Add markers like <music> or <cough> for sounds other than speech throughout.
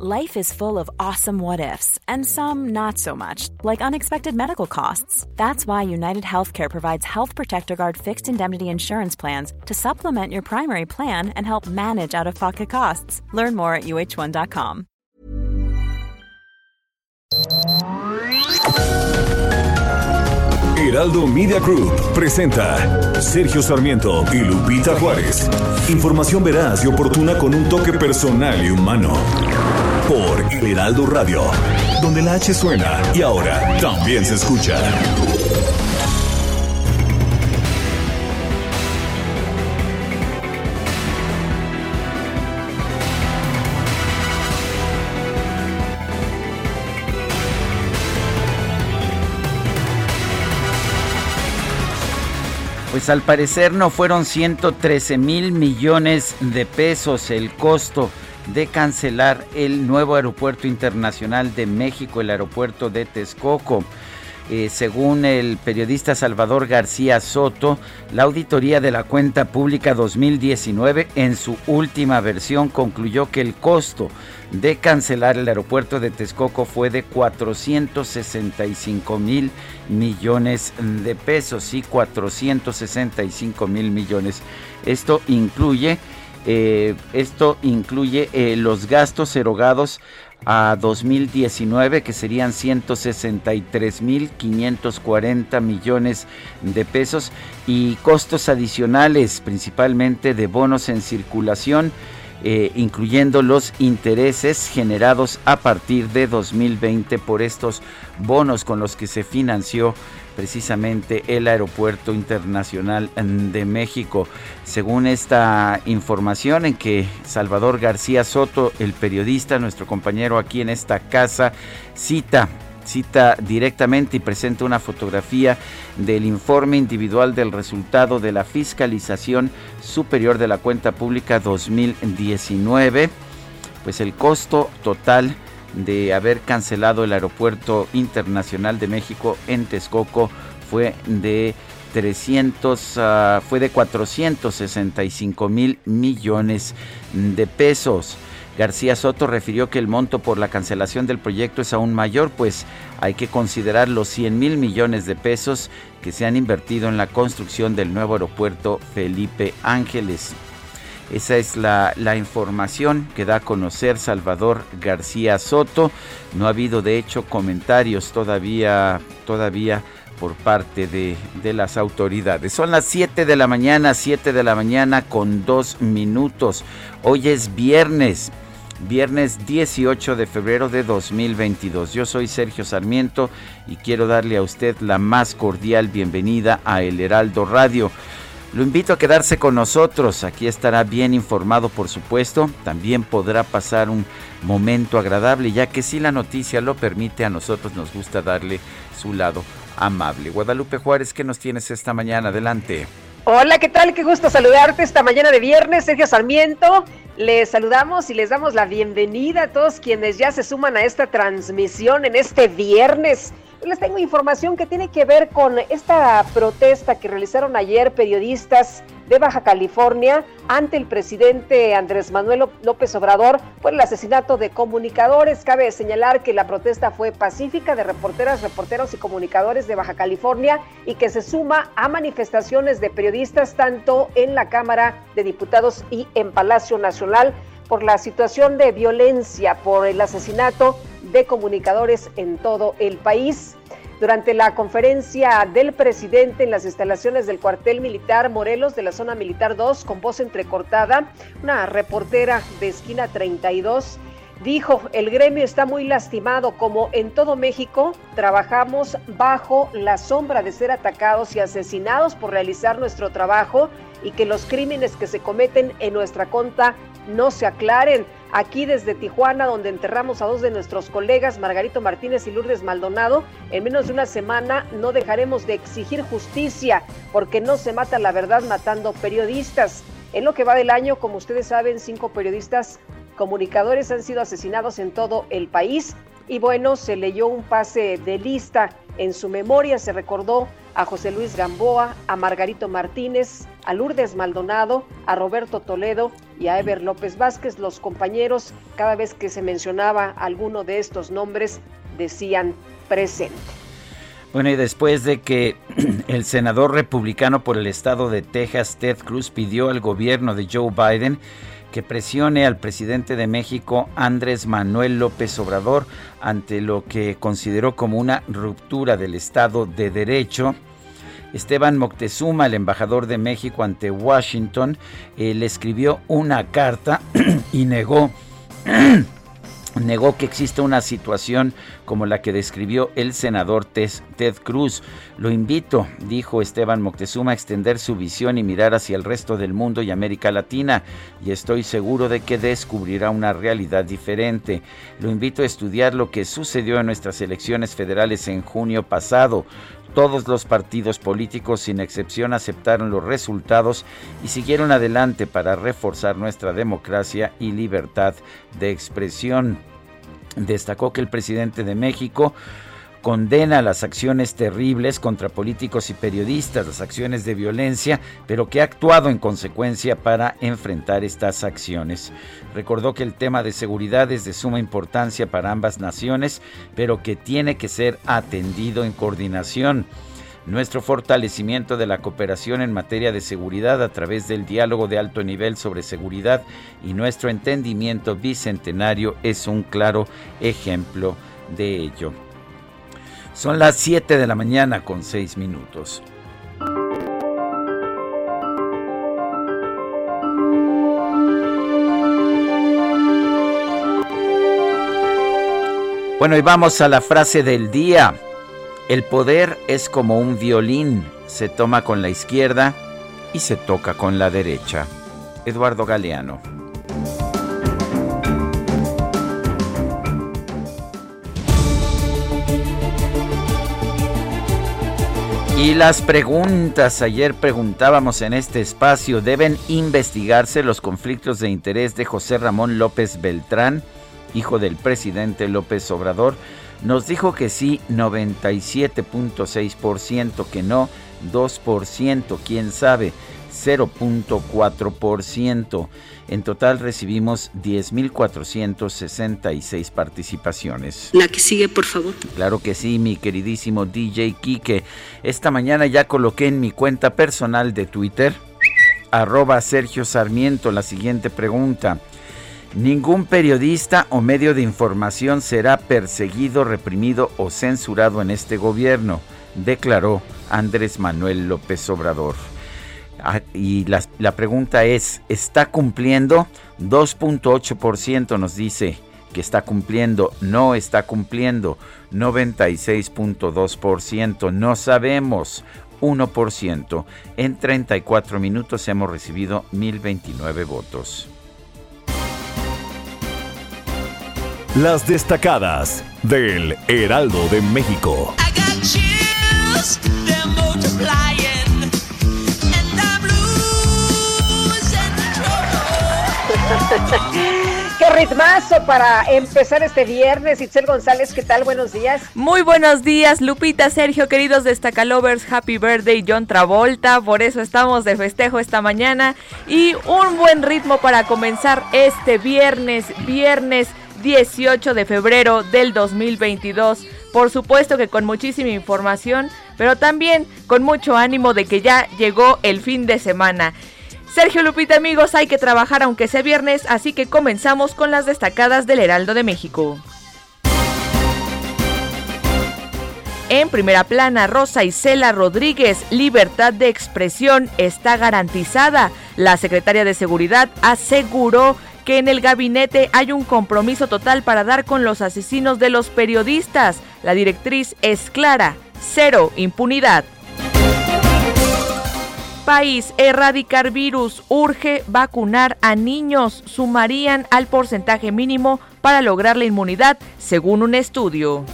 Life is full of awesome what ifs, and some not so much, like unexpected medical costs. That's why United Healthcare provides Health Protector Guard fixed indemnity insurance plans to supplement your primary plan and help manage out of pocket costs. Learn more at uh1.com. Heraldo Media Group presenta Sergio Sarmiento y Lupita Juárez. Información veraz y oportuna con un toque personal y humano por El Radio, donde la H suena y ahora también se escucha. Pues al parecer no fueron 113 mil millones de pesos el costo de cancelar el nuevo aeropuerto internacional de México, el aeropuerto de Texcoco. Eh, según el periodista Salvador García Soto, la auditoría de la cuenta pública 2019 en su última versión concluyó que el costo de cancelar el aeropuerto de Texcoco fue de 465 mil millones de pesos, y 465 mil millones. Esto incluye eh, esto incluye eh, los gastos erogados a 2019, que serían 163.540 millones de pesos, y costos adicionales, principalmente de bonos en circulación, eh, incluyendo los intereses generados a partir de 2020 por estos bonos con los que se financió precisamente el Aeropuerto Internacional de México. Según esta información en que Salvador García Soto, el periodista, nuestro compañero aquí en esta casa, cita cita directamente y presenta una fotografía del informe individual del resultado de la fiscalización superior de la cuenta pública 2019, pues el costo total de haber cancelado el Aeropuerto Internacional de México en Texcoco fue de 300, ah, fue de 465 mil millones de pesos. García Soto refirió que el monto por la cancelación del proyecto es aún mayor, pues hay que considerar los 100 mil millones de pesos que se han invertido en la construcción del nuevo aeropuerto Felipe Ángeles. Esa es la, información que da a conocer Salvador García Soto. No ha habido de hecho comentarios todavía, todavía por parte de, de, las autoridades. Son las 7 de la mañana, 7 de la mañana con dos minutos. Hoy es viernes, viernes 18 de febrero de 2022. Yo soy Sergio Sarmiento y quiero darle a usted la más cordial bienvenida a El Heraldo Radio. Lo invito a quedarse con nosotros, aquí estará bien informado por supuesto, también podrá pasar un momento agradable, ya que si la noticia lo permite, a nosotros nos gusta darle su lado amable. Guadalupe Juárez, ¿qué nos tienes esta mañana? Adelante. Hola, ¿qué tal? Qué gusto saludarte esta mañana de viernes, Sergio Sarmiento. Les saludamos y les damos la bienvenida a todos quienes ya se suman a esta transmisión en este viernes les tengo información que tiene que ver con esta protesta que realizaron ayer periodistas de Baja California ante el presidente Andrés Manuel López Obrador por el asesinato de comunicadores. Cabe señalar que la protesta fue pacífica de reporteras, reporteros y comunicadores de Baja California y que se suma a manifestaciones de periodistas tanto en la Cámara de Diputados y en Palacio Nacional por la situación de violencia, por el asesinato de comunicadores en todo el país. Durante la conferencia del presidente en las instalaciones del cuartel militar Morelos de la zona militar 2, con voz entrecortada, una reportera de esquina 32 dijo, el gremio está muy lastimado, como en todo México, trabajamos bajo la sombra de ser atacados y asesinados por realizar nuestro trabajo y que los crímenes que se cometen en nuestra conta no se aclaren. Aquí desde Tijuana, donde enterramos a dos de nuestros colegas, Margarito Martínez y Lourdes Maldonado, en menos de una semana no dejaremos de exigir justicia porque no se mata la verdad matando periodistas. En lo que va del año, como ustedes saben, cinco periodistas comunicadores han sido asesinados en todo el país. Y bueno, se leyó un pase de lista En su memoria se recordó a José Luis Gamboa, a Margarito Martínez, a Lourdes Maldonado, a Roberto Toledo y a Ever López Vázquez. Los compañeros, cada vez que se mencionaba alguno de estos nombres, decían presente. Bueno, y después de que <clears throat> el senador republicano por el estado de Texas, Ted Cruz, pidió al gobierno de Joe Biden que presione al presidente de México, Andrés Manuel López Obrador, ante lo que consideró como una ruptura del Estado de Derecho. Esteban Moctezuma, el embajador de México ante Washington, eh, le escribió una carta <clears throat> y negó <clears throat> negó que existe una situación como la que describió el senador Ted Cruz. Lo invito, dijo Esteban Moctezuma, a extender su visión y mirar hacia el resto del mundo y América Latina, y estoy seguro de que descubrirá una realidad diferente. Lo invito a estudiar lo que sucedió en nuestras elecciones federales en junio pasado. Todos los partidos políticos, sin excepción, aceptaron los resultados y siguieron adelante para reforzar nuestra democracia y libertad de expresión. Destacó que el presidente de México condena las acciones terribles contra políticos y periodistas, las acciones de violencia, pero que ha actuado en consecuencia para enfrentar estas acciones. Recordó que el tema de seguridad es de suma importancia para ambas naciones, pero que tiene que ser atendido en coordinación. Nuestro fortalecimiento de la cooperación en materia de seguridad a través del diálogo de alto nivel sobre seguridad y nuestro entendimiento bicentenario es un claro ejemplo de ello. Son las 7 de la mañana con 6 minutos. Bueno, y vamos a la frase del día. El poder es como un violín, se toma con la izquierda y se toca con la derecha. Eduardo Galeano. Y las preguntas, ayer preguntábamos en este espacio, ¿deben investigarse los conflictos de interés de José Ramón López Beltrán, hijo del presidente López Obrador? Nos dijo que sí, 97.6%, que no, 2%, quién sabe, 0.4%. En total recibimos 10.466 participaciones. La que sigue, por favor. Claro que sí, mi queridísimo DJ Kike. Esta mañana ya coloqué en mi cuenta personal de Twitter, arroba Sergio Sarmiento, la siguiente pregunta. Ningún periodista o medio de información será perseguido, reprimido o censurado en este gobierno, declaró Andrés Manuel López Obrador. Ah, y la, pregunta es, ¿está cumpliendo? 2.8% nos dice que está cumpliendo, no está cumpliendo. 96.2%, no sabemos. 1%. En 34 minutos hemos recibido 1029 votos. Las destacadas del Heraldo de México. Qué ritmazo para empezar este viernes. Itzel González, ¿qué tal? Buenos días. Muy buenos días, Lupita, Sergio, queridos destacalovers. Happy birthday, John Travolta. Por eso estamos de festejo esta mañana. Y un buen ritmo para comenzar este viernes, viernes 18 de febrero del 2022. Por supuesto que con muchísima información, pero también con mucho ánimo de que ya llegó el fin de semana. Sergio Lupita amigos, hay que trabajar aunque sea viernes, así que comenzamos con las destacadas del Heraldo de México. En primera plana, Rosa Isela Rodríguez, libertad de expresión está garantizada. La secretaria de Seguridad aseguró que en el gabinete hay un compromiso total para dar con los asesinos de los periodistas. La directriz es clara, cero impunidad país, erradicar virus, urge vacunar a niños, sumarían al porcentaje mínimo para lograr la inmunidad, según un estudio.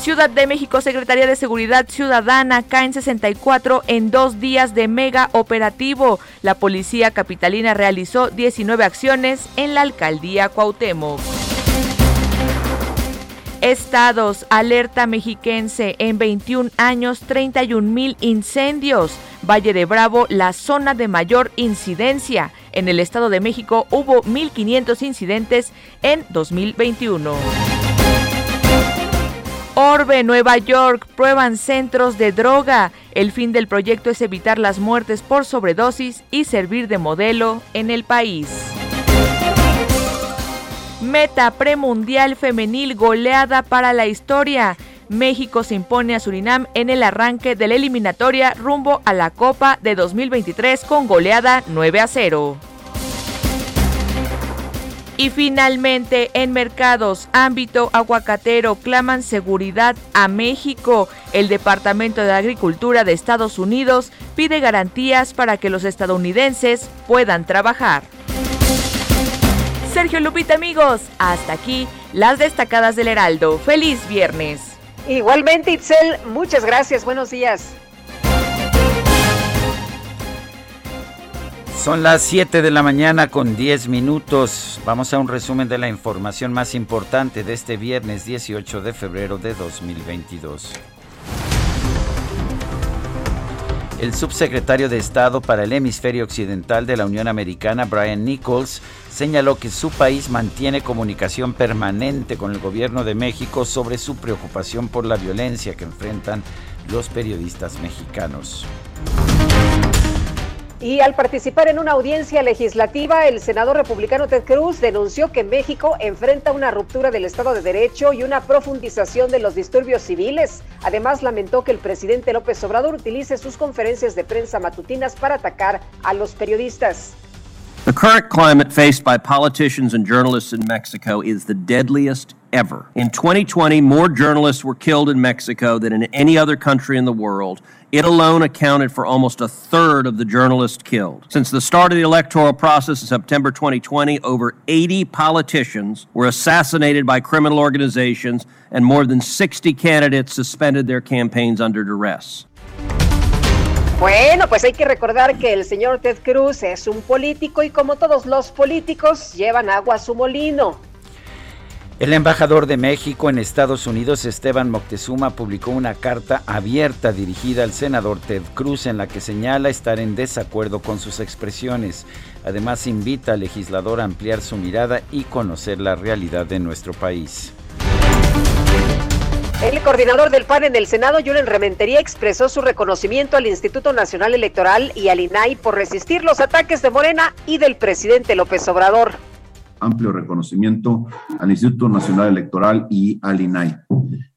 Ciudad de México, Secretaría de Seguridad Ciudadana, caen 64 en dos días de mega operativo. La policía capitalina realizó 19 acciones en la alcaldía Cuauhtémoc. Estados, alerta mexiquense, en 21 años 31 mil incendios. Valle de Bravo, la zona de mayor incidencia. En el Estado de México hubo 1.500 incidentes en 2021. Orbe, Nueva York, prueban centros de droga. El fin del proyecto es evitar las muertes por sobredosis y servir de modelo en el país. Meta premundial femenil goleada para la historia. México se impone a Surinam en el arranque de la eliminatoria rumbo a la Copa de 2023 con goleada 9 a 0. Y finalmente, en mercados, ámbito aguacatero, claman seguridad a México. El Departamento de Agricultura de Estados Unidos pide garantías para que los estadounidenses puedan trabajar. Sergio Lupita, amigos, hasta aquí las destacadas del Heraldo. Feliz viernes. Igualmente, Itzel, muchas gracias. Buenos días. Son las 7 de la mañana con 10 minutos. Vamos a un resumen de la información más importante de este viernes 18 de febrero de 2022. El subsecretario de Estado para el Hemisferio Occidental de la Unión Americana, Brian Nichols, señaló que su país mantiene comunicación permanente con el gobierno de México sobre su preocupación por la violencia que enfrentan los periodistas mexicanos. Y al participar en una audiencia legislativa, el senador republicano Ted Cruz denunció que México enfrenta una ruptura del Estado de Derecho y una profundización de los disturbios civiles. Además, lamentó que el presidente López Obrador utilice sus conferencias de prensa matutinas para atacar a los periodistas. The current climate faced by politicians and journalists in Mexico is the deadliest ever. In 2020, more journalists were killed in Mexico than in any other country in the world. It alone accounted for almost a third of the journalists killed. Since the start of the electoral process in September 2020, over 80 politicians were assassinated by criminal organizations, and more than 60 candidates suspended their campaigns under duress. Bueno, pues hay que recordar que el señor Ted Cruz es un político y como todos los políticos llevan agua a su molino. El embajador de México en Estados Unidos, Esteban Moctezuma, publicó una carta abierta dirigida al senador Ted Cruz en la que señala estar en desacuerdo con sus expresiones. Además, invita al legislador a ampliar su mirada y conocer la realidad de nuestro país. El coordinador del PAN en el Senado, Julen Rementería, expresó su reconocimiento al Instituto Nacional Electoral y al INAI por resistir los ataques de Morena y del presidente López Obrador. Amplio reconocimiento al Instituto Nacional Electoral y al INAI.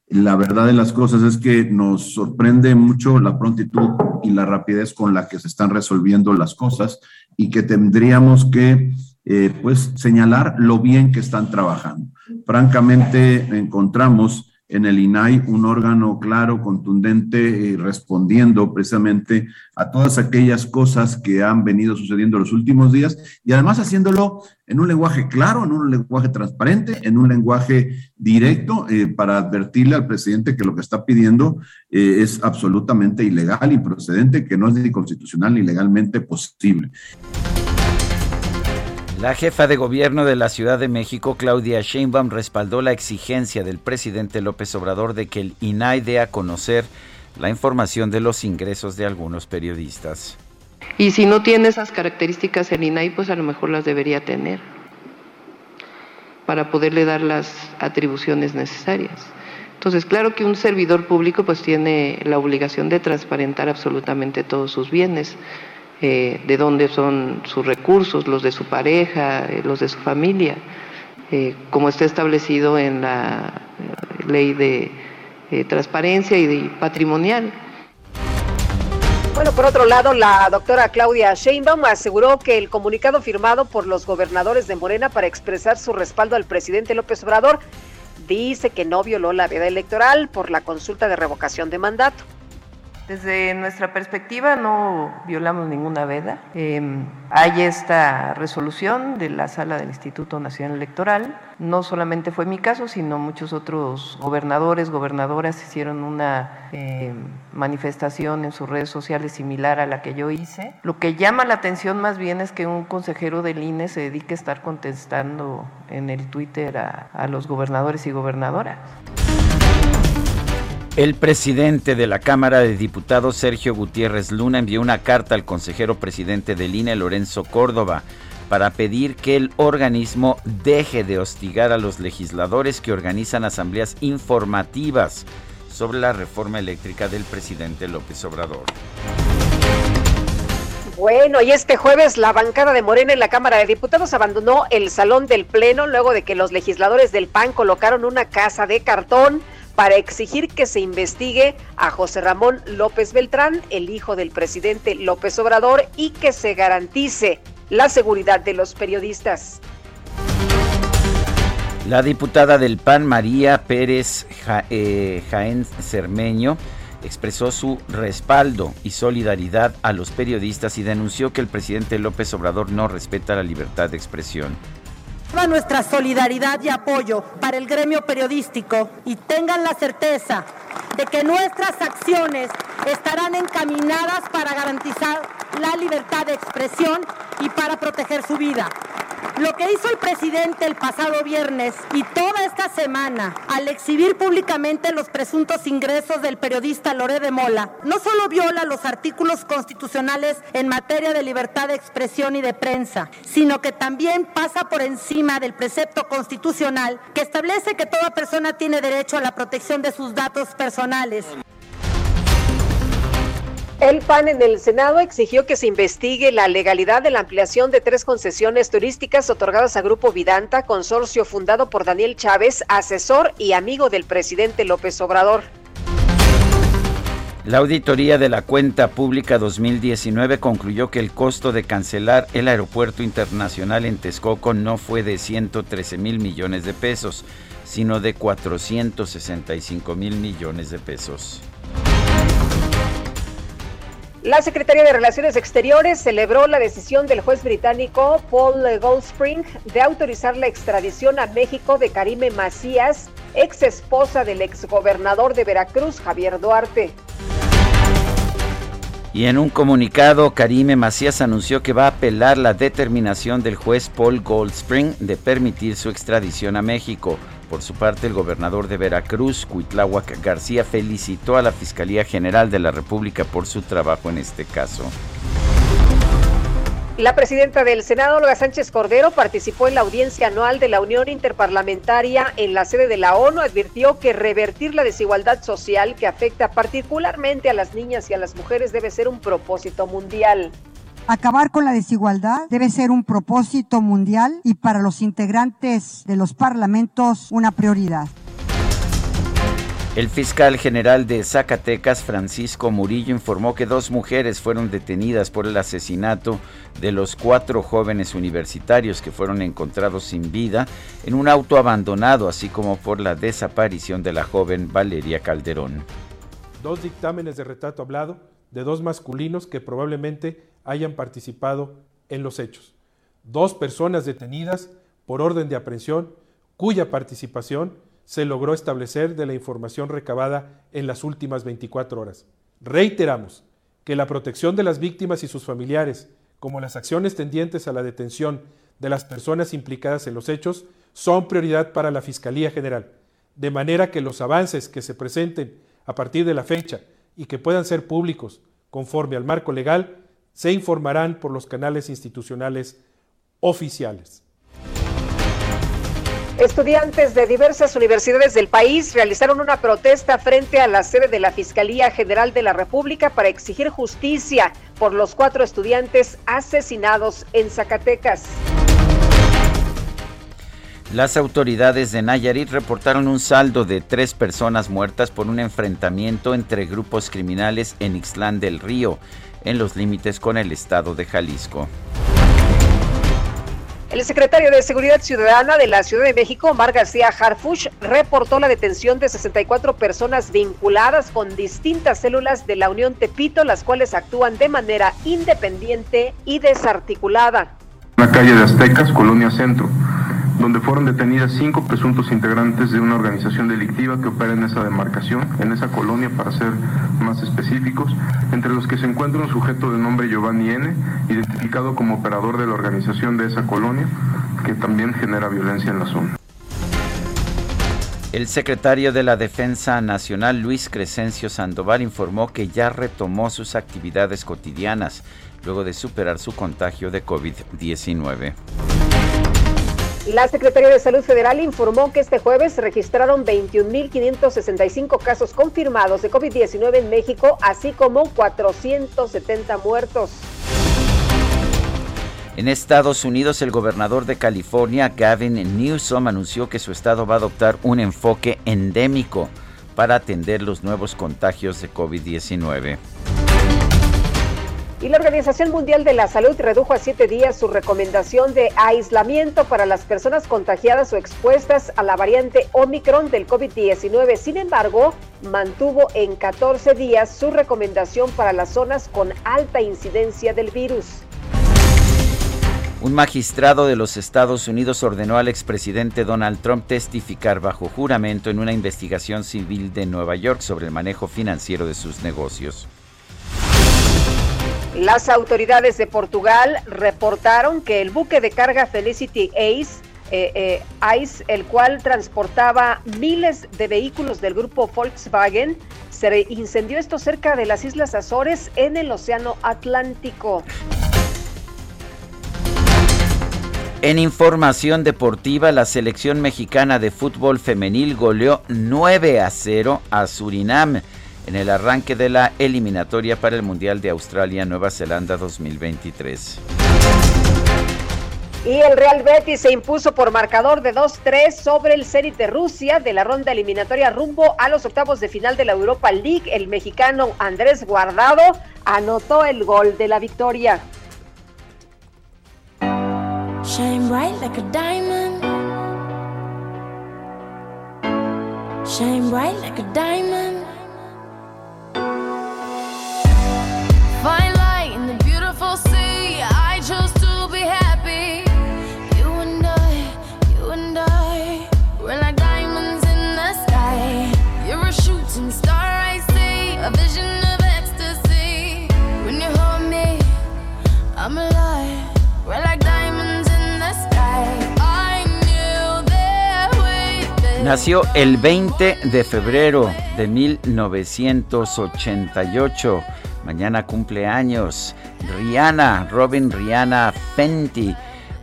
La verdad de las cosas es que nos sorprende mucho la prontitud y la rapidez con la que se están resolviendo las cosas y que tendríamos que eh, pues señalar lo bien que están trabajando. Francamente, encontramos en el INAI un órgano claro, contundente, y respondiendo precisamente a todas aquellas cosas que han venido sucediendo los últimos días y además haciéndolo en un lenguaje claro, en un lenguaje transparente, en un lenguaje directo eh, para advertirle al presidente que lo que está pidiendo eh, es absolutamente ilegal, y procedente, que no es ni constitucional ni legalmente posible. La jefa de gobierno de la Ciudad de México, Claudia Sheinbaum, respaldó la exigencia del presidente López Obrador de que el INAI dé a conocer la información de los ingresos de algunos periodistas. Y si no tiene esas características el INAI, pues a lo mejor las debería tener para poderle dar las atribuciones necesarias. Entonces, claro que un servidor público pues tiene la obligación de transparentar absolutamente todos sus bienes, eh, de dónde son sus recursos, los de su pareja, eh, los de su familia, eh, como está establecido en la ley de transparencia y de patrimonial. Bueno, por otro lado, la doctora Claudia Sheinbaum aseguró que el comunicado firmado por los gobernadores de Morena para expresar su respaldo al presidente López Obrador dice que no violó la veda electoral por la consulta de revocación de mandato. Desde nuestra perspectiva no violamos ninguna veda. Em, hay esta resolución de la sala del Instituto Nacional Electoral. No solamente fue mi caso, sino muchos otros gobernadores, gobernadoras hicieron una em, manifestación en sus redes sociales similar a la que yo hice. Lo que llama la atención más bien es que un consejero del INE se dedique a estar contestando en el Twitter a, a los gobernadores y gobernadoras. El presidente de la Cámara de Diputados, Sergio Gutiérrez Luna, envió una carta al consejero presidente del INE, Lorenzo Córdoba, para pedir que el organismo deje de hostigar a los legisladores que organizan asambleas informativas sobre la reforma eléctrica del presidente López Obrador. Bueno, y este jueves la bancada de Morena en la Cámara de Diputados abandonó el salón del Pleno luego de que los legisladores del PAN colocaron una casa de cartón para exigir que se investigue a José Ramón López Beltrán, el hijo del presidente López Obrador, y que se garantice la seguridad de los periodistas. La diputada del PAN, María Pérez eh, Jaén Cermeño, expresó su respaldo y solidaridad a los periodistas y denunció que el presidente López Obrador no respeta la libertad de expresión toda nuestra solidaridad y apoyo para el gremio periodístico y tengan la certeza de que nuestras acciones estarán encaminadas para garantizar la libertad de expresión y para proteger su vida. Lo que hizo el presidente el pasado viernes y toda esta semana al exhibir públicamente los presuntos ingresos del periodista Loré de Mola no solo viola los artículos constitucionales en materia de libertad de expresión y de prensa, sino que también pasa por encima del precepto constitucional que establece que toda persona tiene derecho a la protección de sus datos personales. El PAN en el Senado exigió que se investigue la legalidad de la ampliación de tres concesiones turísticas otorgadas a Grupo Vidanta, consorcio fundado por Daniel Chávez, asesor y amigo del presidente López Obrador. La auditoría de la cuenta pública 2019 concluyó que el costo de cancelar el aeropuerto internacional en Texcoco no fue de 113 mil millones de pesos, sino de 465 mil millones de pesos. La Secretaría de Relaciones Exteriores celebró la decisión del juez británico Paul Goldspring de autorizar la extradición a México de Karime Macías, ex esposa del exgobernador de Veracruz, Javier Duarte. Y en un comunicado, Karime Macías anunció que va a apelar la determinación del juez Paul Goldspring de permitir su extradición a México. Por su parte, el gobernador de Veracruz, Cuitláhuac García, felicitó a la Fiscalía General de la República por su trabajo en este caso. La presidenta del Senado, Olga Sánchez Cordero, participó en la audiencia anual de la Unión Interparlamentaria en la sede de la ONU. Advirtió que revertir la desigualdad social que afecta particularmente a las niñas y a las mujeres debe ser un propósito mundial. Acabar con la desigualdad debe ser un propósito mundial y para los integrantes de los parlamentos una prioridad. El fiscal general de Zacatecas, Francisco Murillo, informó que dos mujeres fueron detenidas por el asesinato de los cuatro jóvenes universitarios que fueron encontrados sin vida en un auto abandonado, así como por la desaparición de la joven Valeria Calderón. Dos dictámenes de retrato hablado de dos masculinos que probablemente hayan participado en los hechos. Dos personas detenidas por orden de aprehensión cuya participación se logró establecer de la información recabada en las últimas 24 horas. Reiteramos que la protección de las víctimas y sus familiares, como las acciones tendientes a la detención de las personas implicadas en los hechos, son prioridad para la Fiscalía General, de manera que los avances que se presenten a partir de la fecha y que puedan ser públicos conforme al marco legal se informarán por los canales institucionales oficiales. Estudiantes de diversas universidades del país realizaron una protesta frente a la sede de la Fiscalía General de la República para exigir justicia por los cuatro estudiantes asesinados en Zacatecas. Las autoridades de Nayarit reportaron un saldo de tres personas muertas por un enfrentamiento entre grupos criminales en Ixtlán del Río, en los límites con el estado de Jalisco. El secretario de Seguridad Ciudadana de la Ciudad de México, Omar García Harfush, reportó la detención de 64 personas vinculadas con distintas células de la Unión Tepito, las cuales actúan de manera independiente y desarticulada. La calle de Aztecas, Colonia Centro donde fueron detenidas cinco presuntos integrantes de una organización delictiva que opera en esa demarcación, en esa colonia para ser más específicos, entre los que se encuentra un sujeto de nombre Giovanni N., identificado como operador de la organización de esa colonia, que también genera violencia en la zona. El secretario de la Defensa Nacional, Luis Crescencio Sandoval, informó que ya retomó sus actividades cotidianas luego de superar su contagio de COVID-19. La Secretaría de Salud Federal informó que este jueves registraron 21.565 casos confirmados de COVID-19 en México, así como 470 muertos. En Estados Unidos, el gobernador de California, Gavin Newsom, anunció que su estado va a adoptar un enfoque endémico para atender los nuevos contagios de COVID-19. Y la Organización Mundial de la Salud redujo a siete días su recomendación de aislamiento para las personas contagiadas o expuestas a la variante Omicron del COVID-19. Sin embargo, mantuvo en 14 días su recomendación para las zonas con alta incidencia del virus. Un magistrado de los Estados Unidos ordenó al expresidente Donald Trump testificar bajo juramento en una investigación civil de Nueva York sobre el manejo financiero de sus negocios. Las autoridades de Portugal reportaron que el buque de carga Felicity Ace, eh, eh, Ice, el cual transportaba miles de vehículos del grupo Volkswagen, se incendió esto cerca de las Islas Azores en el Océano Atlántico. En información deportiva, la selección mexicana de fútbol femenil goleó 9 a 0 a Surinam en el arranque de la eliminatoria para el Mundial de Australia-Nueva Zelanda 2023. Y el Real Betis se impuso por marcador de 2-3 sobre el Zenit de Rusia de la ronda eliminatoria rumbo a los octavos de final de la Europa League. El mexicano Andrés Guardado anotó el gol de la victoria. Shine bright like a diamond. Shine bright like a diamond. Light in the beautiful sea. I chose to be happy. You and I, you and I, we're like diamonds in the sky. You're a shooting star, I see, a vision of ecstasy. When you hold me, I'm alive. We're like diamonds in the sky. I knew that we Nació el 20 de febrero de 1988 Mañana cumple años Rihanna, Robin Rihanna Fenty,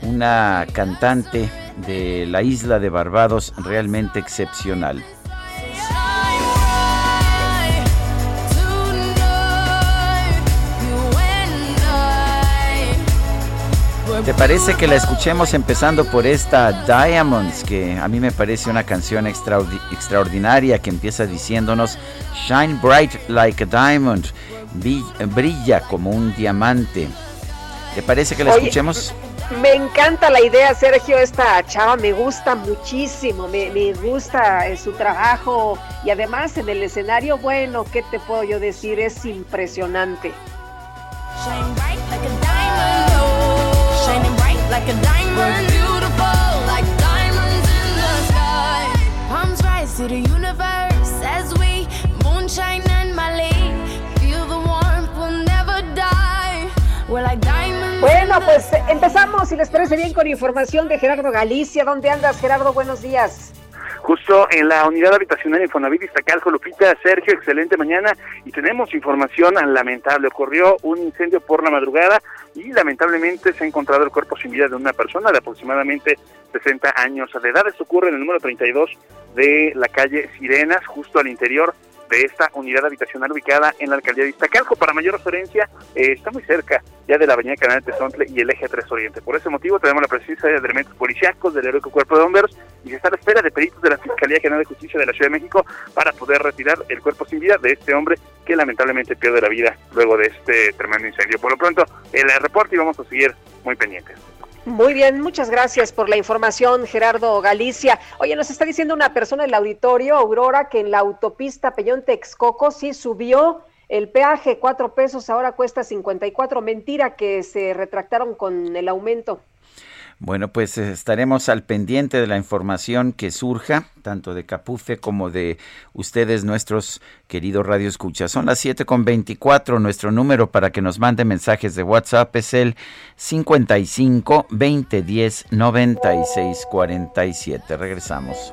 una cantante de la isla de Barbados realmente excepcional. ¿Te parece que la escuchemos empezando por esta Diamonds, que a mí me parece una canción extraordinaria que empieza diciéndonos Shine bright like a diamond? Brilla como un diamante. ¿Te parece que la escuchemos? Me encanta la idea, Sergio. Esta chava me gusta muchísimo. Me, me gusta eh, su trabajo. Y además en el escenario, bueno, ¿qué te puedo yo decir? Es impresionante. Shine bright like a diamond. Shining bright like a diamond, beautiful like diamonds in the sky. Palms rise to the universe as we moonshine Bueno, pues empezamos, si les parece bien, con información de Gerardo Galicia. ¿Dónde andas, Gerardo? Buenos días. Justo en la unidad habitacional Infonavit Iztacalco, Lupita, Sergio, excelente mañana. Y tenemos información lamentable. Ocurrió un incendio por la madrugada y lamentablemente se ha encontrado el cuerpo sin vida de una persona de aproximadamente 60 años de edad. Esto ocurre en el número 32 de la calle Sirenas, justo al interior de esta unidad habitacional ubicada en la alcaldía de Iztacalco. Para mayor referencia, eh, está muy cerca ya de la avenida Canal de Tezontle y el eje 3 Oriente. Por ese motivo tenemos la presencia de elementos policíacos del Heroico Cuerpo de Bomberos y se está a la espera de peritos de la Fiscalía General de Justicia de la Ciudad de México para poder retirar el cuerpo sin vida de este hombre que lamentablemente pierde la vida luego de este tremendo incendio. Por lo pronto, el reporte y vamos a seguir muy pendientes. Muy bien, muchas gracias por la información, Gerardo Galicia. Oye, nos está diciendo una persona del auditorio, Aurora, que en la autopista Peñón Texcoco sí subió el peaje, cuatro pesos, ahora cuesta 54. Mentira que se retractaron con el aumento. Bueno, pues eh, estaremos al pendiente de la información que surja, tanto de Capufe como de ustedes, nuestros queridos radioescuchas. Son las 7 con 24. Nuestro número para que nos mande mensajes de WhatsApp es el 55 2010 96 47. Regresamos.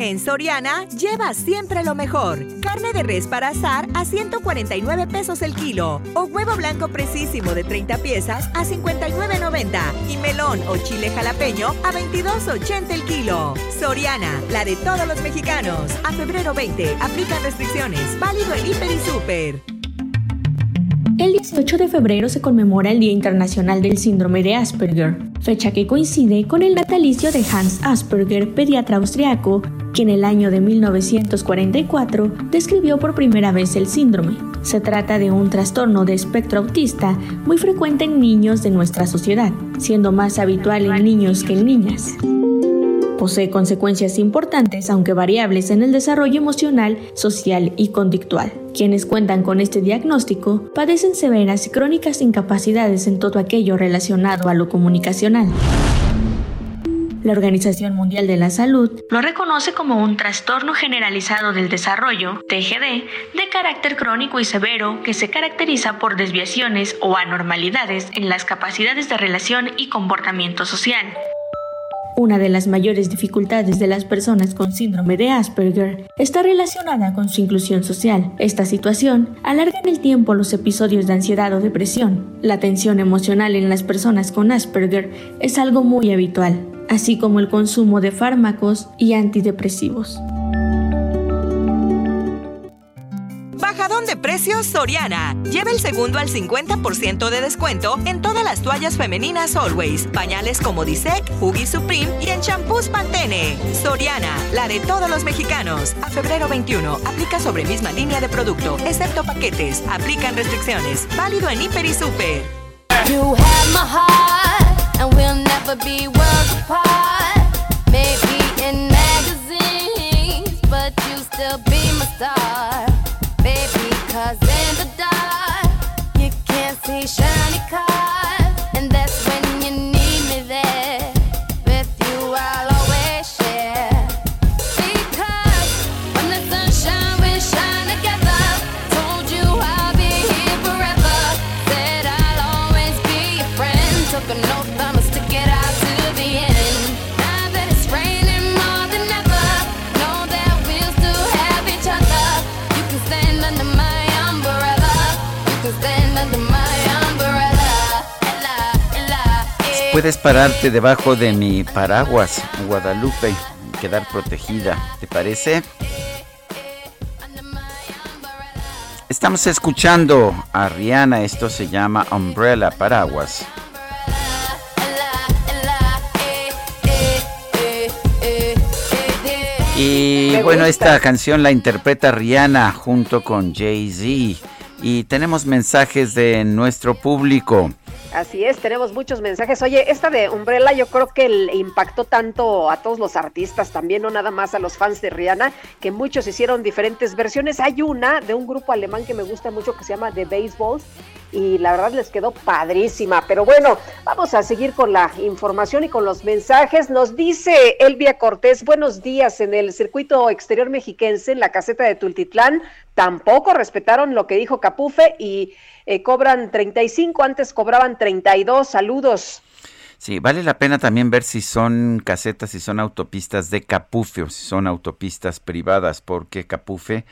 En Soriana, lleva siempre lo mejor. Carne de res para asar a 149 pesos el kilo. O huevo blanco precisísimo de 30 piezas a 59.90. Y melón o chile jalapeño a 22.80 el kilo. Soriana, la de todos los mexicanos. A febrero 20, aplican restricciones. Válido en Hiper y Super. El 18 de febrero se conmemora el Día Internacional del Síndrome de Asperger, fecha que coincide con el natalicio de Hans Asperger, pediatra austriaco, quien en el año de 1944 describió por primera vez el síndrome. Se trata de un trastorno de espectro autista muy frecuente en niños de nuestra sociedad, siendo más habitual en niños que en niñas. Posee consecuencias importantes, aunque variables, en el desarrollo emocional, social y conductual. Quienes cuentan con este diagnóstico padecen severas y crónicas incapacidades en todo aquello relacionado a lo comunicacional. La Organización Mundial de la Salud lo reconoce como un trastorno generalizado del desarrollo, TGD, de carácter crónico y severo que se caracteriza por desviaciones o anormalidades en las capacidades de relación y comportamiento social. Una de las mayores dificultades de las personas con síndrome de Asperger está relacionada con su inclusión social. Esta situación alarga en el tiempo los episodios de ansiedad o depresión. La tensión emocional en las personas con Asperger es algo muy habitual, así como el consumo de fármacos y antidepresivos. Bajadón de precios Soriana. Lleva el segundo al 50% de descuento en todas las toallas femeninas Always, pañales como Disec, Huggy Supreme y en champús Pantene. Soriana, la de todos los mexicanos. A febrero 21, aplica sobre misma línea de producto, excepto paquetes. Aplican restricciones. Válido en Hiper y Super. You have my heart, and we'll never be worlds apart. Maybe in magazines, but you still be my star. Baby, cause in the dark, you can't see shiny cars. Puedes pararte debajo de mi paraguas, Guadalupe, y quedar protegida. ¿Te parece? Estamos escuchando a Rihanna, esto se llama Umbrella Paraguas. Y Me bueno, gusta. esta canción la interpreta Rihanna junto con Jay-Z. Y tenemos mensajes de nuestro público. Así es, tenemos muchos mensajes. Oye, esta de Umbrella yo creo que impactó tanto a todos los artistas, también no nada más a los fans de Rihanna, que muchos hicieron diferentes versiones. Hay una de un grupo alemán que me gusta mucho que se llama The Baseballs y la verdad les quedó padrísima. Pero bueno, vamos a seguir con la información y con los mensajes. Nos dice Elvia Cortés, buenos días en el circuito exterior mexiquense, en la caseta de Tultitlán, tampoco respetaron lo que dijo Capufe y eh, cobran 35, antes cobraban 32. Saludos. Sí, vale la pena también ver si son casetas, si son autopistas de Capufe o si son autopistas privadas, porque Capufe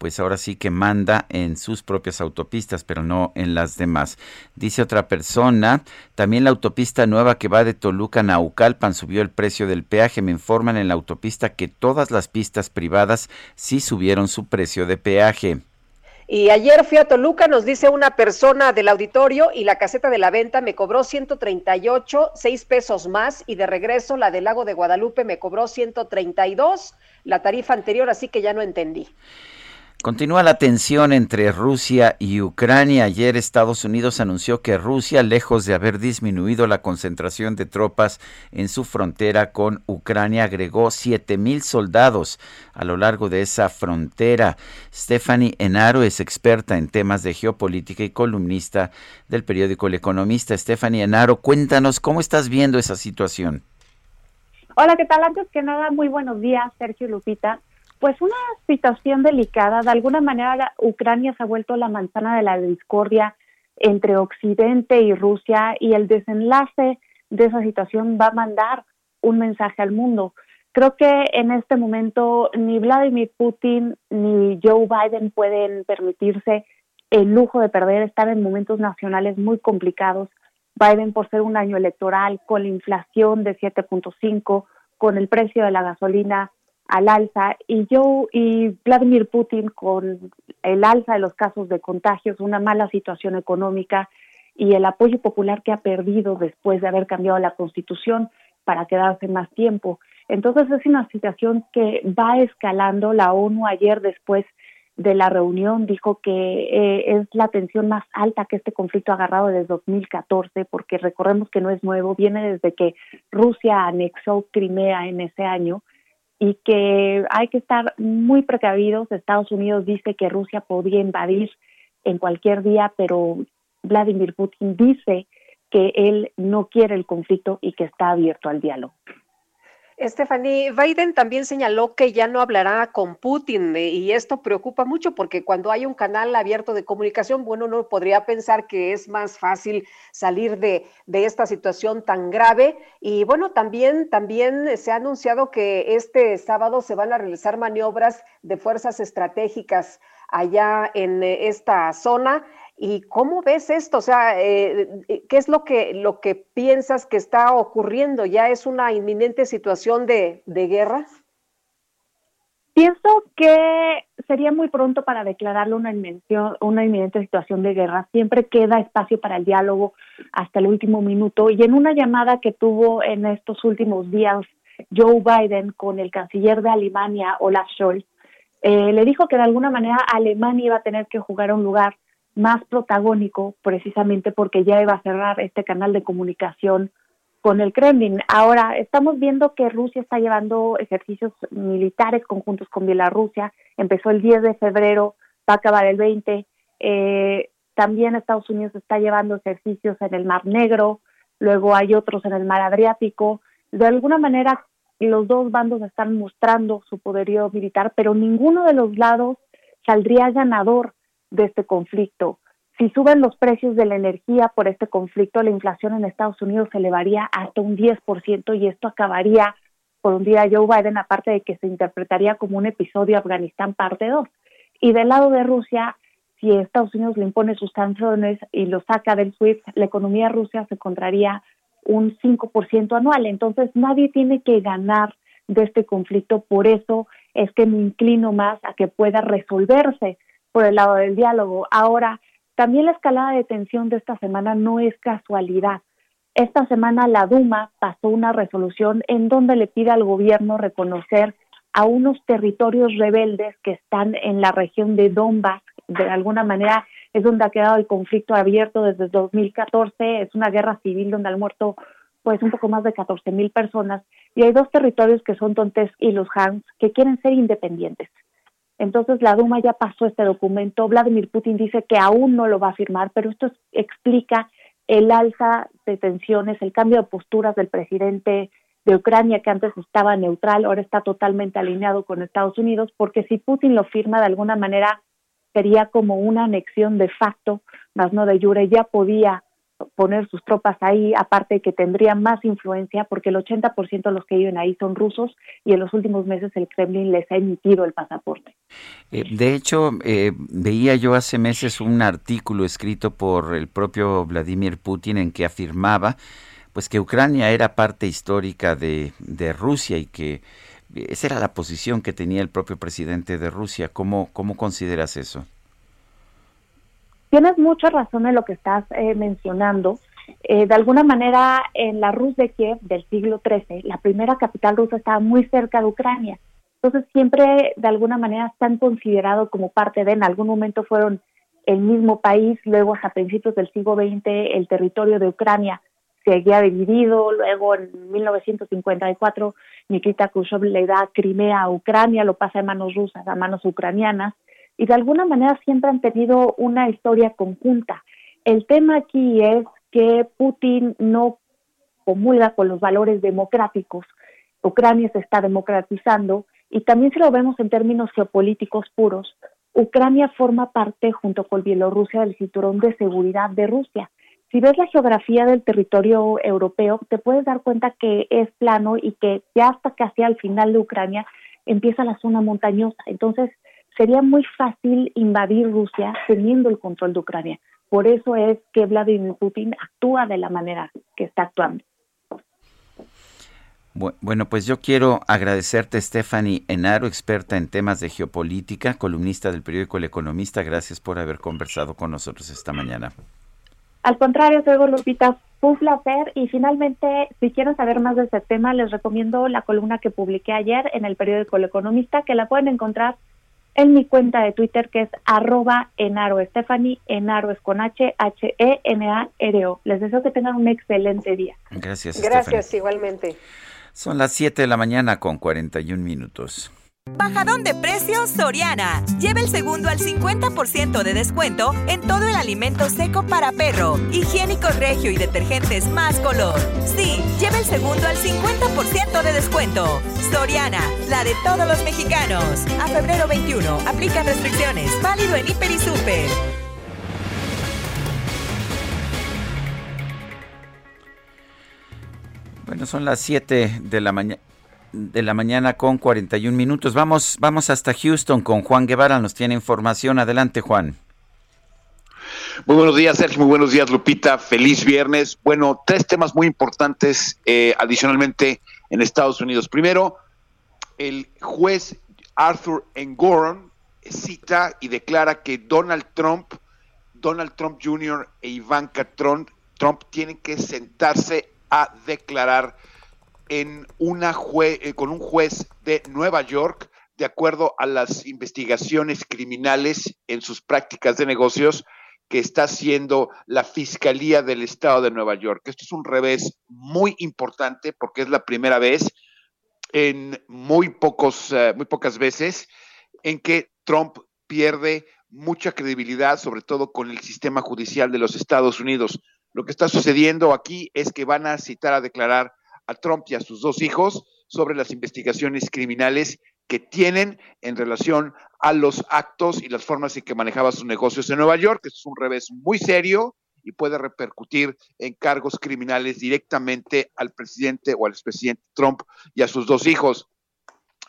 pues ahora sí que manda en sus propias autopistas, pero no en las demás. Dice otra persona, también la autopista nueva que va de Toluca a Naucalpan subió el precio del peaje. Me informan en la autopista que todas las pistas privadas sí subieron su precio de peaje. Y ayer fui a Toluca, nos dice una persona del auditorio, y la caseta de la venta me cobró 138, 6 pesos más, y de regreso la del lago de Guadalupe me cobró 132, la tarifa anterior, así que ya no entendí. Continúa la tensión entre Rusia y Ucrania. Ayer Estados Unidos anunció que Rusia, lejos de haber disminuido la concentración de tropas en su frontera con Ucrania, agregó 7.000 soldados a lo largo de esa frontera. Stephanie Enaro es experta en temas de geopolítica y columnista del periódico El Economista. Stephanie Enaro, cuéntanos cómo estás viendo esa situación. Hola, ¿qué tal? Antes que nada, muy buenos días, Sergio Lupita pues una situación delicada. De alguna manera, Ucrania se ha vuelto la manzana de la discordia entre Occidente y Rusia y el desenlace de esa situación va a mandar un mensaje al mundo. Creo que en este momento ni Vladimir Putin ni Joe Biden pueden permitirse el lujo de perder, estar en momentos nacionales muy complicados. Biden por ser un año electoral, con la inflación de 7.5, con el precio de la gasolina al alza y yo y Vladimir Putin con el alza de los casos de contagios, una mala situación económica y el apoyo popular que ha perdido después de haber cambiado la constitución para quedarse más tiempo. Entonces es una situación que va escalando. La ONU ayer después de la reunión dijo que eh, es la tensión más alta que este conflicto ha agarrado desde 2014, porque recordemos que no es nuevo, viene desde que Rusia anexó Crimea en ese año y que hay que estar muy precavidos. Estados Unidos dice que Rusia podría invadir en cualquier día, pero Vladimir Putin dice que él no quiere el conflicto y que está abierto al diálogo. Stephanie, Biden también señaló que ya no hablará con Putin eh, y esto preocupa mucho porque cuando hay un canal abierto de comunicación, bueno, uno podría pensar que es más fácil salir de, de esta situación tan grave. Y bueno, también, también se ha anunciado que este sábado se van a realizar maniobras de fuerzas estratégicas allá en eh, esta zona. ¿Y cómo ves esto? O sea, eh, eh, ¿qué es lo que, lo que piensas que está ocurriendo? ¿Ya es una inminente situación de, guerra? Pienso que sería muy pronto para declararlo una, una inminente situación de guerra. Siempre queda espacio para el diálogo hasta el último minuto. Y en una llamada que tuvo en estos últimos días Joe Biden con el canciller de Alemania, Olaf Scholz, eh, le dijo que de alguna manera Alemania iba a tener que jugar un lugar más protagónico precisamente porque ya iba a cerrar este canal de comunicación con el Kremlin. Ahora, estamos viendo que Rusia está llevando ejercicios militares conjuntos con Bielorrusia. Empezó el 10 de febrero, va a acabar el 20. Eh, también Estados Unidos está llevando ejercicios en el Mar Negro, luego hay otros en el Mar Adriático. De alguna manera, los dos bandos están mostrando su poderío militar, pero ninguno de los lados saldría ganador de este conflicto. Si suben los precios de la energía por este conflicto, la inflación en Estados Unidos se elevaría hasta un 10% y esto acabaría, por un día Joe Biden, aparte de que se interpretaría como un episodio Afganistán parte 2. Y del lado de Rusia, si Estados Unidos le impone sus sanciones y lo saca del SWIFT, la economía rusa se encontraría un 5% anual. Entonces nadie tiene que ganar de este conflicto, por eso es que me inclino más a que pueda resolverse por el lado del diálogo. Ahora, también la escalada de tensión de esta semana no es casualidad. Esta semana la Duma pasó una resolución en donde le pide al gobierno reconocer a unos territorios rebeldes que están en la región de Donbass, de alguna manera es donde ha quedado el conflicto abierto desde 2014, es una guerra civil donde han muerto pues un poco más de 14 mil personas y hay dos territorios que son Donetsk y los Hans que quieren ser independientes. Entonces la Duma ya pasó este documento, Vladimir Putin dice que aún no lo va a firmar, pero esto explica el alza de tensiones, el cambio de posturas del presidente de Ucrania, que antes estaba neutral, ahora está totalmente alineado con Estados Unidos, porque si Putin lo firma de alguna manera sería como una anexión de facto, más no de jure, ya podía poner sus tropas ahí, aparte que tendría más influencia, porque el 80% de los que viven ahí son rusos y en los últimos meses el Kremlin les ha emitido el pasaporte. Eh, de hecho, eh, veía yo hace meses un artículo escrito por el propio Vladimir Putin en que afirmaba pues que Ucrania era parte histórica de, de Rusia y que esa era la posición que tenía el propio presidente de Rusia. ¿Cómo, cómo consideras eso? Tienes mucha razón en lo que estás eh, mencionando. Eh, de alguna manera, en la Rus de Kiev del siglo XIII, la primera capital rusa estaba muy cerca de Ucrania. Entonces, siempre de alguna manera están considerados como parte de, en algún momento fueron el mismo país, luego hasta principios del siglo XX el territorio de Ucrania seguía dividido, luego en 1954 Nikita Khrushchev le da Crimea a Ucrania, lo pasa de manos rusas a manos ucranianas, y de alguna manera siempre han tenido una historia conjunta. El tema aquí es que Putin no comulga con los valores democráticos. Ucrania se está democratizando y también si lo vemos en términos geopolíticos puros, Ucrania forma parte junto con Bielorrusia del cinturón de seguridad de Rusia. Si ves la geografía del territorio europeo, te puedes dar cuenta que es plano y que ya hasta casi al final de Ucrania empieza la zona montañosa. Entonces, sería muy fácil invadir Rusia teniendo el control de Ucrania. Por eso es que Vladimir Putin actúa de la manera que está actuando. Bueno, pues yo quiero agradecerte, Stephanie Enaro, experta en temas de geopolítica, columnista del periódico El Economista. Gracias por haber conversado con nosotros esta mañana. Al contrario, soy Lupita, fue un placer y finalmente, si quieren saber más de este tema, les recomiendo la columna que publiqué ayer en el periódico El Economista, que la pueden encontrar en mi cuenta de Twitter, que es arroba enaro Stephanie, enaro es con H, H, E, N, A, R, O. Les deseo que tengan un excelente día. Gracias. Gracias, igualmente. Son las 7 de la mañana con 41 minutos. Bajadón de precios Soriana. Lleva el segundo al 50% de descuento en todo el alimento seco para perro, higiénico regio y detergentes más color. Sí, lleva el segundo al 50% de descuento. Soriana, la de todos los mexicanos. A febrero 21, aplican restricciones. Válido en Hiper y Super. Bueno, son las 7 de la mañana de la mañana con 41 minutos. Vamos, vamos hasta Houston con Juan Guevara. Nos tiene información. Adelante, Juan. Muy buenos días, Sergio. Muy buenos días, Lupita. Feliz viernes. Bueno, tres temas muy importantes eh, adicionalmente en Estados Unidos. Primero, el juez Arthur Engoron cita y declara que Donald Trump, Donald Trump Jr. e Ivanka Trump, Trump tienen que sentarse a declarar eh, con un juez de Nueva York de acuerdo a las investigaciones criminales en sus prácticas de negocios que está haciendo la Fiscalía del Estado de Nueva York. Esto es un revés muy importante porque es la primera vez en muy pocos, eh, muy pocas veces en que Trump pierde mucha credibilidad, sobre todo con el sistema judicial de los Estados Unidos. Lo que está sucediendo aquí es que van a citar a declarar a Trump y a sus dos hijos sobre las investigaciones criminales que tienen en relación a los actos y las formas en que manejaba sus negocios en Nueva York. es un revés muy serio y puede repercutir en cargos criminales directamente al presidente o al expresidente Trump y a sus dos hijos.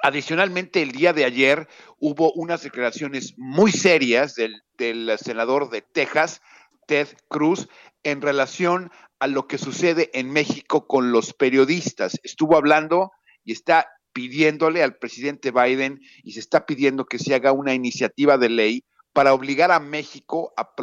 Adicionalmente, el día de ayer hubo unas declaraciones muy serias del, del senador de Texas, Ted Cruz, en relación a lo que sucede en México con los periodistas. Estuvo hablando y está pidiéndole al presidente Biden y se está pidiendo que se haga una iniciativa de ley para obligar a México a,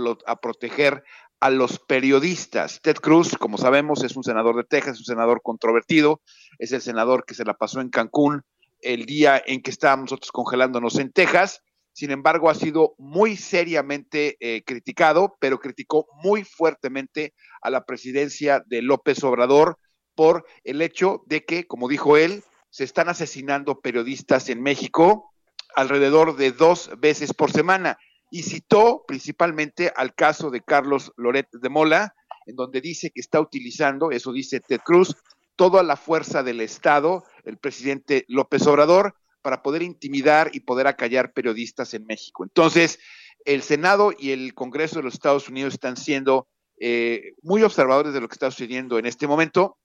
proteger a los periodistas. Ted Cruz, como sabemos, es un senador de Texas, un senador controvertido, es el senador que se la pasó en Cancún el día en que estábamos nosotros congelándonos en Texas. Sin embargo ha sido muy seriamente eh, criticado, pero criticó muy fuertemente a la presidencia de López Obrador por el hecho de que, como dijo él, se están asesinando periodistas en México alrededor de dos veces por semana. Y citó principalmente al caso de Carlos Loret de Mola, en donde dice que está utilizando, eso dice Ted Cruz, toda la fuerza del Estado, el presidente López Obrador, para poder intimidar y poder acallar periodistas en México. Entonces, el Senado y el Congreso de los Estados Unidos están siendo eh, muy observadores de lo que está sucediendo en este momento.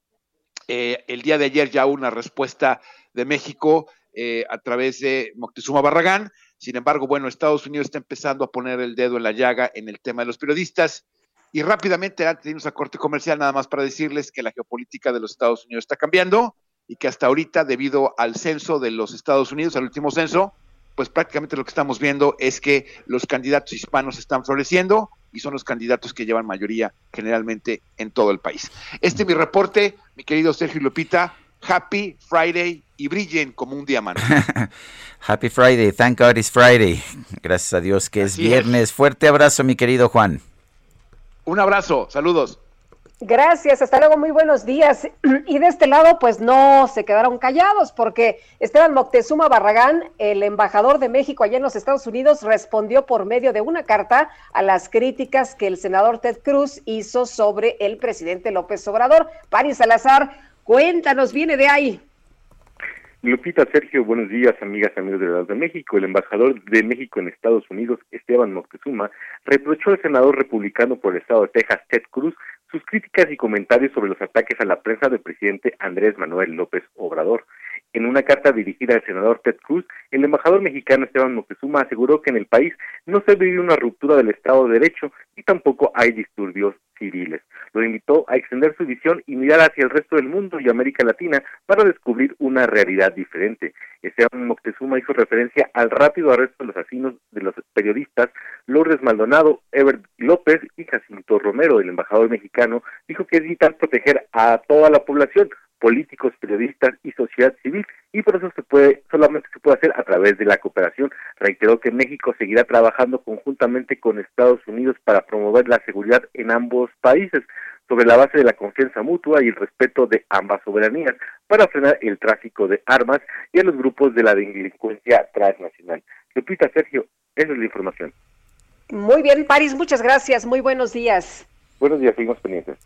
Eh, el día de ayer ya hubo una respuesta de México eh, a través de Moctezuma Barragán. Sin embargo, bueno, Estados Unidos está empezando a poner el dedo en la llaga en el tema de los periodistas. Y rápidamente, antes de irnos a corte comercial, nada más para decirles que la geopolítica de los Estados Unidos está cambiando y que hasta ahorita, debido al censo de los Estados Unidos, al último censo, pues prácticamente lo que estamos viendo es que los candidatos hispanos están floreciendo y son los candidatos que llevan mayoría generalmente en todo el país. Este es mi reporte, mi querido Sergio Lupita. Happy Friday y brillen como un diamante. <laughs> Happy Friday, thank God it's Friday. Gracias a Dios que es viernes. Fuerte abrazo, mi querido Juan. Un abrazo, saludos. Gracias, hasta luego, muy buenos días. <clears throat> Y de este lado, pues no se quedaron callados, porque Esteban Moctezuma Barragán, el embajador de México allá en los Estados Unidos, respondió por medio de una carta a las críticas que el senador Ted Cruz hizo sobre el presidente López Obrador. Paris Salazar, cuéntanos, viene de ahí. Lupita, Sergio, buenos días, amigas y amigos de la de México. El embajador de México en Estados Unidos, Esteban Moctezuma, reprochó al senador republicano por el estado de Texas, Ted Cruz, sus críticas y comentarios sobre los ataques a la prensa del presidente Andrés Manuel López Obrador. En una carta dirigida al senador Ted Cruz, el embajador mexicano Esteban Moctezuma aseguró que en el país no se vive una ruptura del Estado de Derecho y tampoco hay disturbios civiles. Lo invitó a extender su visión y mirar hacia el resto del mundo y América Latina para descubrir una realidad diferente. Esteban Moctezuma hizo referencia al rápido arresto de los asesinos de los periodistas Lourdes Maldonado, Ever López y Jacinto Romero. El embajador mexicano dijo que es vital proteger a toda la población, políticos, periodistas y sociedad civil y por eso se puede solamente se puede hacer a través de la cooperación. Reiteró que México seguirá trabajando conjuntamente con Estados Unidos para promover la seguridad en ambos países sobre la base de la confianza mutua y el respeto de ambas soberanías para frenar el tráfico de armas y a los grupos de la delincuencia transnacional. Lupita Sergio, esa es la información. Muy bien, París, muchas gracias. Muy buenos días. Buenos días, seguimos pendientes.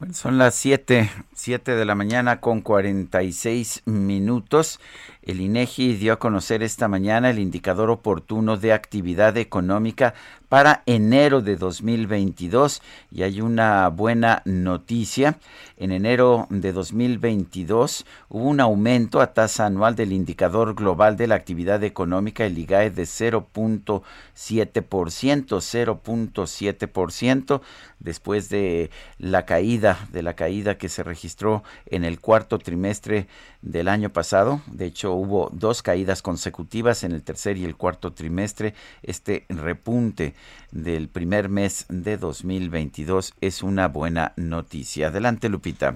Bueno, son las 7, 7 de la mañana con 46 minutos. El INEGI dio a conocer esta mañana el indicador oportuno de actividad económica para enero de 2022 y hay una buena noticia. En enero de 2022 hubo un aumento a tasa anual del indicador global de la actividad económica, el IGAE, de 0.7%, 0.7%, después de la caída, de la caída que se registró en el cuarto trimestre del año pasado. De hecho, hubo dos caídas consecutivas en el tercer y el cuarto trimestre. Este repunte del primer mes de 2022 es una buena noticia. Adelante, Lupita.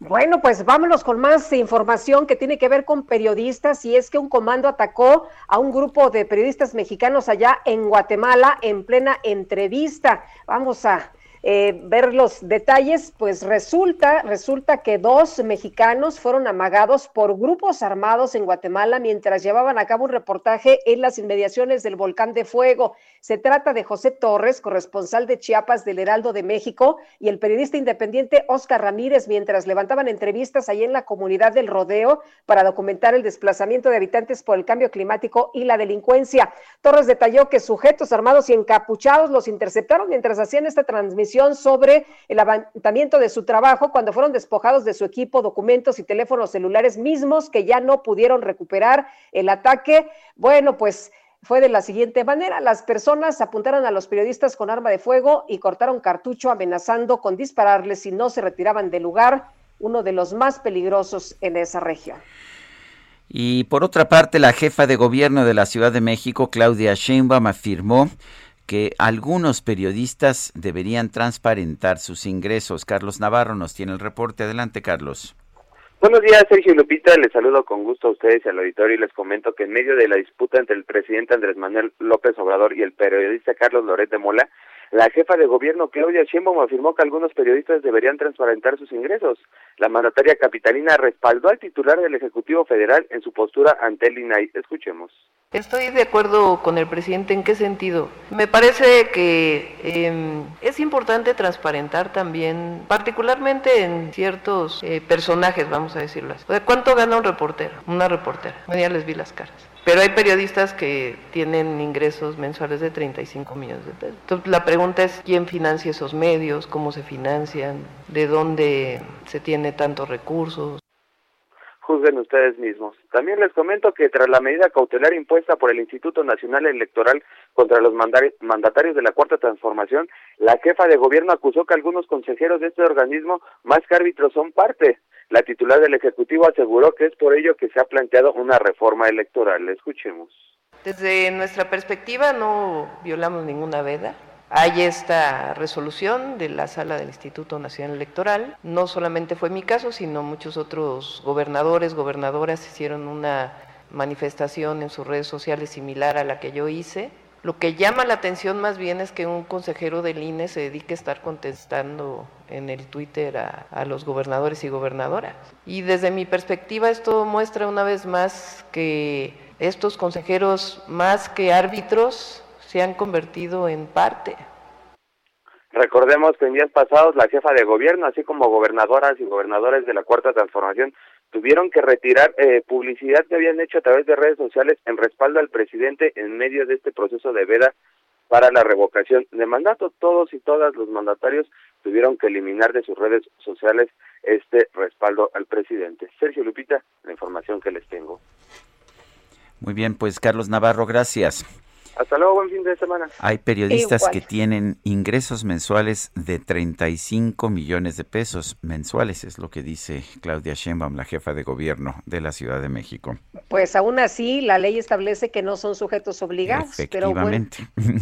Bueno, pues vámonos con más información que tiene que ver con periodistas y es que un comando atacó a un grupo de periodistas mexicanos allá en Guatemala en plena entrevista. Vamos a eh, ver los detalles, pues resulta, resulta que dos mexicanos fueron amagados por grupos armados en Guatemala mientras llevaban a cabo un reportaje en las inmediaciones del volcán de fuego. Se trata de José Torres, corresponsal de Chiapas del Heraldo de México, y el periodista independiente Oscar Ramírez, mientras levantaban entrevistas ahí en la comunidad del Rodeo para documentar el desplazamiento de habitantes por el cambio climático y la delincuencia. Torres detalló que sujetos armados y encapuchados los interceptaron mientras hacían esta transmisión sobre el levantamiento de su trabajo cuando fueron despojados de su equipo, documentos y teléfonos celulares mismos que ya no pudieron recuperar el ataque. Bueno, pues fue de la siguiente manera. Las personas apuntaron a los periodistas con arma de fuego y cortaron cartucho amenazando con dispararles si no se retiraban del lugar, uno de los más peligrosos en esa región. Y por otra parte, la jefa de gobierno de la Ciudad de México, Claudia Sheinbaum, afirmó que algunos periodistas deberían transparentar sus ingresos. Carlos Navarro nos tiene el reporte. Adelante, Carlos. Buenos días, Sergio Lupita. Les saludo con gusto a ustedes y al auditorio y les comento que en medio de la disputa entre el presidente Andrés Manuel López Obrador y el periodista Carlos Loret de Mola, la jefa de gobierno Claudia Sheinbaum afirmó que algunos periodistas deberían transparentar sus ingresos. La mandataria capitalina respaldó al titular del Ejecutivo Federal en su postura ante el INAI. Escuchemos. Estoy de acuerdo con el presidente. ¿En qué sentido? Me parece que eh, es importante transparentar también, particularmente en ciertos eh, personajes, vamos a decirlo así. ¿Cuánto gana un reportero? Una reportera. Ya les vi las caras. Pero hay periodistas que tienen ingresos mensuales de 35 millones de pesos. Entonces la pregunta es quién financia esos medios, cómo se financian, de dónde se tiene tantos recursos juzguen ustedes mismos. También les comento que tras la medida cautelar impuesta por el Instituto Nacional Electoral contra los mandatarios de la Cuarta Transformación, la jefa de gobierno acusó que algunos consejeros de este organismo, más que árbitros, son parte. La titular del Ejecutivo aseguró que es por ello que se ha planteado una reforma electoral. Escuchemos. Desde nuestra perspectiva no violamos ninguna veda. Hay esta resolución de la sala del Instituto Nacional Electoral. No solamente fue mi caso, sino muchos otros gobernadores, gobernadoras hicieron una manifestación en sus redes sociales similar a la que yo hice. Lo que llama la atención más bien es que un consejero del INE se dedique a estar contestando en el Twitter a, a, los gobernadores y gobernadoras. Y desde mi perspectiva esto muestra una vez más que estos consejeros, más que árbitros, se han convertido en parte. Recordemos que en días pasados la jefa de gobierno, así como gobernadoras y gobernadores de la Cuarta Transformación, tuvieron que retirar eh, publicidad que habían hecho a través de redes sociales en respaldo al presidente en medio de este proceso de veda para la revocación de mandato. Todos y todas los mandatarios tuvieron que eliminar de sus redes sociales este respaldo al presidente. Sergio Lupita, la información que les tengo. Muy bien, pues Carlos Navarro, gracias. Hasta luego, buen fin de semana. Hay periodistas que tienen ingresos mensuales de 35 millones de pesos mensuales, es lo que dice Claudia Sheinbaum, la jefa de gobierno de la Ciudad de México. Pues aún así, la ley establece que no son sujetos obligados. Efectivamente. Pero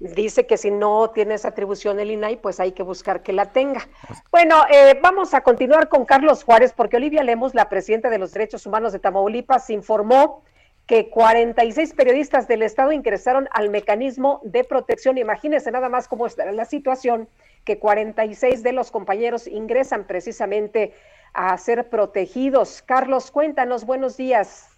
<laughs> dice que si no tiene esa atribución el INAI, pues hay que buscar que la tenga. Bueno, eh, vamos a continuar con Carlos Juárez, porque Olivia Lemos, la presidenta de los Derechos Humanos de Tamaulipas, informó que 46 periodistas del Estado ingresaron al mecanismo de protección. Imagínense nada más cómo estará la situación, que 46 de los compañeros ingresan precisamente a ser protegidos. Carlos, cuéntanos, buenos días.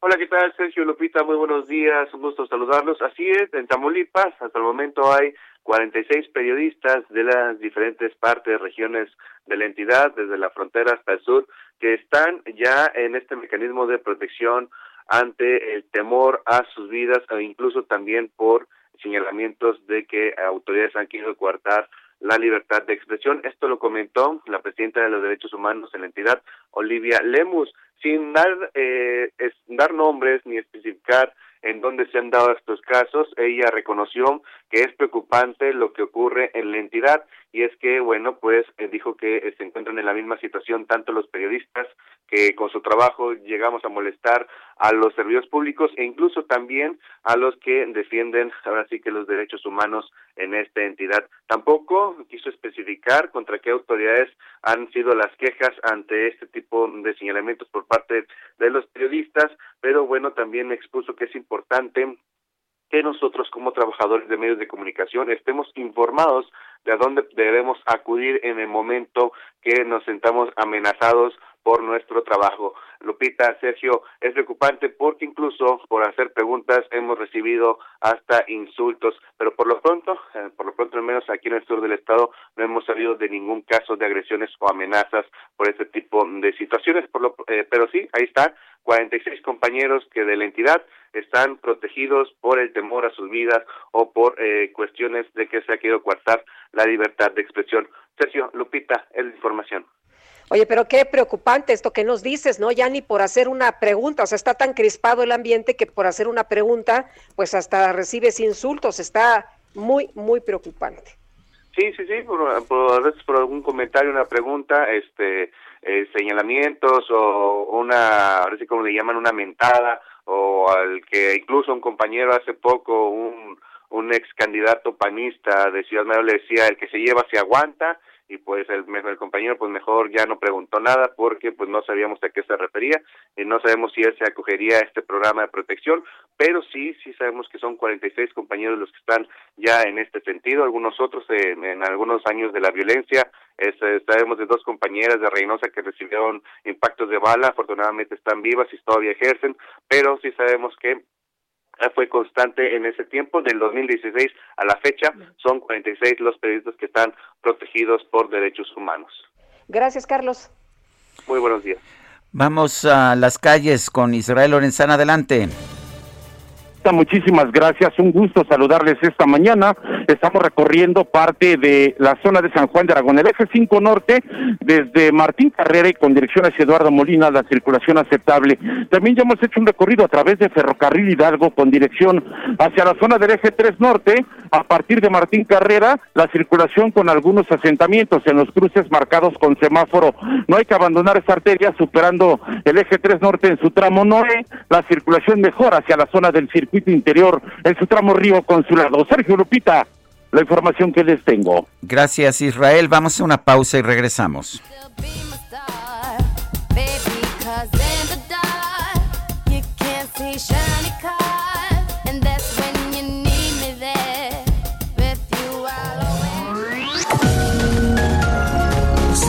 Hola, ¿qué tal? Sergio Lupita, muy buenos días, un gusto saludarlos. Así es, en Tamaulipas hasta el momento hay 46 periodistas de las diferentes partes, regiones de la entidad, desde la frontera hasta el sur, que están ya en este mecanismo de protección ante el temor a sus vidas e incluso también por señalamientos de que autoridades han querido coartar la libertad de expresión. Esto lo comentó la presidenta de los derechos humanos en la entidad, Olivia Lemus, sin dar, eh, dar nombres ni especificar en dónde se han dado estos casos. Ella reconoció que es preocupante lo que ocurre en la entidad y es que, bueno, pues eh, dijo que eh, se encuentran en la misma situación tanto los periodistas que con su trabajo llegamos a molestar a los servidores públicos e incluso también a los que defienden ahora sí que los derechos humanos en esta entidad. Tampoco quiso especificar contra qué autoridades han sido las quejas ante este tipo de señalamientos por parte de los periodistas, pero bueno, también expuso que es importante que nosotros como trabajadores de medios de comunicación estemos informados de a dónde debemos acudir en el momento que nos sentamos amenazados por nuestro trabajo. Lupita, Sergio, es preocupante porque incluso por hacer preguntas hemos recibido hasta insultos, pero por lo pronto, eh, por lo pronto al menos aquí en el sur del estado no hemos sabido de ningún caso de agresiones o amenazas por este tipo de situaciones, por lo, eh, pero sí, ahí está, 46 compañeros que de la entidad están protegidos por el temor a sus vidas o por eh, cuestiones de que se ha querido coartar la libertad de expresión. Sergio, Lupita, es la información. Oye, pero qué preocupante esto que nos dices, ¿no? Ya ni por hacer una pregunta, o sea, está tan crispado el ambiente que por hacer una pregunta, pues hasta recibes insultos, está muy, muy preocupante. Sí, sí, sí, por, a veces por algún comentario, una pregunta, este, eh, señalamientos o una, ahora sí como le llaman, una mentada, o al que incluso un compañero hace poco, un, un ex candidato panista de Ciudad Mayor le decía, el que se lleva se aguanta, y pues el, el compañero pues mejor ya no preguntó nada porque pues no sabíamos a qué se refería y no sabemos si él se acogería a este programa de protección, pero sí, sí sabemos que son 46 compañeros los que están ya en este sentido, algunos otros en algunos años de la violencia, este, sabemos de dos compañeras de Reynosa que recibieron impactos de bala, afortunadamente están vivas y todavía ejercen, pero sí sabemos que fue constante en ese tiempo, del 2016 a la fecha, son 46 los periodistas que están protegidos por derechos humanos. Gracias, Carlos. Muy buenos días. Vamos a las calles con Israel Lorenzana, adelante. Muchísimas gracias, un gusto saludarles esta mañana. Estamos recorriendo parte de la zona de San Juan de Aragón, el eje 5 norte, desde Martín Carrera y con dirección hacia Eduardo Molina, la circulación aceptable. También ya hemos hecho un recorrido a través de Ferrocarril Hidalgo con dirección hacia la zona del eje 3 norte, a partir de Martín Carrera, la circulación con algunos asentamientos en los cruces marcados con semáforo. No hay que abandonar esta arteria superando el eje 3 norte en su tramo Noé, la circulación mejora hacia la zona del circuito interior en su tramo Río Consulado. Sergio Lupita, la información que les tengo. Gracias Israel, vamos a una pausa y regresamos.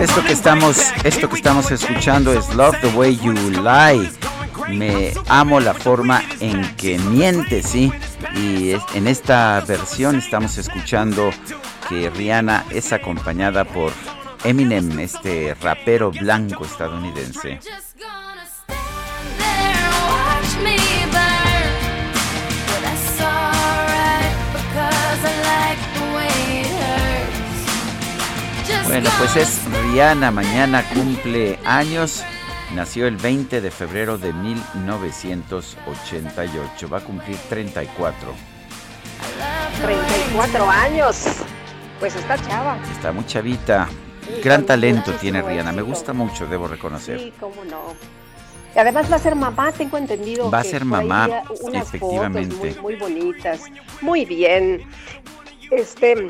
Esto que estamos, esto que estamos escuchando es Love the Way You Lie. Me amo la forma en que miente, sí. Y en esta versión estamos escuchando que Rihanna es acompañada por Eminem, este rapero blanco estadounidense. Bueno, pues es Rihanna, mañana cumple años. Nació el 20 de febrero de 1988. Va a cumplir 34. 34 años. Pues está chava. Está muy chavita. Gran talento tiene Rihanna. Me gusta mucho, debo reconocer. Sí, cómo no. Y además va a ser mamá, tengo entendido. Va a ser mamá, unas efectivamente. fotos muy, muy bonitas. Muy bien. Este,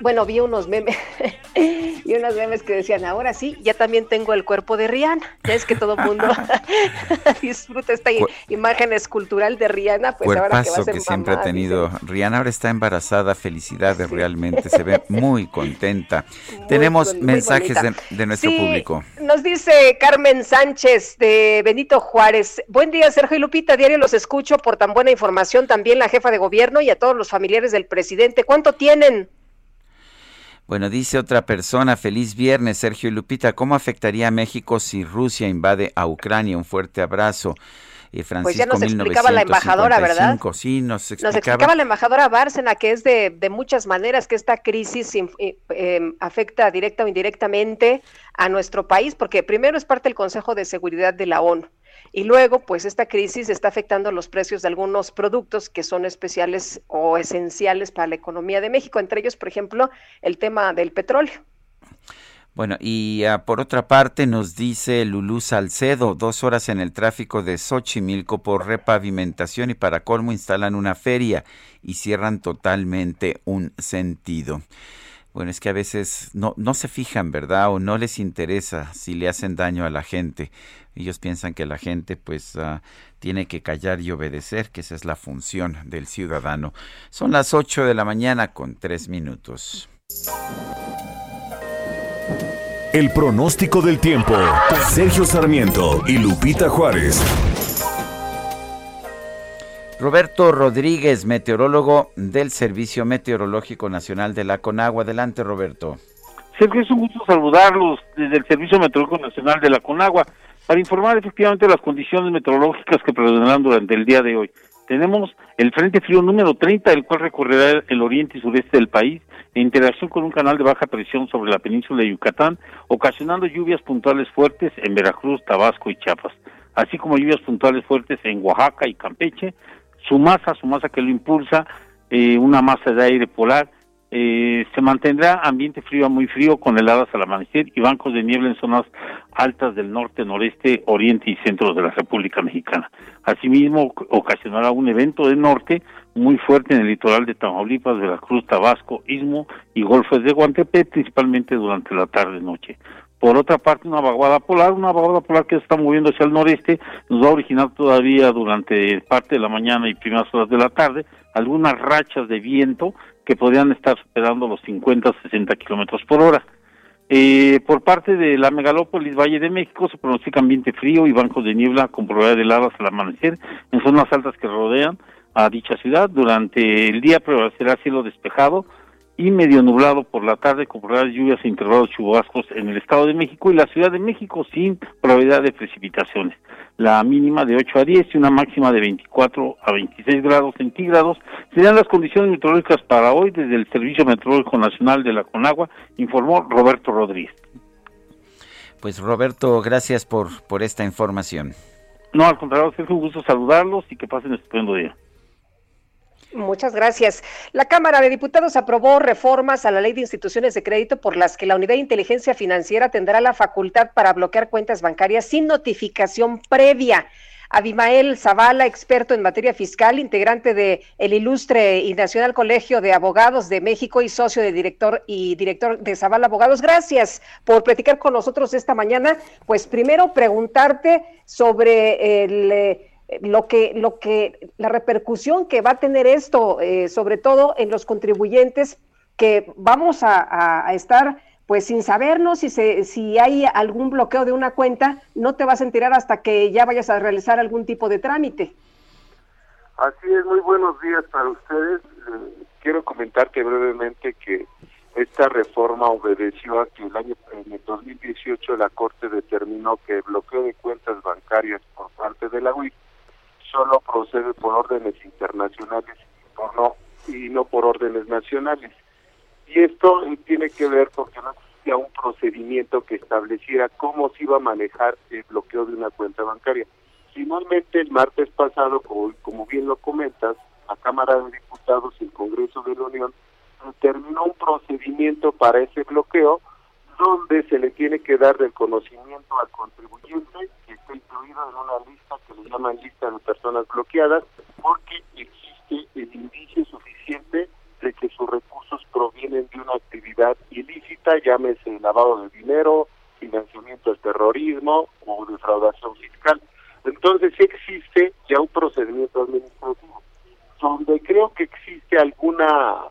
bueno, vi unos memes <laughs> y unos memes que decían, ahora sí, ya también tengo el cuerpo de Rihanna. Ya es que todo el mundo <laughs> <laughs> disfruta esta Cu- imagen escultural de Rihanna, pues ahora que va a Cuerpazo ser que siempre ha tenido. Rihanna ahora está embarazada. Felicidades, realmente. Se ve <laughs> muy contenta. Tenemos con- mensajes de, de nuestro Sí, público. Nos dice Carmen Sánchez de Benito Juárez. Buen día, Sergio y Lupita. Diario los escucho por tan buena información. También la jefa de gobierno y a todos los familiares del presidente. ¿Cuánto tienen? Bueno, dice otra persona, feliz viernes, Sergio y Lupita, ¿cómo afectaría a México si Rusia invade a Ucrania? Un fuerte abrazo. Eh, Francisco, Pues ya nos explicaba la embajadora, ¿verdad? 1955. Sí, nos Nos explicaba. la embajadora Bárcena que es de, de muchas maneras que esta crisis eh, eh, afecta directa o indirectamente a nuestro país, porque primero es parte del Consejo de Seguridad de la ONU. Y luego pues esta crisis está afectando los precios de algunos productos que son especiales o esenciales para la economía de México, entre ellos, por ejemplo, el tema del petróleo. Bueno, y ah, por otra parte nos dice Lulú Salcedo, dos horas en el tráfico de Xochimilco por repavimentación y para colmo instalan una feria y cierran totalmente un sentido. Bueno, es que a veces no, no se fijan, ¿verdad? O no les interesa si le hacen daño a la gente. Ellos piensan que la gente pues ah, tiene que callar y obedecer, que esa es la función del ciudadano. Son las 8 de la mañana con tres minutos. El pronóstico del tiempo. Sergio Sarmiento y Lupita Juárez. Roberto Rodríguez, meteorólogo del Servicio Meteorológico Nacional de la Conagua. Adelante, Roberto. Sergio, es un gusto saludarlos desde el Servicio Meteorológico Nacional de la Conagua para informar efectivamente las condiciones meteorológicas que predominarán durante el día de hoy. Tenemos el Frente Frío número 30, el cual recorrerá el oriente y sureste del país en interacción con un canal de baja presión sobre la península de Yucatán, ocasionando lluvias puntuales fuertes en Veracruz, Tabasco y Chiapas, así como lluvias puntuales fuertes en Oaxaca y Campeche, su masa, su masa que lo impulsa, eh, una masa de aire polar, eh, se mantendrá ambiente frío a muy frío con heladas al amanecer y bancos de niebla en zonas altas del norte, noreste, oriente y centro de la República Mexicana. Asimismo, ocasionará un evento de norte muy fuerte en el litoral de Tamaulipas, Veracruz, Tabasco, Istmo y Golfos de Guantepe, principalmente durante la tarde-noche. Por otra parte, una vaguada polar, una vaguada polar que se está moviendo hacia el noreste, nos va a originar todavía durante parte de la mañana y primeras horas de la tarde algunas rachas de viento que podrían estar superando los 50 60 kilómetros por hora. Eh, por parte de la megalópolis Valle de México se pronostica ambiente frío y bancos de niebla con probabilidad de heladas al amanecer en zonas altas que rodean a dicha ciudad. Durante el día prevalecerá cielo despejado y medio nublado por la tarde con probabilidad de lluvias e intervalos chubascos en el Estado de México y la Ciudad de México sin probabilidad de precipitaciones. La mínima de 8 a 10 y una máxima de 24 a 26 grados centígrados serían las condiciones meteorológicas para hoy desde el Servicio Meteorológico Nacional de la Conagua, informó Roberto Rodríguez. Pues Roberto, gracias por, por esta información. No, al contrario, es un gusto saludarlos y que pasen un estupendo día. Muchas gracias. La Cámara de Diputados aprobó reformas a la Ley de Instituciones de Crédito por las que la Unidad de Inteligencia Financiera tendrá la facultad para bloquear cuentas bancarias sin notificación previa. Abimael Zavala, experto en materia fiscal, integrante de ilustre y nacional Colegio de Abogados de México y socio de director y director de Zavala Abogados. Gracias por platicar con nosotros esta mañana. Pues primero preguntarte sobre el eh, lo que, lo que, la repercusión que va a tener esto, eh, sobre todo en los contribuyentes que vamos a, estar pues sin sabernos si, se, si hay algún bloqueo de una cuenta, no te vas a enterar hasta que ya vayas a realizar algún tipo de trámite. Así es, muy buenos días para ustedes. Eh, quiero comentarte brevemente que esta reforma obedeció a que el año en el 2018 la Corte determinó que el bloqueo de cuentas bancarias por parte de la UIC solo procede por órdenes internacionales por no, y no por órdenes nacionales. Y esto tiene que ver porque no existía un procedimiento que estableciera cómo se iba a manejar el bloqueo de una cuenta bancaria. Finalmente, el martes pasado, como, bien lo comentas, la Cámara de Diputados y el Congreso de la Unión determinó un procedimiento para ese bloqueo donde se le tiene que dar del conocimiento al contribuyente que está incluido en una lista que le llaman lista de personas bloqueadas porque existe el indicio suficiente de que sus recursos provienen de una actividad ilícita, llámese lavado de dinero, financiamiento del terrorismo o defraudación fiscal. Entonces existe ya un procedimiento administrativo donde creo que existe alguna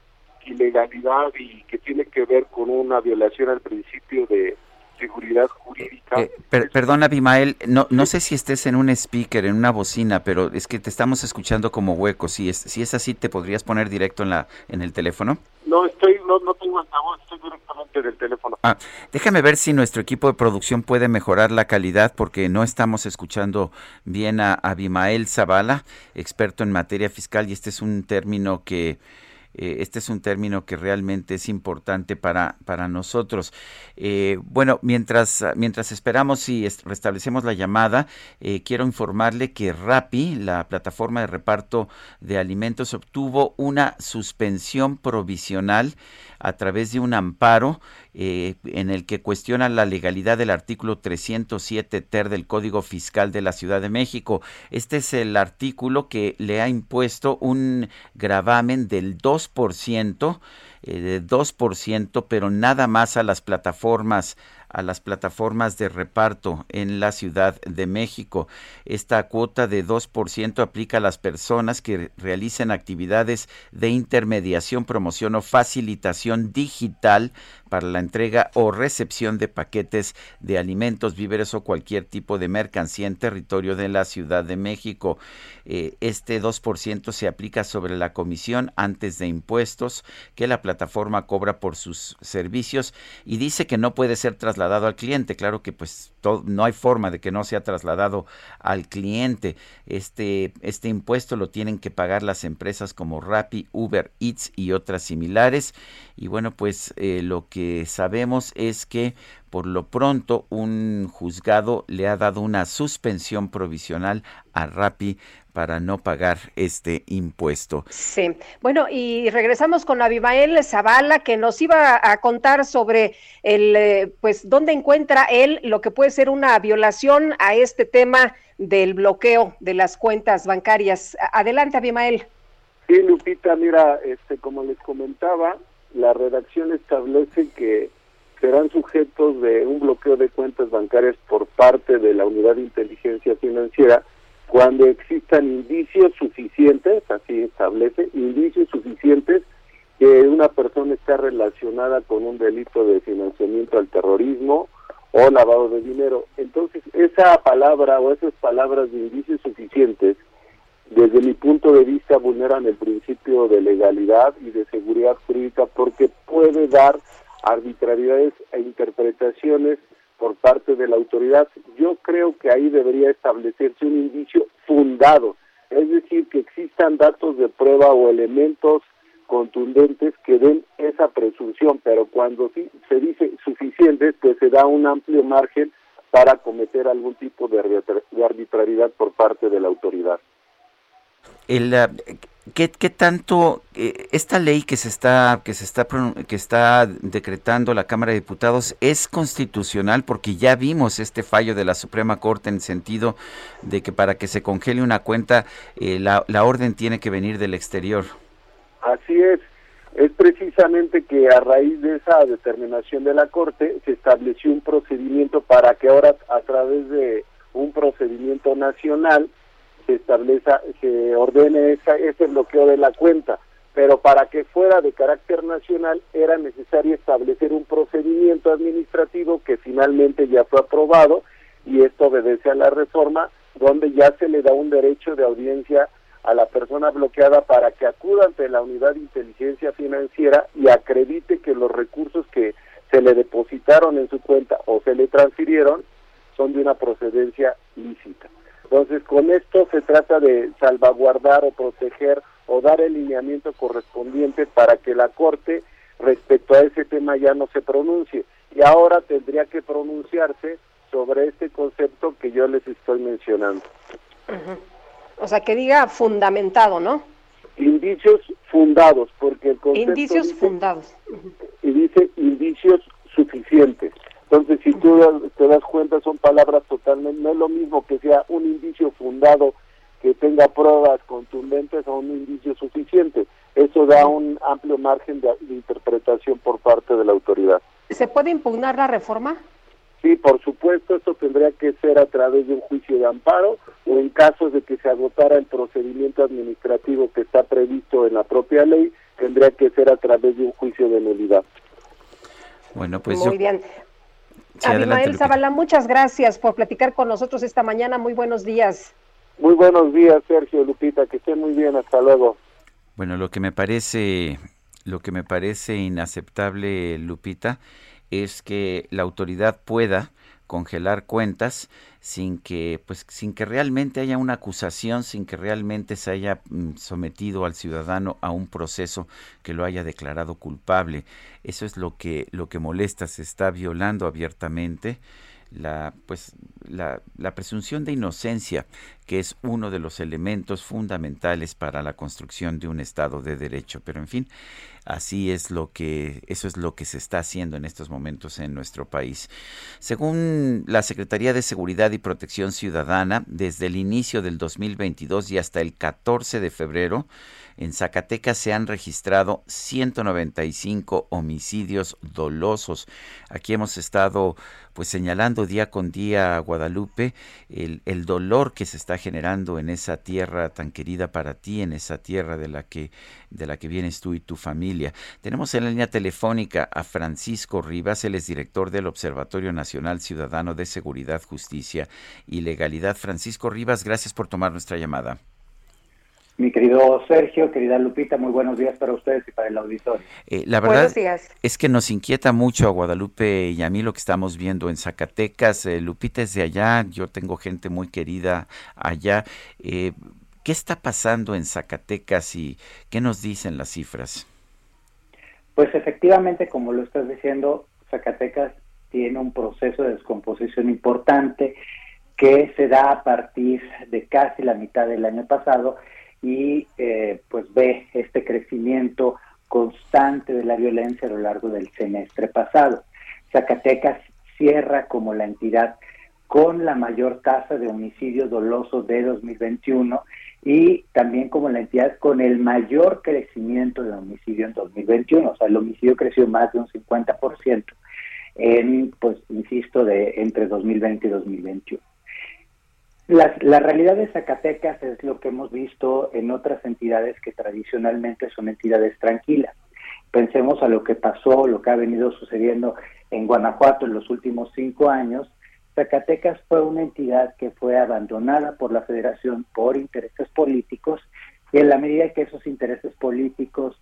ilegalidad y que tiene que ver con una violación al principio de seguridad jurídica. Eh, per, perdona, Abimael, no, no sé si estés en un speaker, en una bocina, pero es que te estamos escuchando como hueco. Si es, si es así, ¿te podrías poner directo en, la, en el teléfono? No, estoy, no, no tengo altavoz, estoy directamente en el teléfono. Ah, déjame ver si nuestro equipo de producción puede mejorar la calidad, porque no estamos escuchando bien a Abimael Zavala, experto en materia fiscal, y este es un término que Eh, este es un término que realmente es importante para, para nosotros. Eh, bueno, mientras, mientras esperamos y restablecemos la llamada, eh, quiero informarle que Rappi, la plataforma de reparto de alimentos, obtuvo una suspensión provisional a través de un amparo eh, en el que cuestiona la legalidad del artículo 307 ter del Código Fiscal de la Ciudad de México. Este es el artículo que le ha impuesto un gravamen del 2%, eh, de 2%, pero nada más a las plataformas a las plataformas de reparto en la Ciudad de México. Esta cuota de 2% aplica a las personas que realicen actividades de intermediación, promoción o facilitación digital para la entrega o recepción de paquetes de alimentos, víveres o cualquier tipo de mercancía en territorio de la Ciudad de México. Eh, este 2% se aplica sobre la comisión antes de impuestos que la plataforma cobra por sus servicios y dice que no puede ser trasladado al cliente. Claro que pues no hay forma de que no sea trasladado al cliente. Este, este impuesto lo tienen que pagar las empresas como Rappi, Uber Eats y otras similares. Y bueno, pues eh, lo que sabemos es que por lo pronto un juzgado le ha dado una suspensión provisional a Rappi para no pagar este impuesto. Sí, bueno, y regresamos con Abimael Zavala, que nos iba a contar sobre el, eh, pues, dónde encuentra él lo que puede ser una violación a este tema del bloqueo de las cuentas bancarias. Adelante, Abimael. Sí, Lupita, mira, este, como les comentaba, la redacción establece que serán sujetos de un bloqueo de cuentas bancarias por parte de la Unidad de Inteligencia Financiera cuando existan indicios suficientes, así establece, indicios suficientes que una persona está relacionada con un delito de financiamiento al terrorismo o lavado de dinero. Entonces, esa palabra o esas palabras de indicios suficientes, desde mi punto de vista, vulneran el principio de legalidad y de seguridad jurídica porque puede dar arbitrariedades e interpretaciones por parte de la autoridad. Yo creo que ahí debería establecerse un indicio fundado, es decir, que existan datos de prueba o elementos contundentes que den esa presunción, pero cuando sí se dice suficientes, pues se da un amplio margen para cometer algún tipo de arbitrariedad por parte de la autoridad. El, ¿Qué, tanto eh, esta ley que se está que se está que está decretando la Cámara de Diputados es constitucional porque ya vimos este fallo de la Suprema Corte en el sentido de que para que se congele una cuenta eh, la, la orden tiene que venir del exterior. Así es, es precisamente que a raíz de esa determinación de la Corte se estableció un procedimiento para que ahora a través de un procedimiento nacional se estableza, se ordene esa, ese bloqueo de la cuenta. Pero para que fuera de carácter nacional era necesario establecer un procedimiento administrativo que finalmente ya fue aprobado y esto obedece a la reforma donde ya se le da un derecho de audiencia a la persona bloqueada para que acuda ante la unidad de inteligencia financiera y acredite que los recursos que se le depositaron en su cuenta o se le transfirieron son de una procedencia lícita. Entonces, con esto se trata de salvaguardar o proteger o dar el lineamiento correspondiente para que la Corte respecto a ese tema ya no se pronuncie. Y ahora tendría que pronunciarse sobre este concepto que yo les estoy mencionando. O sea, que diga fundamentado, ¿no? Indicios fundados, porque el concepto Indicios fundados. Y dice indicios suficientes. Entonces, si tú te das cuenta, son palabras totalmente, no es lo mismo que sea un indicio fundado que tenga pruebas contundentes o un indicio suficiente. Eso da un amplio margen de, interpretación por parte de la autoridad. ¿Se puede impugnar la reforma? Sí, por supuesto, esto tendría que ser a través de un juicio de amparo o en caso de que se agotara el procedimiento administrativo que está previsto en la propia ley, tendría que ser a través de un juicio de nulidad. Bueno, pues Muy bien. Sí, Abimael Zavala, muchas gracias por platicar con nosotros esta mañana. Muy buenos días. Muy buenos días, Sergio Lupita, que esté muy bien, hasta luego. Bueno, lo que me parece lo que me parece inaceptable, Lupita, es que la autoridad pueda congelar cuentas sin que pues sin que realmente haya una acusación, sin que realmente se haya mm, sometido al ciudadano a un proceso que lo haya declarado culpable. Eso es lo que lo que molesta, se está violando abiertamente la pues la, presunción de inocencia que es uno de los elementos fundamentales para la construcción de un estado de derecho pero en fin así es lo que eso es lo que se está haciendo en estos momentos en nuestro país según la Secretaría de Seguridad y Protección Ciudadana desde el inicio del 2022 y hasta el 14 de febrero en Zacatecas se han registrado 195 homicidios dolosos. Aquí hemos estado pues señalando día con día a Guadalupe el, el, dolor que se está generando en esa tierra tan querida para ti, en esa tierra de la que de la que vienes tú y tu familia. Tenemos en la línea telefónica a Francisco Rivas, él es director del Observatorio Nacional Ciudadano de Seguridad, Justicia y Legalidad. Francisco Rivas, gracias por tomar nuestra llamada. Mi querido Sergio, querida Lupita, muy buenos días para ustedes y para el auditorio. Eh, la verdad es que nos inquieta mucho a Guadalupe y a mí lo que estamos viendo en Zacatecas. Eh, Lupita es de allá, yo tengo gente muy querida allá. Eh, ¿Qué está pasando en Zacatecas y qué nos dicen las cifras? Pues efectivamente, como lo estás diciendo, Zacatecas tiene un proceso de descomposición importante que se da a partir de casi la mitad del año pasado y eh, pues ve este crecimiento constante de la violencia a lo largo del semestre pasado. Zacatecas cierra como la entidad con la mayor tasa de homicidio doloso de 2021 y también como la entidad con el mayor crecimiento de homicidio en 2021, o sea, el homicidio creció más de un 50% en, pues, insisto, de entre 2020 y 2021. La, la, realidad de Zacatecas es lo que hemos visto en otras entidades que tradicionalmente son entidades tranquilas. Pensemos a lo que pasó, lo que ha venido sucediendo en Guanajuato en los últimos cinco años. Zacatecas fue una entidad que fue abandonada por la federación por intereses políticos y en la medida que esos intereses políticos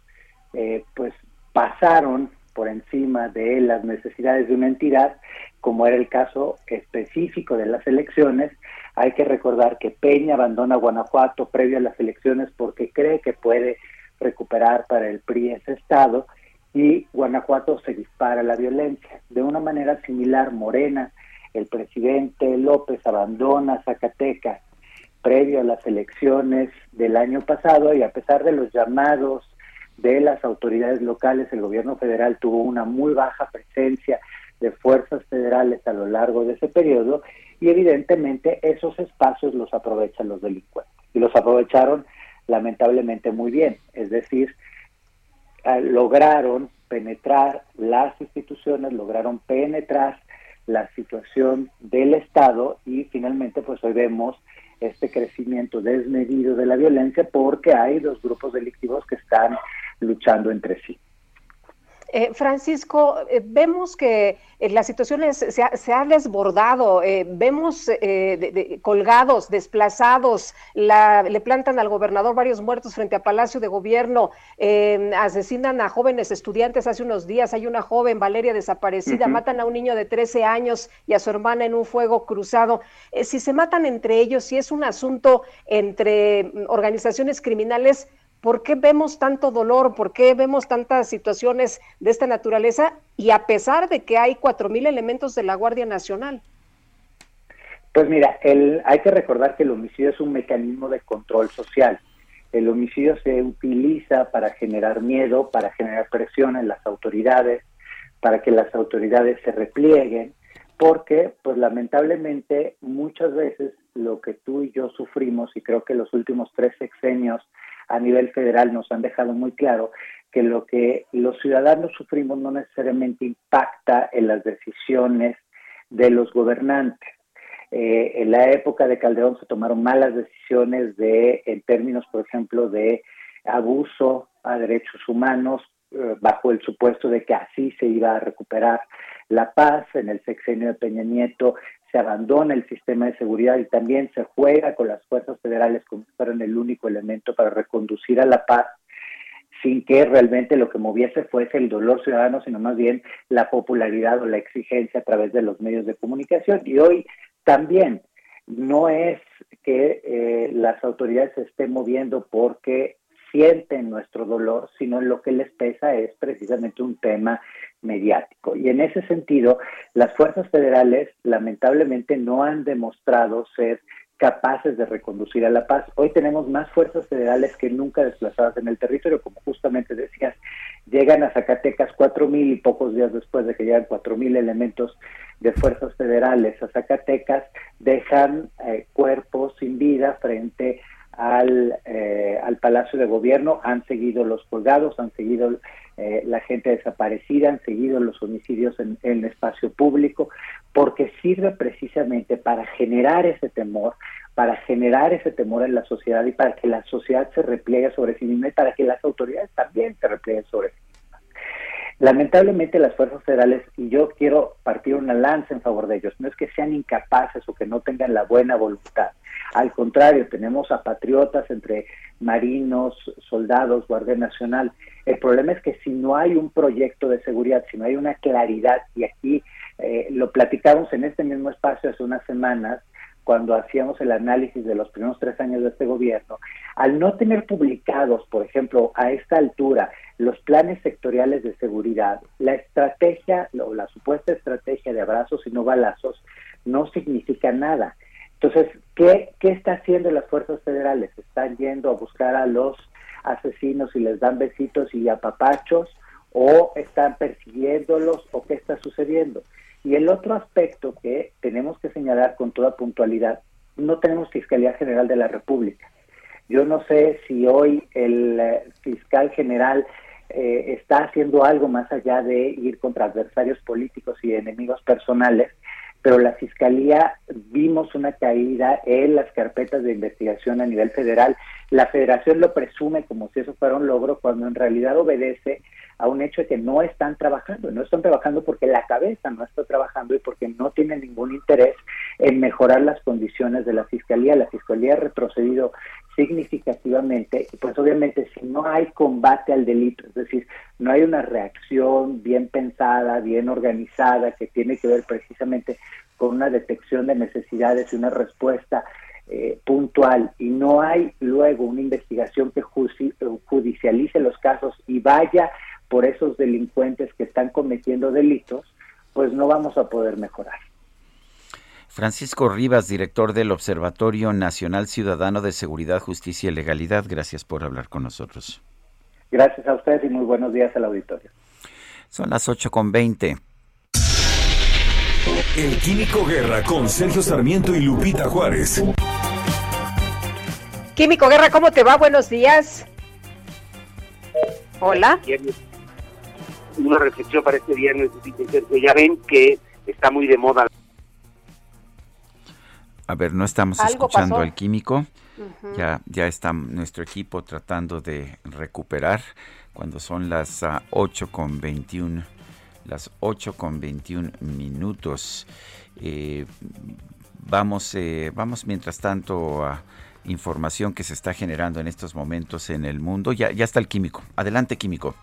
eh, pues pasaron por encima de las necesidades de una entidad, como era el caso específico de las elecciones, hay que recordar que Peña abandona Guanajuato previo a las elecciones porque cree que puede recuperar para el PRI ese estado y Guanajuato se dispara la violencia. De una manera similar, Morena, el presidente López abandona Zacatecas previo a las elecciones del año pasado y a pesar de los llamados de las autoridades locales, el gobierno federal tuvo una muy baja presencia de fuerzas federales a lo largo de ese periodo y evidentemente esos espacios los aprovechan los delincuentes y los aprovecharon lamentablemente muy bien, es decir, eh, lograron penetrar las instituciones, lograron penetrar la situación del Estado y finalmente pues hoy vemos este crecimiento desmedido de la violencia porque hay dos grupos delictivos que están luchando entre sí. Eh, Francisco, eh, vemos que eh, la situación se, ha, desbordado, vemos colgados, desplazados, le plantan al gobernador varios muertos frente a Palacio de Gobierno, asesinan a jóvenes estudiantes hace unos días, hay una joven, Valeria, desaparecida, matan a un niño de 13 años y a su hermana en un fuego cruzado. si se matan entre ellos, si es un asunto entre mm, organizaciones criminales, ¿Por qué vemos tanto dolor? ¿Por qué vemos tantas situaciones de esta naturaleza? Y a pesar de que hay cuatro mil elementos de la Guardia Nacional. Pues mira, el, hay que recordar que el homicidio es un mecanismo de control social. El homicidio se utiliza para generar miedo, para generar presión en las autoridades, para que las autoridades se replieguen, porque pues lamentablemente muchas veces lo que tú y yo sufrimos, y creo que los últimos tres sexenios a nivel federal nos han dejado muy claro que lo que los ciudadanos sufrimos no necesariamente impacta en las decisiones de los gobernantes. Eh, en la época de Calderón se tomaron malas decisiones de, en términos, por ejemplo, de abuso a derechos humanos, eh, bajo el supuesto de que así se iba a recuperar la paz. En el sexenio de Peña Nieto se abandona el sistema de seguridad y también se juega con las fuerzas federales como si fueran el único elemento para reconducir a la paz sin que realmente lo que moviese fuese el dolor ciudadano, sino más bien la popularidad o la exigencia a través de los medios de comunicación. Y hoy también no es que eh, las autoridades se estén moviendo porque sienten nuestro dolor, sino lo que les pesa es precisamente un tema mediático. Y en ese sentido, las fuerzas federales lamentablemente no han demostrado ser capaces de reconducir a la paz. Hoy tenemos más fuerzas federales que nunca desplazadas en el territorio, como justamente decías, llegan a Zacatecas cuatro mil y pocos días después de que llegan cuatro mil elementos de fuerzas federales a Zacatecas, dejan eh, cuerpos sin vida frente al, eh, al Palacio de Gobierno, han seguido los colgados, han seguido eh, la gente desaparecida, han seguido los homicidios en, el espacio público, porque sirve precisamente para generar ese temor, para generar ese temor en la sociedad y para que la sociedad se repliegue sobre sí misma y para que las autoridades también se replieguen sobre sí. Lamentablemente las fuerzas federales, y yo quiero partir una lanza en favor de ellos, no es que sean incapaces o que no tengan la buena voluntad, al contrario, tenemos a patriotas entre marinos, soldados, Guardia Nacional. El problema es que si no hay un proyecto de seguridad, si no hay una claridad, y aquí eh, lo platicamos en este mismo espacio hace unas semanas, cuando hacíamos el análisis de los primeros tres años de este gobierno, al no tener publicados, por ejemplo, a esta altura, los planes sectoriales de seguridad, la estrategia o la supuesta estrategia de abrazos y no balazos no significa nada. Entonces, ¿qué, ¿qué está haciendo las fuerzas federales? ¿Están yendo a buscar a los asesinos y les dan besitos y apapachos? ¿O están persiguiéndolos? ¿O qué está sucediendo? Y el otro aspecto que tenemos que señalar con toda puntualidad, no tenemos Fiscalía General de la República. Yo no sé si hoy el eh, fiscal general eh, está haciendo algo más allá de ir contra adversarios políticos y enemigos personales, pero la Fiscalía vimos una caída en las carpetas de investigación a nivel federal. La Federación lo presume como si eso fuera un logro, cuando en realidad obedece a un hecho de que no están trabajando. No están trabajando porque la cabeza no está trabajando y porque no tienen ningún interés en mejorar las condiciones de la Fiscalía. La Fiscalía ha retrocedido significativamente pues obviamente si no hay combate al delito, es decir, no hay una reacción bien pensada, bien organizada que tiene que ver precisamente con una detección de necesidades y una respuesta eh, puntual y no hay luego una investigación que judicialice los casos y vaya por esos delincuentes que están cometiendo delitos, pues no vamos a poder mejorar. Francisco Rivas, director del Observatorio Nacional Ciudadano de Seguridad, Justicia y Legalidad, gracias por hablar con nosotros. Gracias a ustedes y muy buenos días al auditorio. Son las 8 con 20. El Químico Guerra con Sergio Sarmiento y Lupita Juárez. Químico Guerra, ¿cómo te va? Buenos días. Hola. Una reflexión para este viernes, Sergio. Ya ven que está muy de moda a ver, no estamos escuchando al químico. Ya, ya está nuestro equipo tratando de recuperar cuando son las uh, 8 con 21, las 8 con 21 minutos. Eh, vamos, eh, vamos mientras tanto a información que se está generando en estos momentos en el mundo. Ya, ya está el químico. Adelante, químico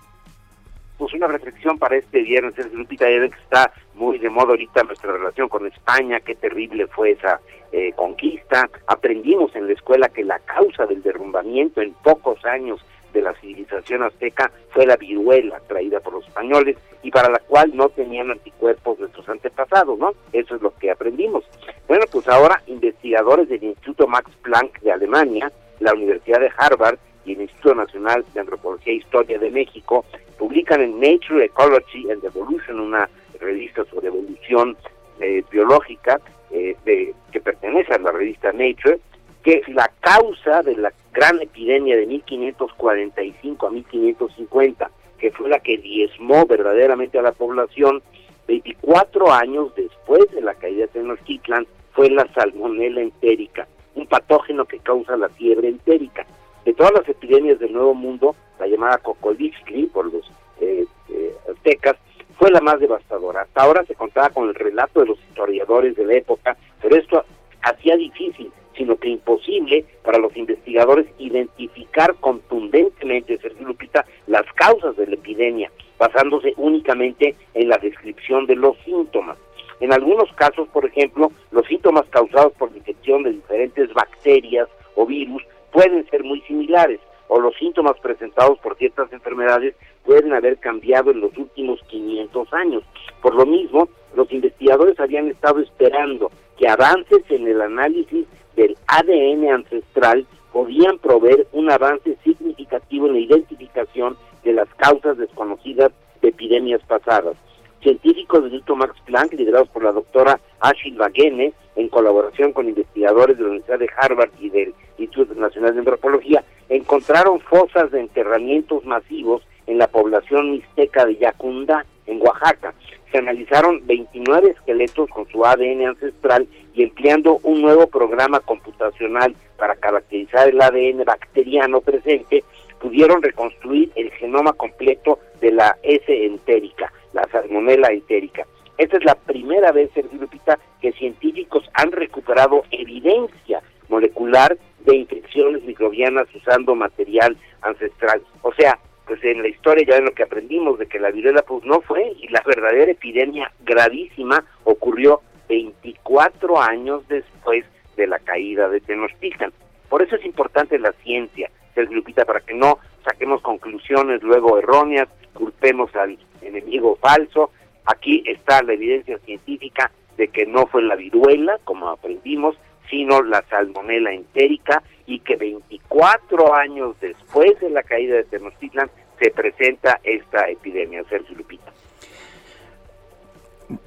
pues una reflexión para este viernes, el Lupita, ya que está muy de moda ahorita nuestra relación con España, qué terrible fue esa eh, conquista. Aprendimos en la escuela que la causa del derrumbamiento en pocos años de la civilización azteca fue la viruela traída por los españoles y para la cual no tenían anticuerpos nuestros antepasados, ¿no? Eso es lo que aprendimos. Bueno, pues ahora investigadores del Instituto Max Planck de Alemania, la Universidad de Harvard y el Instituto Nacional de Antropología e Historia de México publican en Nature Ecology and Evolution, una revista sobre evolución eh, biológica eh, de, que pertenece a la revista Nature, que la causa de la gran epidemia de 1545 a 1550, que fue la que diezmó verdaderamente a la población, 24 años después de la caída de Tenochtitlan, fue la salmonella entérica, un patógeno que causa la fiebre entérica de todas las epidemias del Nuevo Mundo, la llamada Cocolixli por los eh, eh, aztecas, fue la más devastadora. Hasta ahora se contaba con el relato de los historiadores de la época, pero esto hacía difícil, sino que imposible para los investigadores identificar contundentemente, Sergio Lupita, las causas de la epidemia, basándose únicamente en la descripción de los síntomas. En algunos casos, por ejemplo, los síntomas causados por la infección de diferentes bacterias o virus pueden ser muy similares o los síntomas presentados por ciertas enfermedades pueden haber cambiado en los últimos 500 años. Por lo mismo, los investigadores habían estado esperando que avances en el análisis del ADN ancestral podían proveer un avance significativo en la identificación de las causas desconocidas de epidemias pasadas. Científicos del Instituto Max Planck, liderados por la doctora Ashil Bagene, en colaboración con investigadores de la Universidad de Harvard y del Instituto Nacional de Antropología, encontraron fosas de enterramientos masivos en la población mixteca de Yacunda, en Oaxaca. Se analizaron 29 esqueletos con su ADN ancestral y empleando un nuevo programa computacional para caracterizar el ADN bacteriano presente, pudieron reconstruir el genoma completo de la S entérica, la salmonella entérica. Esta es la primera vez, Sergio Lupita, que científicos han recuperado evidencia molecular de infecciones microbianas usando material ancestral. O sea, pues en la historia ya en lo que aprendimos de que la viruela pues no fue y la verdadera epidemia gravísima ocurrió 24 años después de la caída de Tenochtitlan. Por eso es importante la ciencia, Sergio Lupita, para que no saquemos conclusiones luego erróneas, culpemos al enemigo falso. Aquí está la evidencia científica de que no fue la viruela, como aprendimos, sino la salmonela entérica y que 24 años después de la caída de Tenochtitlan se presenta esta epidemia, Sergio Lupita.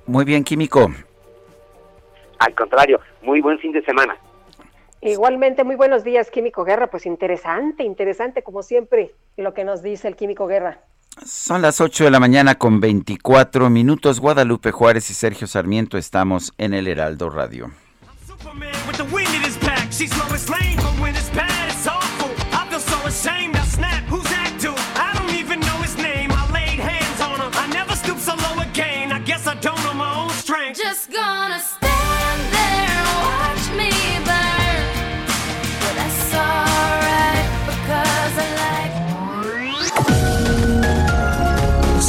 Muy bien, Químico. Al contrario, muy buen fin de semana. Igualmente, muy buenos días, Químico Guerra. Pues interesante, interesante como siempre lo que nos dice el Químico Guerra. Son las 8 de la mañana con 24 minutos. Guadalupe Juárez y Sergio Sarmiento estamos en el Heraldo Radio. With the wind in his back. She's Lois Lane,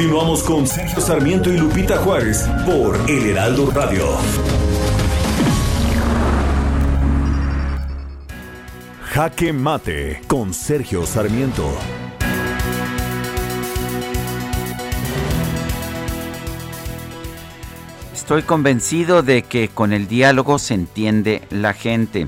Continuamos con Sergio Sarmiento y Lupita Juárez por El Heraldo Radio. Jaque Mate con Sergio Sarmiento. Estoy convencido de que con el diálogo se entiende la gente.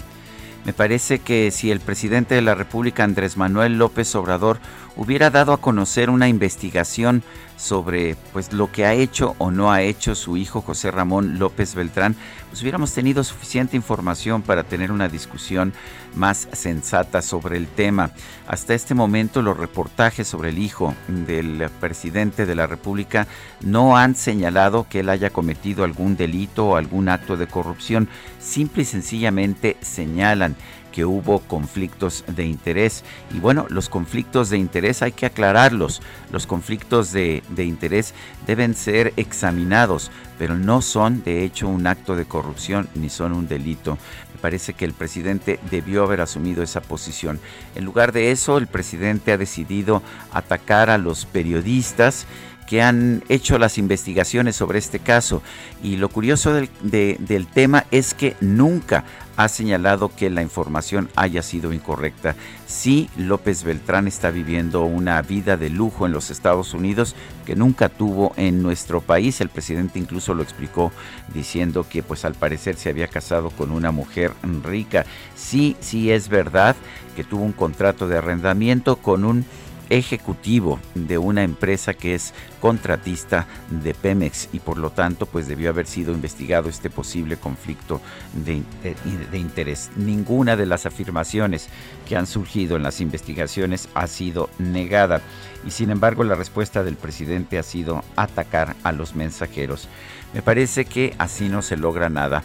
Me parece que si el presidente de la República, Andrés Manuel López Obrador, hubiera dado a conocer una investigación sobre pues lo que ha hecho o no ha hecho su hijo José Ramón López Beltrán, pues hubiéramos tenido suficiente información para tener una discusión más sensata sobre el tema. Hasta este momento los reportajes sobre el hijo del presidente de la República no han señalado que él haya cometido algún delito o algún acto de corrupción, simple y sencillamente señalan que hubo conflictos de interés. Y bueno, los conflictos de interés hay que aclararlos. Los conflictos de, de, interés deben ser examinados, pero no son de hecho un acto de corrupción ni son un delito. Me parece que el presidente debió haber asumido esa posición. En lugar de eso, el presidente ha decidido atacar a los periodistas que han hecho las investigaciones sobre este caso. Y lo curioso del, del tema es que nunca ha señalado que la información haya sido incorrecta. Sí, López Beltrán está viviendo una vida de lujo en los Estados Unidos que nunca tuvo en nuestro país. El presidente incluso lo explicó diciendo que pues al parecer se había casado con una mujer rica. Sí, sí es verdad que tuvo un contrato de arrendamiento con un ejecutivo de una empresa que es contratista de Pemex y por lo tanto pues debió haber sido investigado este posible conflicto de, de, interés. Ninguna de las afirmaciones que han surgido en las investigaciones ha sido negada y sin embargo la respuesta del presidente ha sido atacar a los mensajeros. Me parece que así no se logra nada.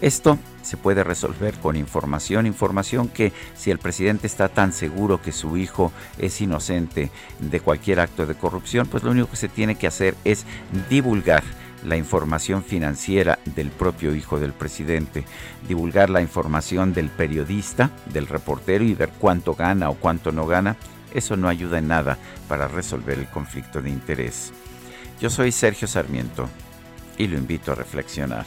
Esto se puede resolver con información, información que si el presidente está tan seguro que su hijo es inocente de cualquier acto de corrupción, pues lo único que se tiene que hacer es divulgar la información financiera del propio hijo del presidente, divulgar la información del periodista, del reportero y ver cuánto gana o cuánto no gana, eso no ayuda en nada para resolver el conflicto de interés. Yo soy Sergio Sarmiento y lo invito a reflexionar.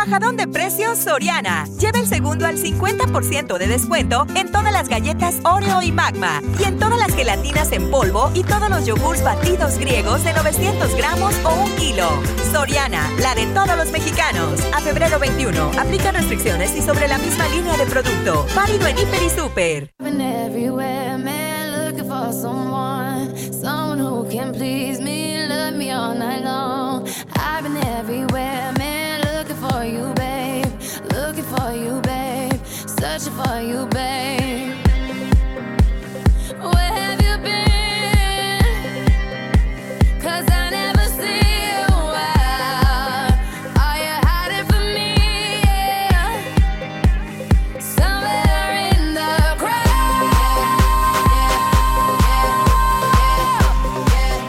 Bajadón de precios Soriana. Lleva el segundo al 50% de descuento en todas las galletas Oreo y Magma. Y en todas las gelatinas en polvo y todos los yogurts batidos griegos de 900 gramos o un kilo. Soriana, la de todos los mexicanos. A febrero 21. Aplica restricciones y sobre la misma línea de producto. Válido en Hiper y Super. for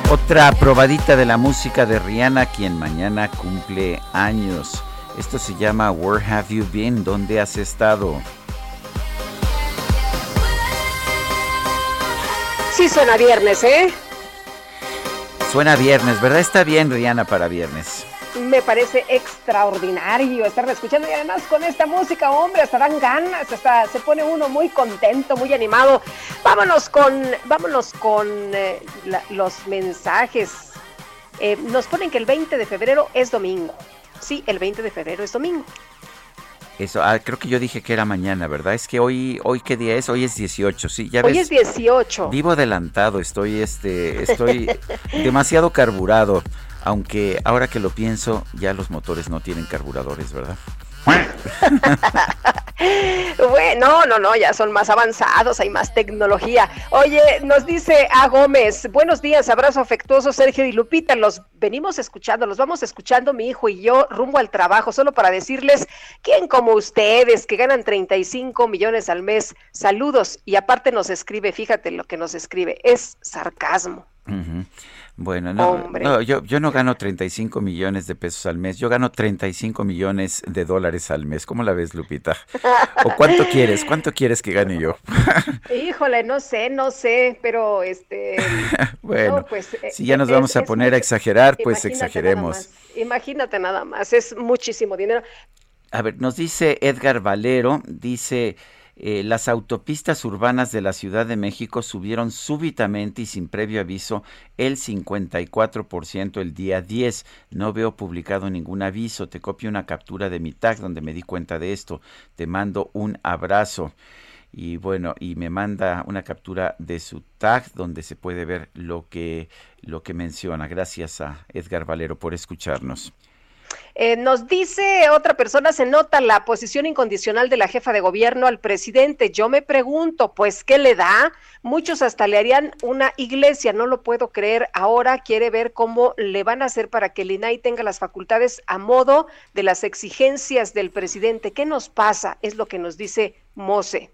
Otra probadita de la música de Rihanna, quien mañana cumple años. Esto se llama Where Have You Been? ¿Dónde has estado? Sí suena viernes, ¿eh? Suena viernes, ¿verdad? Está bien, Rihanna, para viernes. Me parece extraordinario estarla escuchando y además con esta música, hombre, hasta dan ganas, hasta se pone uno muy contento, muy animado. Vámonos con, vámonos con eh, la, los mensajes. Eh, nos ponen que el 20 de febrero es domingo. Sí, el 20 de febrero es domingo. Eso, ah, creo que yo dije que era mañana, ¿verdad? Es que hoy, hoy qué día es? Hoy es 18, sí, ya Hoy ves, es 18. Vivo adelantado, estoy, este, estoy <laughs> demasiado carburado, aunque ahora que lo pienso, ya los motores no tienen carburadores, ¿verdad? <laughs> Bueno, no, no, ya son más avanzados, hay más tecnología. Oye, nos dice A Gómez, buenos días, abrazo afectuoso Sergio y Lupita, los venimos escuchando, los vamos escuchando mi hijo y yo rumbo al trabajo, solo para decirles, ¿quién como ustedes que ganan 35 millones al mes? Saludos y aparte nos escribe, fíjate lo que nos escribe, es sarcasmo. Bueno, no, no, yo, yo no gano 35 millones de pesos al mes, yo gano 35 millones de dólares al mes. ¿Cómo la ves, Lupita? ¿O cuánto quieres? ¿Cuánto quieres que gane yo? <laughs> Híjole, no sé, no sé, pero este... <laughs> Bueno, no, pues, eh, si ya nos es- vamos a poner a exagerar, pues nada exageremos. más, Imagínate nada más, es muchísimo dinero. A ver, nos dice Edgar Valero, dice, eh, las autopistas urbanas de la Ciudad de México subieron súbitamente y sin previo aviso el 54% el día 10. No veo publicado ningún aviso. Te copio una captura de mi tag donde me di cuenta de esto. Te mando un abrazo. Y bueno, y me manda una captura de su tag donde se puede ver lo que, lo que menciona. Gracias a Edgar Valero por escucharnos. Eh, nos dice otra persona, se nota la posición incondicional de la jefa de gobierno al presidente. Yo me pregunto, pues, ¿qué le da? Muchos hasta le harían una iglesia, no lo puedo creer. Ahora quiere ver cómo le van a hacer para que el INAI tenga las facultades a modo de las exigencias del presidente. ¿Qué nos pasa? Es lo que nos dice Mose.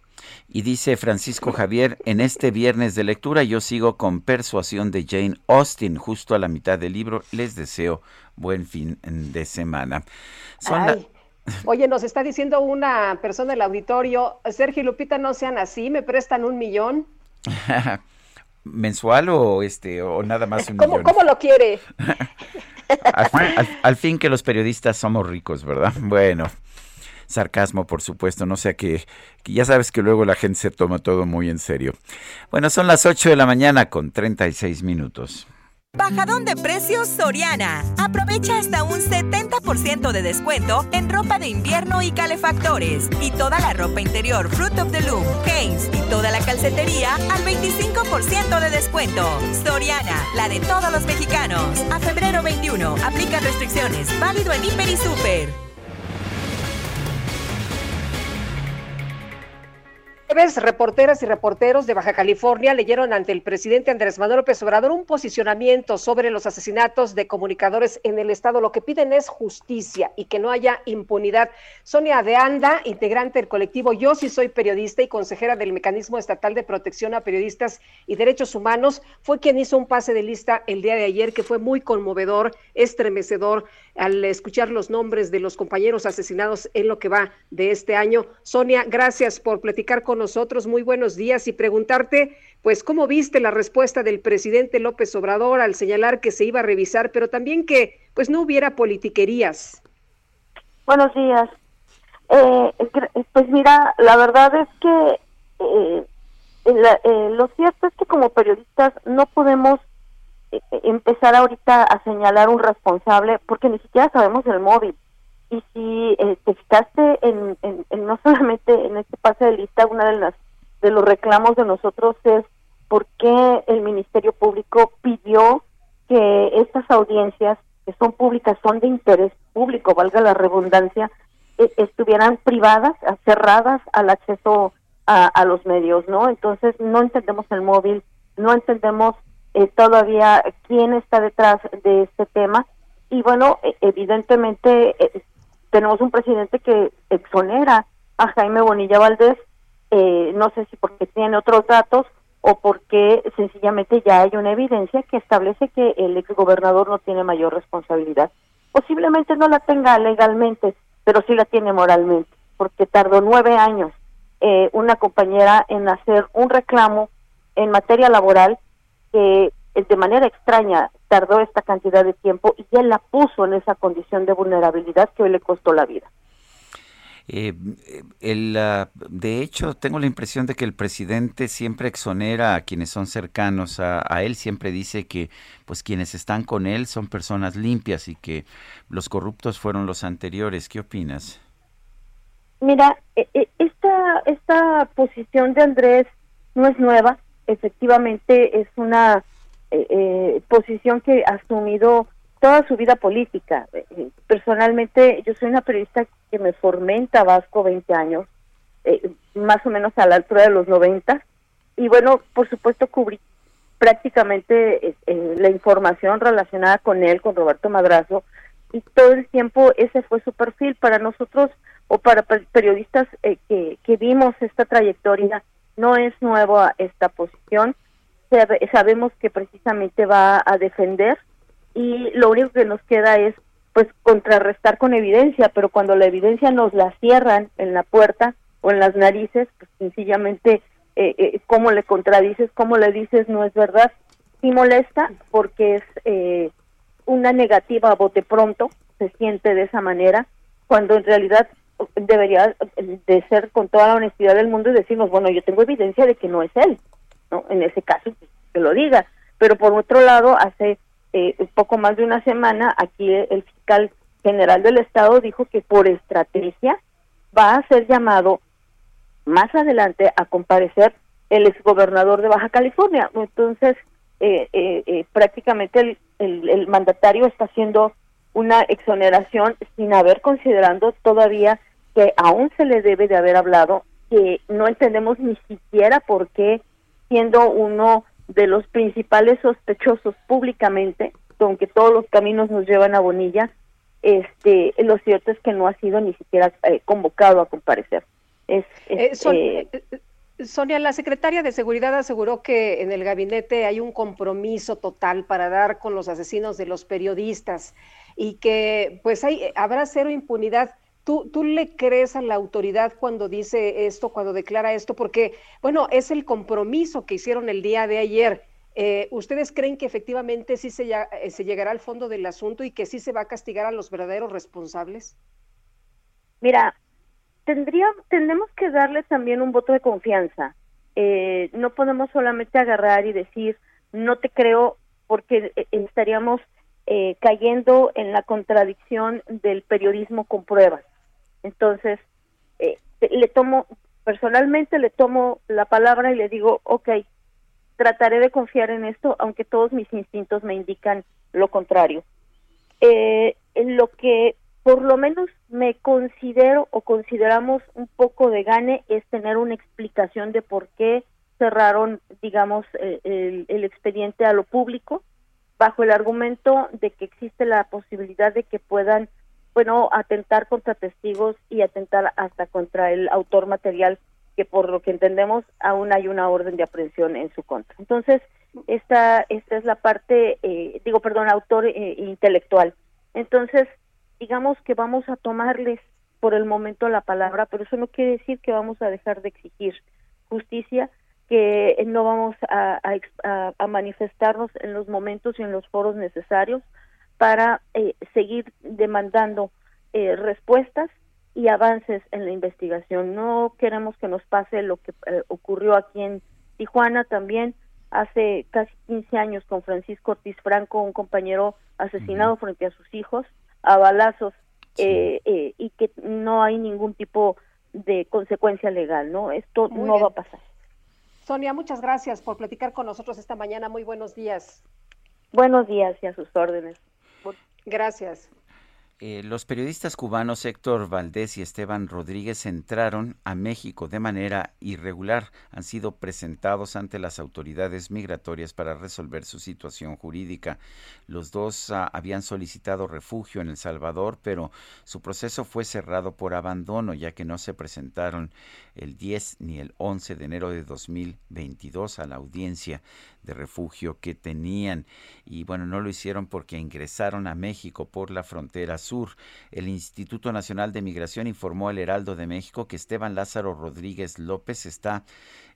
Y dice Francisco Javier, en este viernes de lectura yo sigo con Persuasión de Jane Austen, justo a la mitad del libro. Les deseo buen fin de semana. La-. Oye, nos está diciendo una persona del auditorio, Sergio y Lupita no sean así, me prestan un millón. <laughs> mensual o este o nada más un ¿Cómo, millón. cómo lo quiere? <laughs> Al, al- al fin que los periodistas somos ricos, ¿verdad? <laughs> Bueno, sarcasmo, por supuesto, no sea que, que ya sabes que luego la gente se toma todo muy en serio. Bueno, son las 8 de la mañana con 36 minutos. Bajadón de precios Soriana. Aprovecha hasta un 70% de descuento en ropa de invierno y calefactores. Y toda la ropa interior Fruit of the Loom, Hanes y toda la calcetería al 25% de descuento. Soriana, la de todos los mexicanos. A febrero 21. Aplica restricciones. Válido en Hiper y Super. Jueves, reporteras y reporteros de Baja California leyeron ante el presidente Andrés Manuel López Obrador un posicionamiento sobre los asesinatos de comunicadores en el estado. Lo que piden es justicia y que no haya impunidad. Sonia de Anda, integrante del colectivo Yo sí soy periodista y consejera del Mecanismo Estatal de Protección a Periodistas y Derechos Humanos, fue quien hizo un pase de lista el día de ayer que fue muy conmovedor, estremecedor al escuchar los nombres de los compañeros asesinados en lo que va de este año. Sonia, gracias por platicar con nosotros. Muy buenos días y preguntarte, pues, ¿cómo viste la respuesta del presidente López Obrador al señalar que se iba a revisar, pero también que, pues, no hubiera politiquerías? Buenos días. Eh, pues mira, la verdad es que eh, la- eh, lo cierto es que como periodistas no podemos empezar ahorita a señalar un responsable porque ni siquiera sabemos el móvil. Y si eh, te fijaste en, no solamente en este pase de lista, una de las de los reclamos de nosotros es por qué el Ministerio Público pidió que estas audiencias que son públicas, son de interés público, valga la redundancia, eh, estuvieran privadas, cerradas al acceso a los medios, ¿no? Entonces no entendemos el móvil, no entendemos eh, todavía quién está detrás de este tema y bueno, eh, evidentemente eh, tenemos un presidente que exonera a Jaime Bonilla Valdés, eh, no sé si porque tiene otros datos o porque sencillamente ya hay una evidencia que establece que el exgobernador no tiene mayor responsabilidad. Posiblemente no la tenga legalmente, pero sí la tiene moralmente, porque tardó nueve años eh, una compañera en hacer un reclamo en materia laboral que eh, de manera extraña tardó esta cantidad de tiempo y él la puso en esa condición de vulnerabilidad que hoy le costó la vida. Eh, el, ah, de hecho, tengo la impresión de que el presidente siempre exonera a quienes son cercanos a, a él, siempre dice que pues quienes están con él son personas limpias y que los corruptos fueron los anteriores. ¿Qué opinas? Mira, eh, eh, esta, esta posición de Andrés no es nueva, efectivamente es una eh, eh, posición que ha asumido toda su vida política. Eh, eh, Personalmente, yo soy una periodista que me formé en Tabasco 20 años, más o menos a la altura de los 90, y bueno, por supuesto cubrí prácticamente la información relacionada con él, con Roberto Madrazo, y todo el tiempo ese fue su perfil para nosotros o para per- periodistas eh, que, que vimos esta trayectoria no es nueva esta posición. Sabe- sabemos que precisamente va a defender y lo único que nos queda es pues contrarrestar con evidencia pero cuando la evidencia nos la cierran en la puerta o en las narices pues sencillamente eh, eh, cómo le contradices cómo le dices no es verdad sí molesta porque es eh, una negativa a bote pronto, se siente de esa manera, cuando en realidad debería de ser con toda la honestidad del mundo y decirnos, bueno, yo tengo evidencia de que no es él, ¿no? En ese caso, pues, que lo diga. Pero por otro lado, hace eh, poco más de una semana, aquí el fiscal general del Estado dijo que por estrategia va a ser llamado más adelante a comparecer el exgobernador de Baja California. Entonces, eh, eh, eh, prácticamente el, el, el mandatario está haciendo una exoneración sin haber considerando todavía que aún se le debe de haber hablado, que no entendemos ni siquiera por qué, siendo uno de los principales sospechosos públicamente, aunque todos los caminos nos llevan a Bonilla, este, lo cierto es que no ha sido ni siquiera eh, convocado a comparecer. Es, es, Eh, Son- eh, eh, Sonia, la secretaria de Seguridad aseguró que en el gabinete hay un compromiso total para dar con los asesinos de los periodistas y que pues hay, habrá cero impunidad. ¿Tú, ¿Tú le crees a la autoridad cuando dice esto, cuando declara esto? Porque, bueno, es el compromiso que hicieron el día de ayer. Eh, ¿Ustedes creen que efectivamente sí se, eh, se llegará al fondo del asunto y que sí se va a castigar a los verdaderos responsables? Mira, tendría, tenemos que darle también un voto de confianza. Eh, no podemos solamente agarrar y decir, no te creo, porque eh, estaríamos cayendo en la contradicción del periodismo con pruebas. Entonces, eh, le tomo, personalmente le tomo la palabra y le digo, ok, trataré de confiar en esto, aunque todos mis instintos me indican lo contrario. Eh, lo que por lo menos me considero o consideramos un poco de gane es tener una explicación de por qué cerraron, digamos, eh, el, el expediente a lo público, bajo el argumento de que existe la posibilidad de que puedan, bueno, atentar contra testigos y atentar hasta contra el autor material, que por lo que entendemos aún hay una orden de aprehensión en su contra. Entonces, esta, esta es la parte, eh, digo, perdón, autor eh, intelectual. Entonces, digamos que vamos a tomarles por el momento la palabra, pero eso no quiere decir que vamos a dejar de exigir justicia, que no vamos a, a a manifestarnos en los momentos y en los foros necesarios para eh, seguir demandando eh, respuestas y avances en la investigación. No queremos que nos pase lo que eh, ocurrió aquí en Tijuana también hace casi 15 años con Francisco Ortiz Franco, un compañero asesinado frente a sus hijos a balazos eh, eh, y que no hay ningún tipo de consecuencia legal, ¿no? Esto Muy no bien. va a pasar. Sonia, muchas gracias por platicar con nosotros esta mañana. Muy buenos días. Buenos días y a sus órdenes. Gracias. Eh, los periodistas cubanos Héctor Valdés y Esteban Rodríguez entraron a México de manera irregular. Han sido presentados ante las autoridades migratorias para resolver su situación jurídica. Los dos ah, habían solicitado refugio en El Salvador, pero su proceso fue cerrado por abandono, ya que no se presentaron el 10 ni el 11 de enero de 2022 a la audiencia de refugio que tenían. Y bueno, no lo hicieron porque ingresaron a México por la frontera sur. El Instituto Nacional de Migración informó al Heraldo de México que Esteban Lázaro Rodríguez López está,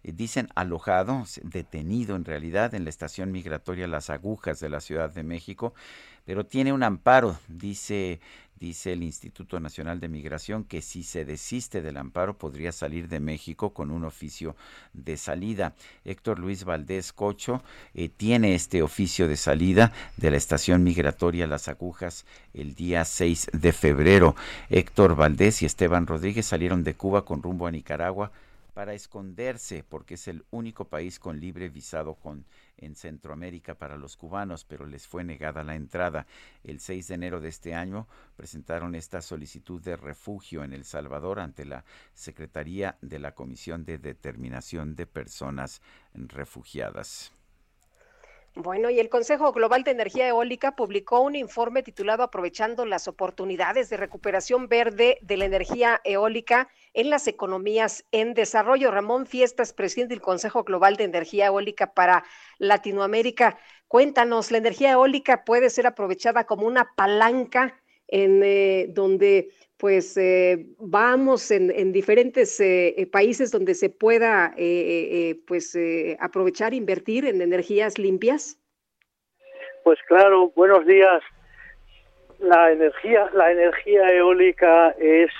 eh, dicen, alojado, detenido en realidad en la estación migratoria Las Agujas de la Ciudad de México, pero tiene un amparo, dice dice el Instituto Nacional de Migración que si se desiste del amparo podría salir de México con un oficio de salida. Héctor Luis Valdés Cocho eh, tiene este oficio de salida de la estación migratoria Las Agujas el día 6 de febrero. Héctor Valdés y Esteban Rodríguez salieron de Cuba con rumbo a Nicaragua para esconderse, porque es el único país con libre visado con, en Centroamérica para los cubanos, pero les fue negada la entrada. El 6 de enero de este año presentaron esta solicitud de refugio en El Salvador ante la Secretaría de la Comisión de Determinación de Personas Refugiadas. Bueno, y el Consejo Global de Energía Eólica publicó un informe titulado Aprovechando las oportunidades de recuperación verde de la energía eólica en las economías en desarrollo. Ramón Fiestas, presidente del Consejo Global de Energía Eólica para Latinoamérica. Cuéntanos, ¿la energía eólica puede ser aprovechada como una palanca en eh, donde pues eh, vamos en, en diferentes eh, eh, países donde se pueda eh, pues aprovechar, invertir en energías limpias? Pues claro, buenos días. La energía, la energía eólica es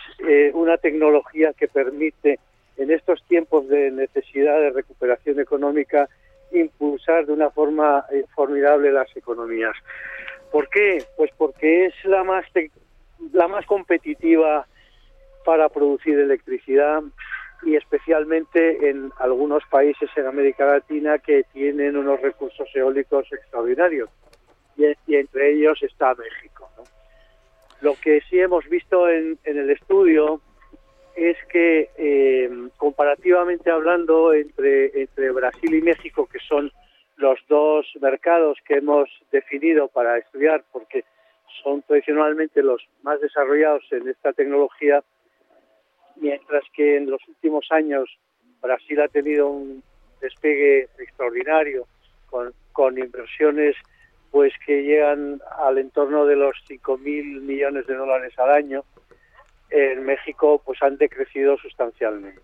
una tecnología que permite en estos tiempos de necesidad de recuperación económica impulsar de una forma formidable las economías. ¿Por qué? Pues porque es la más la más competitiva para producir electricidad y especialmente en algunos países en América Latina que tienen unos recursos eólicos extraordinarios y, entre ellos está México. Lo que sí hemos visto en, en el estudio es que eh, comparativamente hablando entre, entre Brasil y México, que son los dos mercados que hemos definido para estudiar, porque son tradicionalmente los más desarrollados en esta tecnología, mientras que en los últimos años Brasil ha tenido un despegue extraordinario con, con inversiones pues que llegan al entorno de los 5 mil millones de dólares al año. En México pues han decrecido sustancialmente.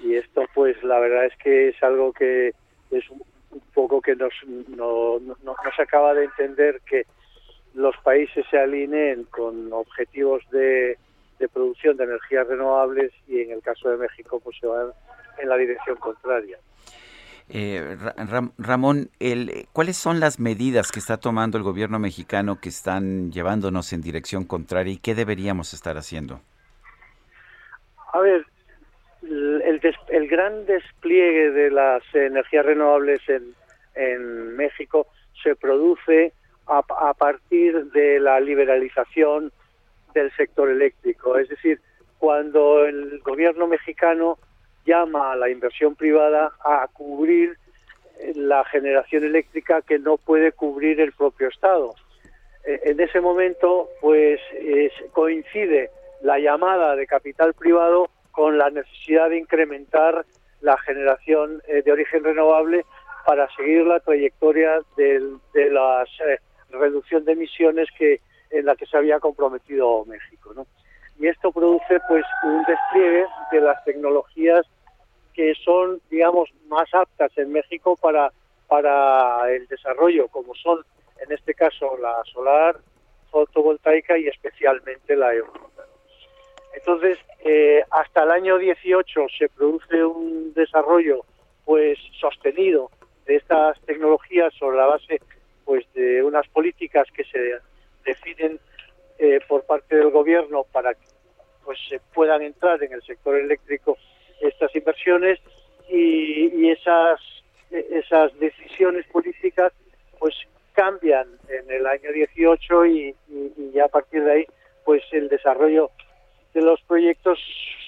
Y esto pues la verdad es que es algo que es un poco que nos, no, no, no se acaba de entender que los países se alineen con objetivos de, de producción de energías renovables y en el caso de México pues se van en la dirección contraria. Eh, Ra- Ramón, el, ¿cuáles son las medidas que está tomando el gobierno mexicano que están llevándonos en dirección contraria y qué deberíamos estar haciendo? A ver, el, des- el gran despliegue de las energías renovables en, en México se produce a, a partir de la liberalización del sector eléctrico. Es decir, cuando el gobierno mexicano llama a la inversión privada a cubrir eh, la generación eléctrica que no puede cubrir el propio Estado. Eh, En ese momento, pues es- coincide la llamada de capital privado con la necesidad de incrementar la generación eh, de origen renovable para seguir la trayectoria del- de la reducción de emisiones que en la que se había comprometido México. ¿no? Y esto produce pues un despliegue de las tecnologías que son, digamos, más aptas en México para, para el desarrollo, como son, en este caso, la solar, fotovoltaica y especialmente la eólica. Entonces, eh, hasta el año 18 se produce un desarrollo pues sostenido de estas tecnologías sobre la base pues de unas políticas que se definen eh, por parte del gobierno para que pues se puedan entrar en el sector eléctrico estas inversiones y, y esas esas decisiones políticas pues cambian en el año 18 y, y- y ya a partir de ahí pues el desarrollo de los proyectos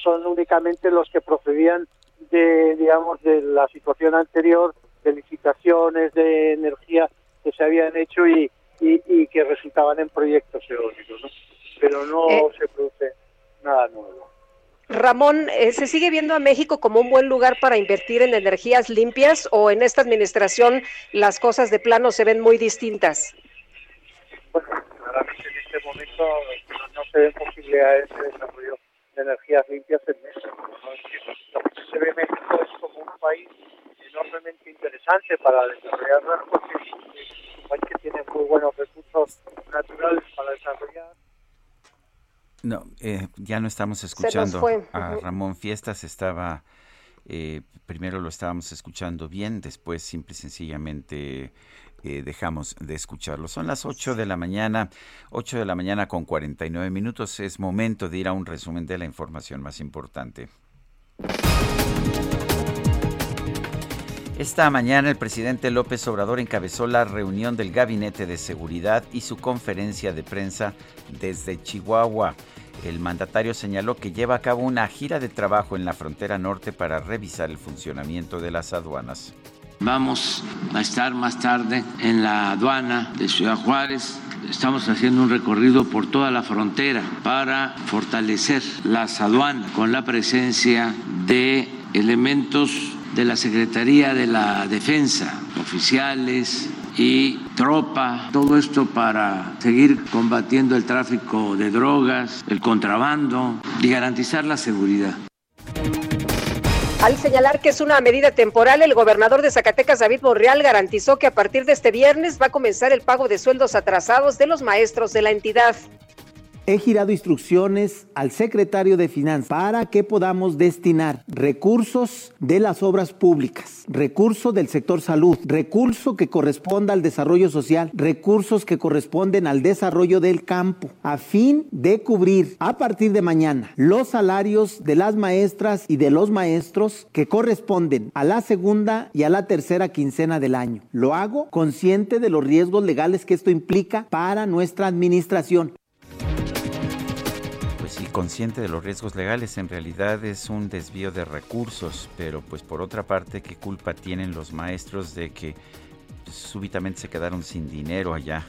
son únicamente los que procedían de digamos de la situación anterior de licitaciones de energía que se habían hecho y, y, y que resultaban en proyectos eólicos ¿no? pero no Eh. se produce nada nuevo Ramón, eh, ¿se sigue viendo a México como un buen lugar para invertir en energías limpias o en esta administración las cosas de plano se ven muy distintas? claramente en este momento no, no se ven posibilidades de desarrollo de energías limpias en México. ¿no? Es que Lo que se ve México es como un país enormemente interesante para desarrollar porque país que tiene muy buenos recursos naturales para desarrollar. No, eh, ya no estamos escuchando a. Ramón Fiestas. Estaba, eh, primero lo estábamos escuchando bien, después simple y sencillamente eh, dejamos de escucharlo. Son las 8 de la mañana, 8 de la mañana con 49 minutos. Es momento de ir a un resumen de la información más importante. Esta mañana el presidente López Obrador encabezó la reunión del Gabinete de Seguridad y su conferencia de prensa desde Chihuahua. El mandatario señaló que lleva a cabo una gira de trabajo en la frontera norte para revisar el funcionamiento de las aduanas. Vamos a estar más tarde en la aduana de Ciudad Juárez. Estamos haciendo un recorrido por toda la frontera para fortalecer las aduanas con la presencia de elementos de la Secretaría de la Defensa, oficiales y tropa, todo esto para seguir combatiendo el tráfico de drogas, el contrabando y garantizar la seguridad. Al señalar que es una medida temporal, el gobernador de Zacatecas, David Monreal, garantizó que a partir de este viernes va a comenzar el pago de sueldos atrasados de los maestros de la entidad. He girado instrucciones al secretario de Finanzas para que podamos destinar recursos de las obras públicas, recursos del sector salud, recurso que corresponda al desarrollo social, recursos que corresponden al desarrollo del campo, a fin de cubrir a partir de mañana los salarios de las maestras y de los maestros que corresponden a la segunda y a la tercera quincena del año. Lo hago consciente de los riesgos legales que esto implica para nuestra administración. Consciente de los riesgos legales, en realidad es un desvío de recursos, pero pues por otra parte, ¿qué culpa tienen los maestros de que súbitamente se quedaron sin dinero allá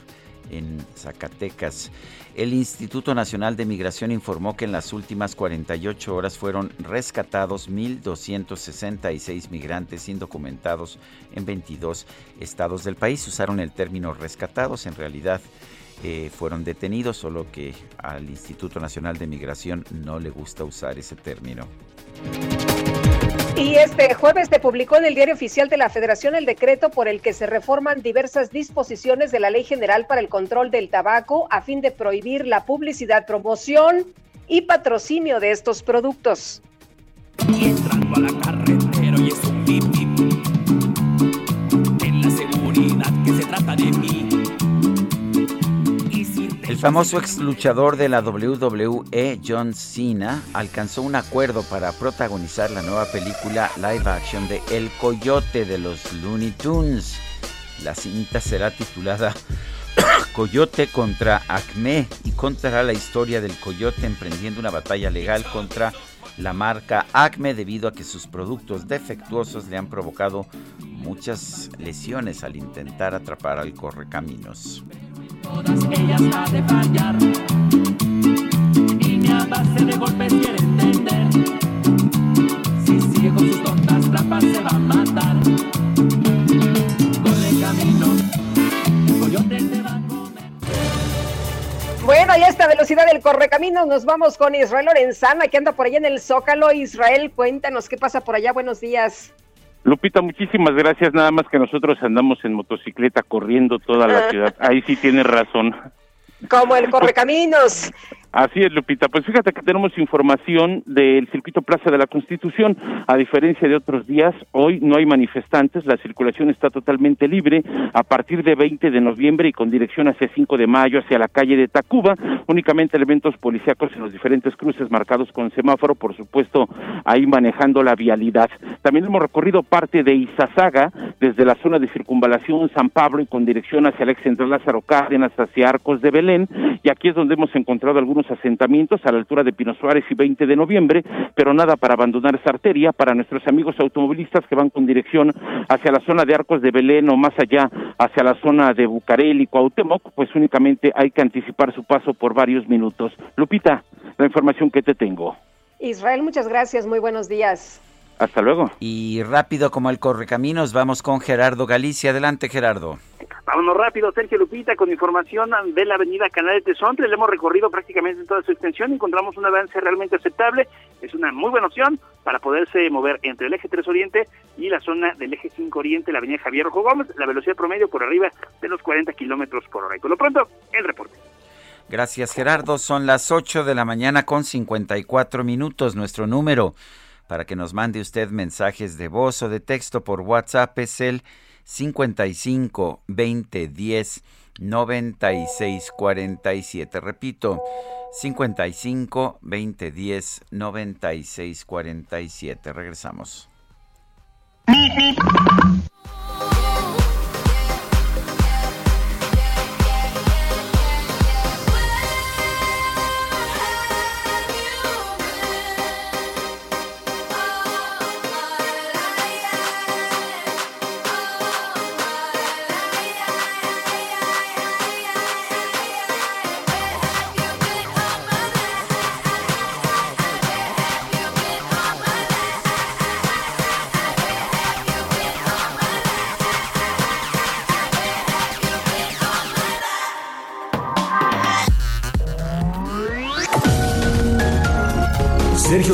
en Zacatecas. El Instituto Nacional de Migración informó que en las últimas 48 horas fueron rescatados 1.266 migrantes indocumentados en 22 estados del país. Usaron el término rescatados, en realidad eh, fueron detenidos, solo que al Instituto Nacional de Migración no le gusta usar ese término. Y este jueves se publicó en el Diario Oficial de la Federación el decreto por el que se reforman diversas disposiciones de la Ley General para el Control del Tabaco a fin de prohibir la publicidad, promoción y patrocinio de estos productos. Y entrando a la carretera y es un. En la seguridad que se trata de mí. El famoso ex luchador de la WWE, John Cena, alcanzó un acuerdo para protagonizar la nueva película live action de El Coyote de los Looney Tunes. La cinta será titulada <coughs> Coyote contra Acme y contará la historia del coyote emprendiendo una batalla legal contra la marca Acme debido a que sus productos defectuosos le han provocado muchas lesiones al intentar atrapar al correcaminos. Todas ellas ha de fallar. Y ni a base de golpes quiere entender. Si sigue con sus tontas trampas se va a matar. Corre camino. El coyote te va a comer. Bueno, y a esta velocidad del correcaminos nos vamos con Israel Lorenzana, que anda por allá en el Zócalo. Israel, cuéntanos qué pasa por allá. Buenos días. Lupita, muchísimas gracias. Nada más que nosotros andamos en motocicleta corriendo toda la <laughs> ciudad. Ahí sí tienes razón. Como el correcaminos. Así es, Lupita. Pues fíjate que tenemos información del circuito Plaza de la Constitución. A diferencia de otros días, hoy no hay manifestantes. La circulación está totalmente libre. A partir de 20 de noviembre y con dirección hacia 5 de mayo, hacia la calle de Tacuba, únicamente elementos policíacos en los diferentes cruces marcados con semáforo, por supuesto, ahí manejando la vialidad. También hemos recorrido parte de Izazaga, desde la zona de circunvalación San Pablo y con dirección hacia el ex central Lázaro Cárdenas, hacia Arcos de Belén. Y aquí es donde hemos encontrado algunos asentamientos a la altura de Pino Suárez y 20 de noviembre, pero nada para abandonar esa arteria. Para nuestros amigos automovilistas que van con dirección hacia la zona de Arcos de Belén o más allá, hacia la zona de Bucareli y Cuauhtémoc, pues únicamente hay que anticipar su paso por varios minutos. Lupita, la información que te tengo. Israel, muchas gracias. Muy buenos días. Hasta luego. Y rápido como el correcaminos, vamos con Gerardo Galicia. Adelante, Gerardo. Vámonos rápido, Sergio Lupita, con información de la avenida Canal de Tesontle. Le hemos recorrido prácticamente en toda su extensión. Encontramos un avance realmente aceptable. Es una muy buena opción para poderse mover entre el eje 3 Oriente y la zona del eje 5 Oriente, la avenida Javier Rojo Gómez. La velocidad promedio por arriba de los 40 kilómetros por hora. Y por lo pronto, el reporte. Gracias, Gerardo. Son las 8 de la mañana con 54 minutos. Nuestro número para que nos mande usted mensajes de voz o de texto por WhatsApp es el 55 20 10 96 47. Repito, 55 20 10 96 47. Regresamos.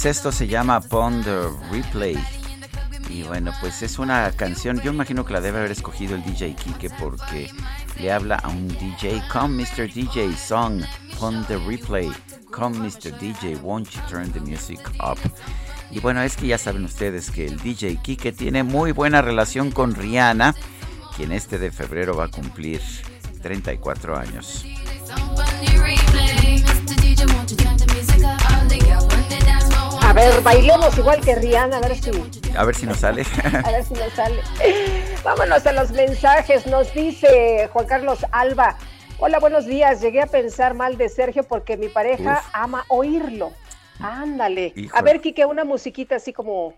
Pues esto se llama Pond Replay. Y bueno, pues es una canción, yo imagino que la debe haber escogido el DJ Kike porque le habla a un DJ. Come Mr. DJ, song, Pond the Replay. Come Mr. DJ, won't you turn the music up? Y bueno, es que ya saben ustedes que el DJ Kike tiene muy buena relación con Rihanna, quien este de febrero va a cumplir 34 años. A ver, bailemos igual que Rihanna, a ver si, A ver si nos sale. <laughs> a ver si nos sale. Vámonos a los mensajes. Nos dice Juan Carlos Alba. Hola, buenos días. Llegué a pensar mal de Sergio porque mi pareja Uf. ama oírlo. Ándale. A ver, Quique, una musiquita así como,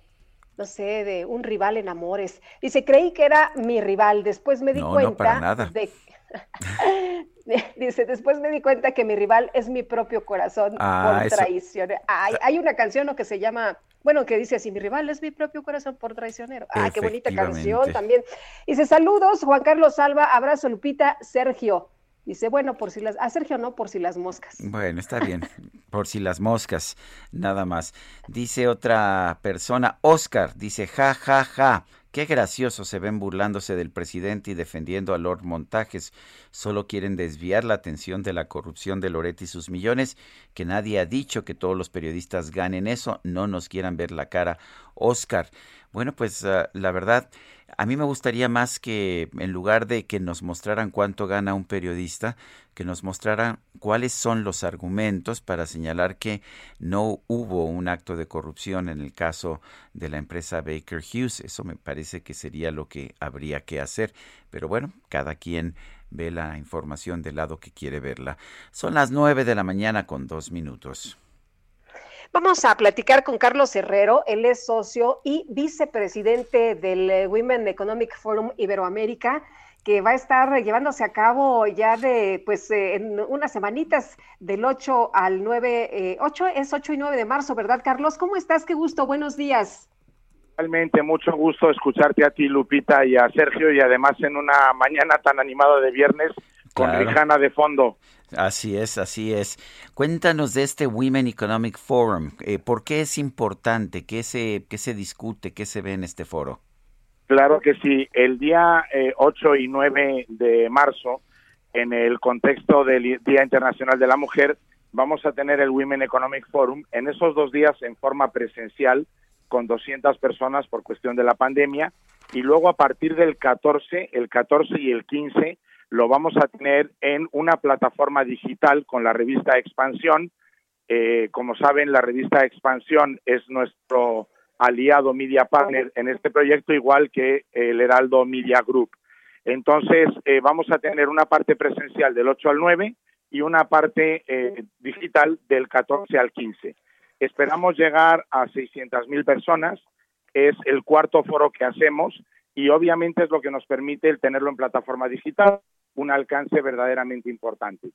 no sé, de un rival en amores. Dice, creí que era mi rival. Después me di No, no, cuenta para nada. de <laughs> Dice, después me di cuenta que mi rival es mi propio corazón Ah, por traicionero. Hay, hay una canción ¿no? que se llama, bueno, que dice así, mi rival es mi propio corazón por traicionero. Ah, qué bonita canción también. Dice, saludos, Juan Carlos Salva, abrazo, Lupita, Sergio. Dice, bueno, por si las, a Sergio no, por si las moscas. Bueno, está bien. Por si las moscas, nada más. Dice otra persona, Oscar, dice, ja, ja, ja. Qué gracioso se ven burlándose del presidente y defendiendo a Lord Montajes. Solo quieren desviar la atención de la corrupción de Loret y sus millones, que nadie ha dicho que todos los periodistas ganen eso. No nos quieran ver la cara. Oscar, bueno, pues ah, la verdad, a mí me gustaría más que en lugar de que nos mostraran cuánto gana un periodista, que nos mostraran cuáles son los argumentos para señalar que no hubo un acto de corrupción en el caso de la empresa Baker Hughes. Eso me parece que sería lo que habría que hacer. Pero bueno, cada quien ve la información del lado que quiere verla. Son las nueve de la mañana con dos minutos. Vamos a platicar con Carlos Herrero, él es socio y vicepresidente del eh, Women Economic Forum Iberoamérica, que va a estar llevándose a cabo ya de, pues, eh, en unas semanitas del 8 al 9, eh, 8 es 8 y 9 de marzo, ¿verdad, Carlos? ¿Cómo estás? Qué gusto, buenos días. Realmente mucho gusto escucharte a ti, Lupita, y a Sergio, y además en una mañana tan animada de viernes con Claro. Rijana de fondo. Así es, así es. Cuéntanos de este Women Economic Forum. Eh, ¿Por qué es importante? ¿Qué se, ¿Qué se discute? ¿Qué se ve en este foro? Claro que sí. El día eh, 8 y 9 de marzo, en el contexto del Día Internacional de la Mujer, vamos a tener el Women Economic Forum en esos dos días en forma presencial con 200 personas por cuestión de la pandemia y luego a partir del 14, el 14 y el 15 lo vamos a tener en una plataforma digital con la revista Expansión. Eh, como saben, la revista Expansión es nuestro aliado Media Partner en este proyecto, igual que el Heraldo Media Group. Entonces, eh, vamos a tener una parte presencial del 8 al 9 y una parte eh, digital del 14 al 15. Esperamos llegar a 600.000 personas. Es el cuarto foro que hacemos y obviamente es lo que nos permite el tenerlo en plataforma digital, un alcance verdaderamente importante.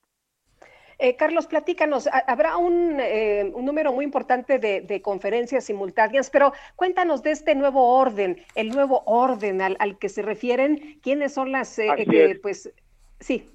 Eh, Carlos, platícanos, ha- habrá un, eh, un número muy importante de, de conferencias simultáneas, pero cuéntanos de este nuevo orden, el nuevo orden al, al que se refieren, quiénes son las, eh, que, es. pues, sí.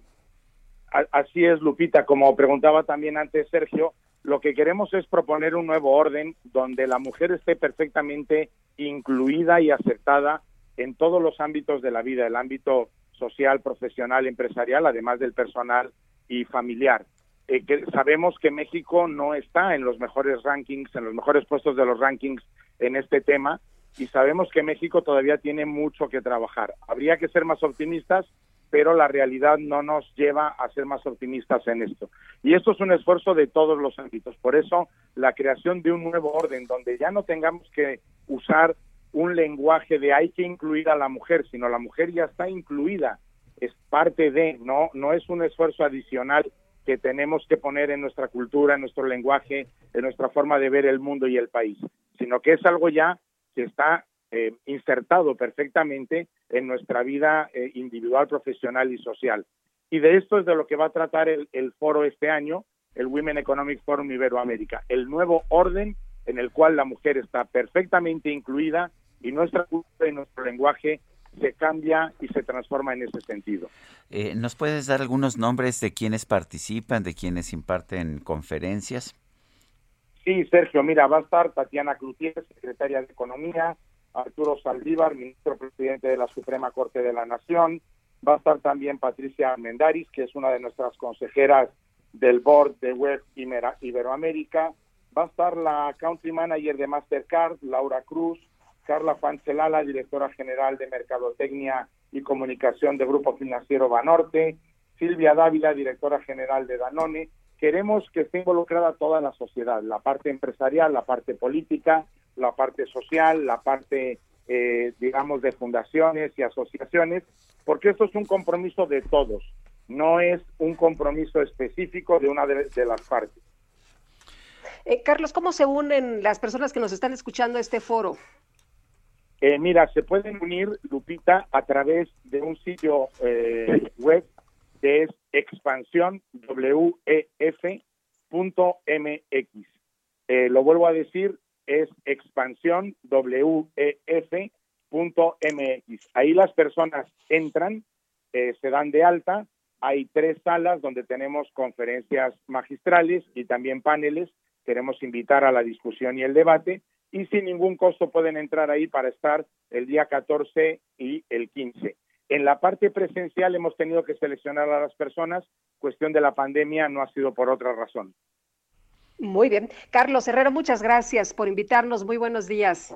Así es, Lupita. Como preguntaba también antes Sergio, lo que queremos es proponer un nuevo orden donde la mujer esté perfectamente incluida y aceptada en todos los ámbitos de la vida, el ámbito social, profesional, empresarial, además del personal y familiar. Eh, sabemos que México no está en los mejores rankings, en los mejores puestos de los rankings en este tema, y sabemos que México todavía tiene mucho que trabajar. Habría que ser más optimistas, pero la realidad no nos lleva a ser más optimistas en esto. Y esto es un esfuerzo de todos los ámbitos. Por eso, la creación de un nuevo orden, donde ya no tengamos que usar un lenguaje de hay que incluir a la mujer, sino la mujer ya está incluida, es parte de, no, no es un esfuerzo adicional que tenemos que poner en nuestra cultura, en nuestro lenguaje, en nuestra forma de ver el mundo y el país, sino que es algo ya que está eh, insertado perfectamente en nuestra vida eh, individual, profesional y social. Y de esto es de lo que va a tratar el, el foro este año, el Women Economic Forum Iberoamérica, el nuevo orden en el cual la mujer está perfectamente incluida y nuestra cultura y nuestro lenguaje se cambia y se transforma en ese sentido. Eh, ¿Nos puedes dar algunos nombres de quienes participan, de quienes imparten conferencias? Sí, Sergio, mira, va a estar Tatiana Cloutier, secretaria de Economía, Arturo Saldívar, ministro presidente de la Suprema Corte de la Nación, va a estar también Patricia Mendaris, que es una de nuestras consejeras del board de Web Iberoamérica, va a estar la country manager de Mastercard, Laura Cruz, Carla Fancelala, directora general de Mercadotecnia y Comunicación de Grupo Financiero Banorte, Silvia Dávila, directora general de Danone. Queremos que esté involucrada toda la sociedad, la parte empresarial, la parte política, la parte social, la parte, eh, digamos, de fundaciones y asociaciones, porque esto es un compromiso de todos, no es un compromiso específico de una de, de las partes. Eh, Carlos, ¿cómo se unen las personas que nos están escuchando a este foro? Eh, mira, se pueden unir, Lupita, a través de un sitio eh, web que es expansiónwef.mx. Eh, lo vuelvo a decir, es expansiónwef.mx. Ahí las personas entran, eh, se dan de alta, hay tres salas donde tenemos conferencias magistrales y también paneles. Queremos invitar a la discusión y el debate y sin ningún costo pueden entrar ahí para estar el día 14 y el 15. En la parte presencial hemos tenido que seleccionar a las personas, cuestión de la pandemia no ha sido por otra razón. Muy bien. Carlos Herrero, muchas gracias por invitarnos. Muy buenos días.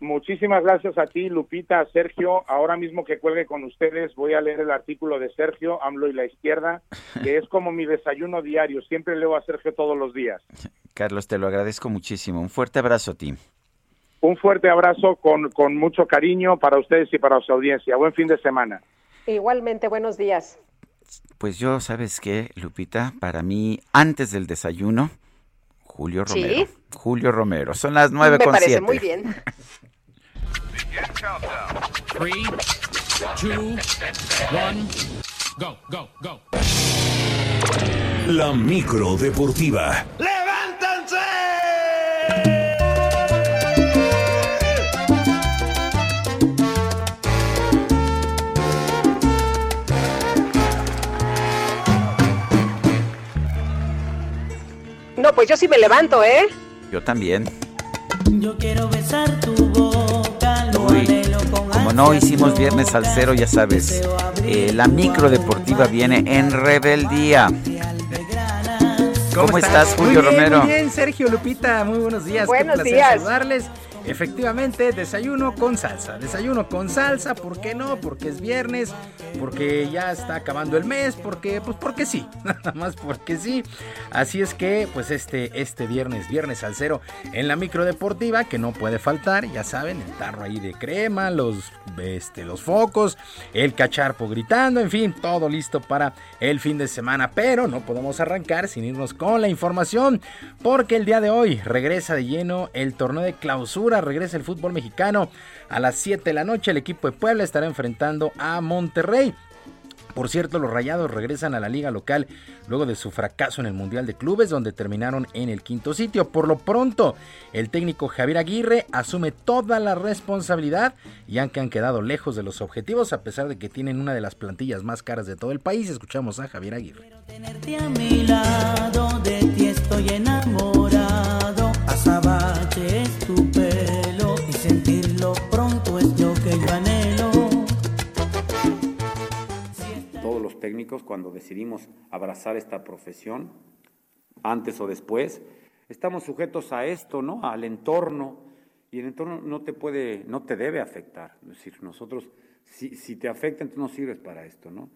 Muchísimas gracias a ti, Lupita, a Sergio. Ahora mismo que cuelgue con ustedes, voy a leer el artículo de Sergio, AMLO y la izquierda, que es como mi desayuno diario. Siempre leo a Sergio todos los días. Carlos, te lo agradezco muchísimo. Un fuerte abrazo a ti. Un fuerte abrazo con, con mucho cariño para ustedes y para su audiencia. Buen fin de semana. Igualmente, buenos días. Pues yo, ¿sabes qué, Lupita? Para mí, antes del desayuno, Julio Sí. Romero. Julio Romero. Son las nueve Me con parece siete. muy bien. <laughs> Three, two, one, go, go, go. La micro deportiva. No, pues yo sí me levanto, ¿eh? Yo también. Yo quiero besar Como no hicimos viernes al cero, ya sabes, eh, la micro deportiva viene en rebeldía. ¿Cómo, estás, Julio muy bien, Romero? Muy bien, Sergio Lupita, muy buenos días. Buenos Qué placer días. saludarles. Efectivamente, desayuno con salsa. Desayuno con salsa, ¿por qué no? Porque es viernes, porque ya está acabando el mes, porque pues porque sí, <laughs> nada más porque sí. Así es que pues este este viernes, viernes al cero en la micro deportiva que no puede faltar, ya saben, el tarro ahí de crema, los este los focos, el cacharpo gritando, en fin, todo listo para el fin de semana, pero no podemos arrancar sin irnos con la información, porque el día de hoy regresa de lleno el torneo de clausura, regresa el fútbol mexicano a las 7 de la noche, el equipo de Puebla estará enfrentando a Monterrey. Por cierto, los Rayados regresan a la liga local luego de su fracaso en el Mundial de Clubes, donde terminaron en el quinto sitio. Por lo pronto, el técnico Javier Aguirre asume toda la responsabilidad y aunque han quedado lejos de los objetivos, a pesar de que tienen una de las plantillas más caras de todo el país. Escuchamos a Javier Aguirre. Tenerte a mi lado, de ti estoy enamorado. Cuando decidimos abrazar esta profesión, antes o después, estamos sujetos a esto, ¿no? Al entorno y el entorno no te puede, no te debe afectar. Es decir, nosotros, si, si te afecta, entonces no sirves para esto, ¿no?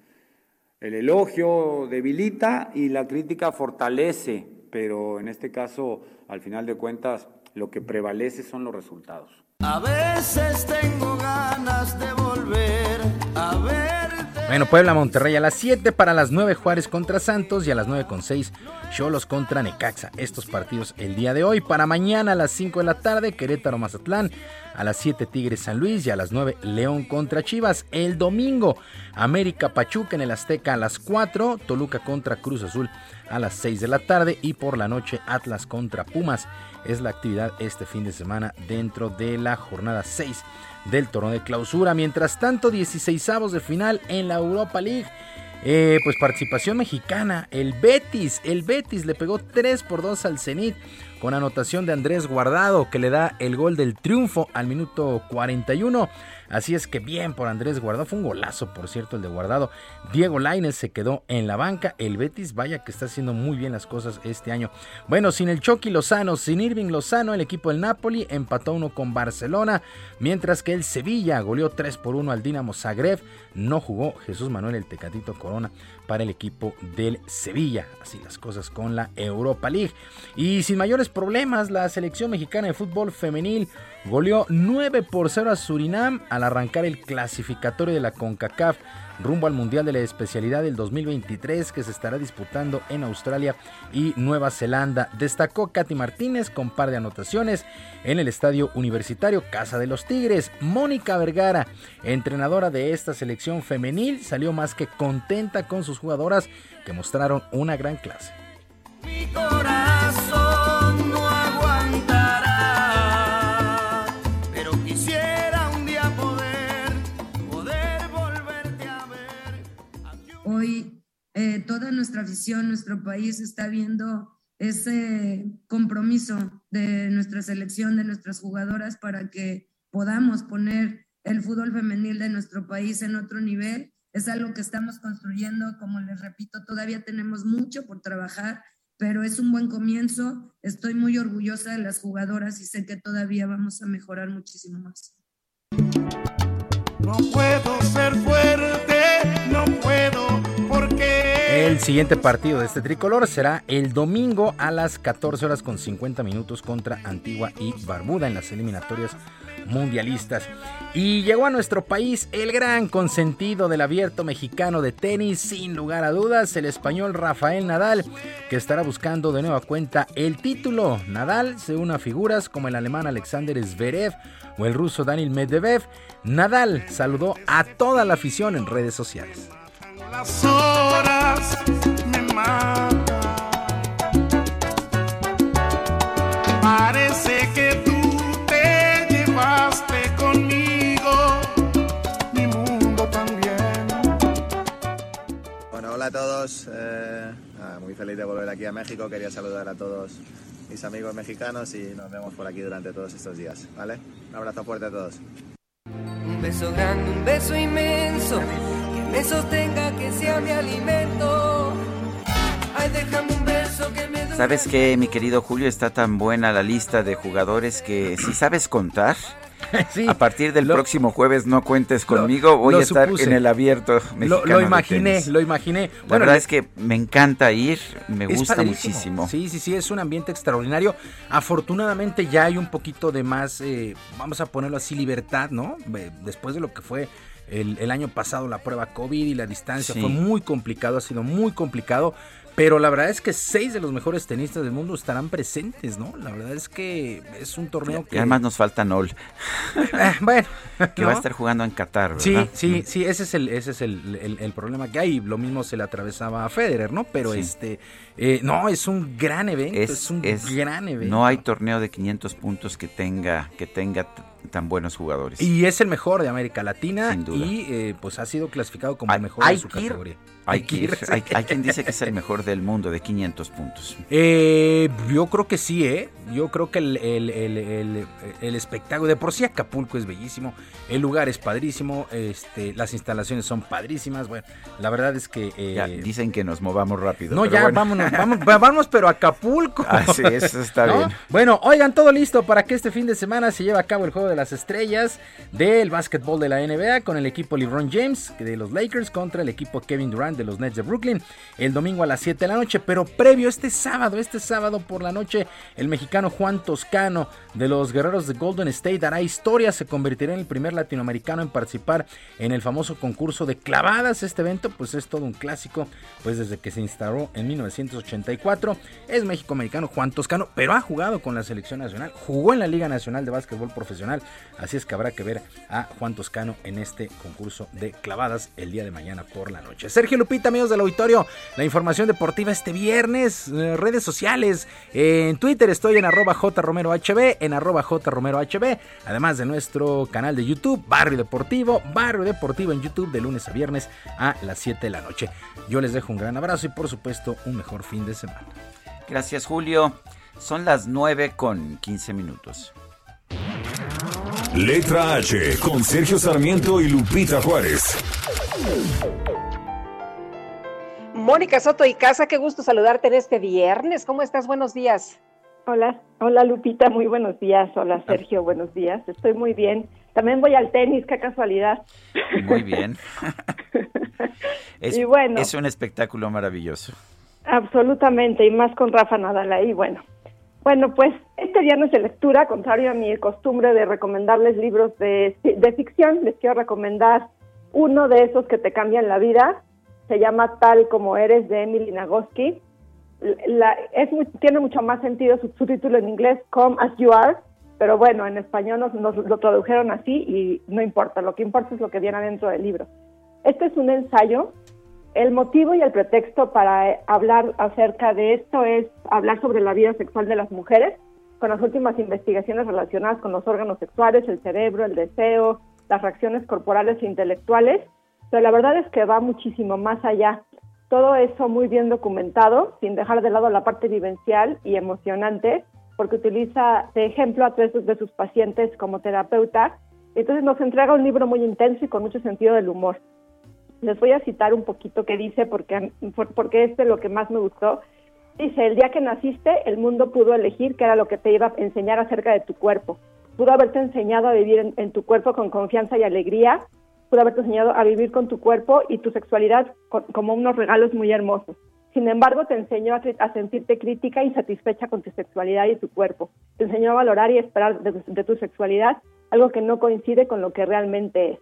El elogio debilita y la crítica fortalece, pero en este caso, al final de cuentas, lo que prevalece son los resultados. A veces tengo ganas de volver a verte. Bueno, Puebla Monterrey a las 7 para las 9 Juárez contra Santos y a las 9 con 6 Cholos contra Necaxa. Estos partidos el día de hoy. Para mañana a las 5 de la tarde Querétaro Mazatlán. A las 7 Tigres San Luis y a las 9 León contra Chivas. El domingo América Pachuca en el Azteca a las 4. Toluca contra Cruz Azul a las 6 de la tarde. Y por la noche Atlas contra Pumas. Es la actividad este fin de semana dentro de la jornada 6 del torneo de clausura. Mientras tanto, 16avos de final en la Europa League. Eh, pues participación mexicana, el Betis, el Betis le pegó 3 por 2 al Zenit con anotación de Andrés Guardado que le da el gol del triunfo al minuto 41. Así es que bien por Andrés Guardado, fue un golazo por cierto el de Guardado. Diego Lainez se quedó en la banca, el Betis vaya que está haciendo muy bien las cosas este año. Bueno, sin el Chucky Lozano, sin Irving Lozano, el equipo del Napoli empató uno con Barcelona, mientras que el Sevilla goleó 3 por 1 al Dinamo Zagreb. No jugó Jesús Manuel el Tecatito Corona para el equipo del Sevilla. Así las cosas con la Europa League. Y sin mayores problemas, la selección mexicana de fútbol femenil goleó 9 por 0 a Surinam al arrancar el clasificatorio de la CONCACAF rumbo al Mundial de la Especialidad del 2023 que se estará disputando en Australia y Nueva Zelanda. Destacó Katy Martínez con par de anotaciones en el estadio universitario Casa de los Tigres. Mónica Vergara, entrenadora de esta selección femenil, salió más que contenta con sus jugadoras que mostraron una gran clase. Mi corazón Hoy eh, toda nuestra afición, nuestro país está viendo ese compromiso de nuestra selección, de nuestras jugadoras para que podamos poner el fútbol femenil de nuestro país en otro nivel. Es algo que estamos construyendo, como les repito, todavía tenemos mucho por trabajar, pero es un buen comienzo. Estoy muy orgullosa de las jugadoras y sé que todavía vamos a mejorar muchísimo más. No puedo ser fuerte, El siguiente partido de este tricolor será el domingo a las 14 horas con 50 minutos contra Antigua y Barbuda en las eliminatorias mundialistas. Y llegó a nuestro país el gran consentido del abierto mexicano de tenis, sin lugar a dudas, el español Rafael Nadal, que estará buscando de nueva cuenta el título. Nadal se une a figuras como el alemán Alexander Zverev o el ruso Daniel Medvedev. Nadal saludó a toda la afición en redes sociales. Hola a todos. eh, nada, muy feliz de volver aquí a México. Quería saludar a todos mis amigos mexicanos y nos vemos por aquí durante todos estos días, ¿vale? Un abrazo fuerte a todos. Un beso grande, un beso inmenso, me sostenga, que sea mi alimento. Ay, déjame un beso que me. ¿Sabes qué, mi querido Julio? Está tan buena la lista de jugadores que si sabes contar, <laughs> a partir del próximo jueves no cuentes conmigo, voy lo a estar supuse. en el abierto Lo, mexicano lo de imaginé, tenis. lo imaginé. La verdad le- es que me encanta ir, me gusta padrísimo. muchísimo. Sí, sí, sí, es un ambiente extraordinario. Afortunadamente ya hay un poquito de más, eh, vamos a ponerlo así, libertad, ¿no? Después de lo que fue el, el año pasado la prueba COVID y la distancia, Sí. fue muy complicado, ha sido muy complicado. Pero la verdad es que seis de los mejores tenistas del mundo estarán presentes, ¿no? La verdad es que es un torneo Y que... además nos falta Nol, Eh, bueno, <laughs> que va a estar jugando en Qatar, Sí, ¿verdad? sí, sí, ese es el, ese es el, el- el problema que hay. Lo mismo se le atravesaba a Federer, ¿no? Pero Sí. este, eh, no, es un gran evento, es, Es, un es- gran evento. no hay torneo de 500 puntos que tenga que tenga tan buenos jugadores. Y es el mejor de América Latina Sin duda. y eh, pues ha sido clasificado como el mejor de su ir, categoría. Hay que ir. Hay, hay quien dice que es el mejor del mundo de 500 puntos. Eh, yo creo que sí, ¿eh? Yo creo que el, el- el- el- espectáculo, de por sí Acapulco es bellísimo, el lugar es padrísimo, este, las instalaciones son padrísimas, bueno, la verdad es que... eh, Ya, dicen que nos movamos rápido. no, ya, bueno. vámonos, vamos, va- vámonos, pero Acapulco. <laughs> Ah, sí, eso está ¿No? bien. Bueno, oigan, todo listo para que este fin de semana se lleve a cabo el juego de las estrellas del básquetbol de la NBA con el equipo LeBron James de los Lakers contra el equipo Kevin Durant de los Nets de Brooklyn el domingo a las 7 de la noche. Pero previo este sábado, este sábado por la noche, el mexicano Juan Toscano de los Guerreros de Golden State hará historia, se convertirá en el primer latinoamericano en participar en el famoso concurso de clavadas. Este evento, pues es todo un clásico, pues desde que se instaló en 1984. Es México-americano Juan Toscano, pero ha jugado con la selección nacional, jugó en la Liga Nacional de Básquetbol Profesional, así es que habrá que ver a Juan Toscano en este concurso de clavadas el día de mañana por la noche. Sergio Lupita, amigos del auditorio, la información deportiva este viernes, eh, redes sociales, en Twitter estoy en arroba jromerohb, en arroba jromerohb, además de nuestro canal de YouTube, Barrio Deportivo, Barrio Deportivo en YouTube de lunes a viernes a las 7 de la noche. Yo les dejo un gran abrazo y por supuesto un mejor fin de semana. Gracias Julio. Son las 9 con 15 minutos. Letra H con Sergio Sarmiento y Lupita Juárez. Mónica Soto y Casa, qué gusto saludarte en este viernes. ¿Cómo estás? Buenos días. Hola, hola Lupita, muy buenos días. Hola Sergio, buenos días. Estoy muy bien. También voy al tenis, qué casualidad. Muy bien. <laughs> es, Y bueno. es un espectáculo maravilloso. Absolutamente, y más con Rafa Nadal ahí, bueno. Bueno, pues este viernes de lectura, contrario a mi costumbre de recomendarles libros de, de ficción, les quiero recomendar uno de esos que te cambian la vida. Se llama Tal como eres de Emily Nagoski. La, es tiene mucho más sentido su, su título en inglés, Come as You Are, pero bueno, en español nos, nos lo tradujeron así y no importa, lo que importa es lo que viene adentro del libro. Este es un ensayo el motivo y el pretexto para eh, hablar acerca de esto es hablar sobre la vida sexual de las mujeres, con las últimas investigaciones relacionadas con los órganos sexuales, el cerebro, el deseo, las reacciones corporales e intelectuales, pero la verdad es que va muchísimo más allá. Todo eso muy bien documentado, sin dejar de lado la parte vivencial y emocionante, porque utiliza de ejemplo a tres de sus pacientes como terapeuta. Entonces nos entrega un libro muy intenso y con mucho sentido del humor. Les voy a citar un poquito que dice, porque, por- porque es de lo que más me gustó. Dice, el día que naciste, el mundo pudo elegir qué era lo que te iba a enseñar acerca de tu cuerpo. Pudo haberte enseñado a vivir en, en tu cuerpo con confianza y alegría. Pudo haberte enseñado a vivir con tu cuerpo y tu sexualidad co- como unos regalos muy hermosos. Sin embargo, te enseñó a, a sentirte crítica y satisfecha con tu sexualidad y tu cuerpo. Te enseñó a valorar y esperar de, de tu sexualidad algo que no coincide con lo que realmente es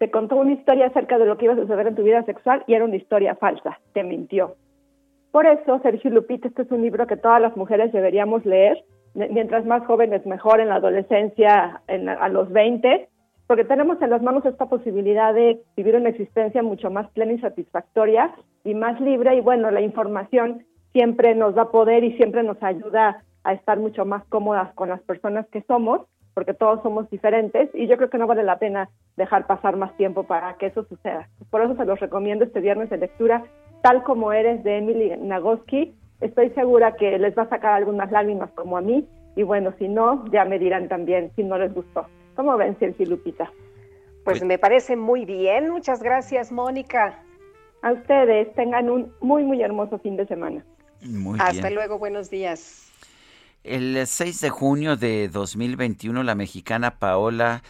te contó una historia acerca de lo que iba a suceder en tu vida sexual y era una historia falsa, te mintió. Por eso, Sergio Lupita, este es un libro que todas las mujeres deberíamos leer, mi- mientras más jóvenes mejor, en la adolescencia, en a los 20, porque tenemos en las manos esta posibilidad de vivir una existencia mucho más plena y satisfactoria y más libre y bueno, la información siempre nos da poder y siempre nos ayuda a estar mucho más cómodas con las personas que somos porque todos somos diferentes y yo creo que no vale la pena dejar pasar más tiempo para que eso suceda. Por eso se los recomiendo este viernes de lectura, tal como eres de Emily Nagoski. Estoy segura que les va a sacar algunas lágrimas como a mí y bueno, si no, ya me dirán también si no les gustó. ¿Cómo ven, Sergio Lupita? Pues me parece muy bien. Muchas gracias, Mónica. A ustedes tengan un muy, muy hermoso fin de semana. Muy Hasta bien. luego, buenos días. El 6 de junio de 2021, la mexicana Paola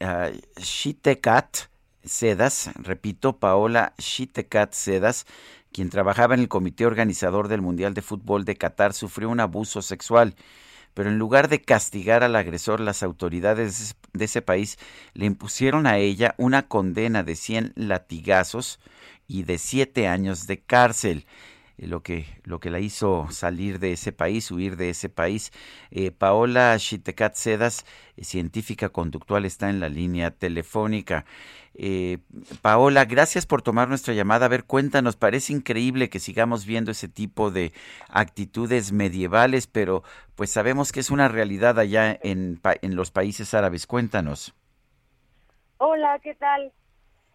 ah, Shitekat Sedas, repito, Paola Shitekat Sedas, quien trabajaba en el comité organizador del Mundial de Fútbol de Qatar, sufrió un abuso sexual. Pero en lugar de castigar al agresor, las autoridades de ese país le impusieron a ella una condena de 100 latigazos y de 7 años de cárcel eh, lo que, lo que la hizo salir de ese país, huir de ese país. Eh, Paola Shitekat Sedas, eh, científica conductual, está en la línea telefónica. Eh, Paola, gracias por tomar nuestra llamada. A ver, cuéntanos, parece increíble que sigamos viendo ese tipo de actitudes medievales, pero pues sabemos que es una realidad allá en, en los países árabes. Cuéntanos. Hola, ¿qué tal?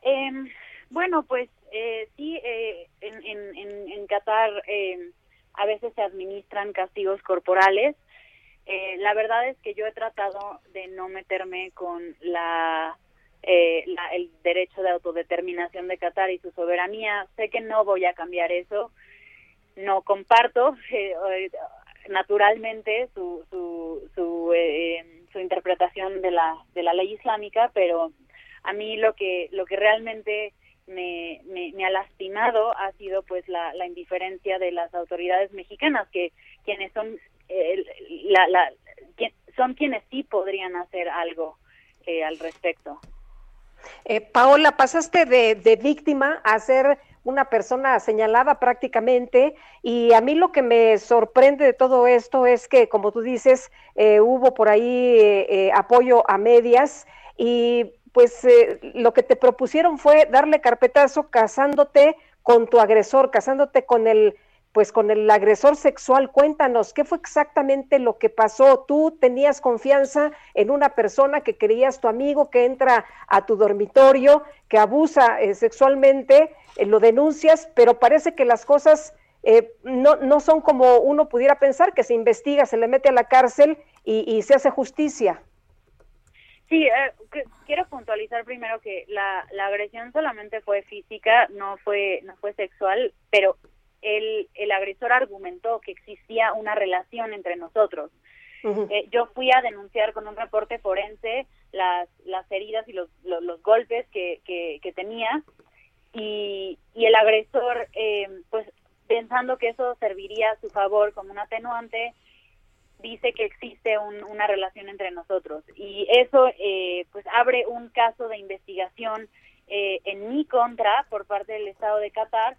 Em, bueno, pues eh, sí, eh, en, en, en, en Qatar em, a veces se administran castigos corporales. Eh, la verdad es que yo he tratado de no meterme con la, eh, la- el derecho de autodeterminación de Qatar y su soberanía. Sé que no voy a cambiar eso. No comparto <laughs> eh, eh, naturalmente su, su, su, eh, su interpretación de la, de la ley islámica, pero a mí lo que lo que realmente me, me, me ha lastimado ha sido pues la, la indiferencia de las autoridades mexicanas que quienes son la, la, son quienes sí podrían hacer algo eh, al respecto Eh, Paola, pasaste de, víctima a ser una persona señalada prácticamente y a mí lo que me sorprende de todo esto es que, como tú dices, eh, hubo por ahí eh, eh, apoyo a medias y pues lo que te propusieron fue darle carpetazo casándote con tu agresor, casándote con el pues con el agresor sexual. Cuéntanos, ¿qué fue exactamente lo que pasó? Tú tenías confianza en una persona que creías tu amigo que entra a tu dormitorio, que abusa eh, sexualmente, eh, lo denuncias, pero parece que las cosas eh, no, no son como uno pudiera pensar, que se investiga, se le mete a la cárcel y, y se hace justicia. Sí, eh, quiero puntualizar primero que la, la agresión solamente fue física, no fue no fue sexual, pero el, el agresor argumentó que existía una relación entre nosotros. Eh, yo fui a denunciar con un reporte forense las, las heridas y los, los, los golpes que, que, que tenía y, y el agresor, eh, pues pensando que eso serviría a su favor como un atenuante, dice que existe un- una relación entre nosotros y eso eh, pues abre un caso de investigación eh, en mi contra por parte del Estado de Qatar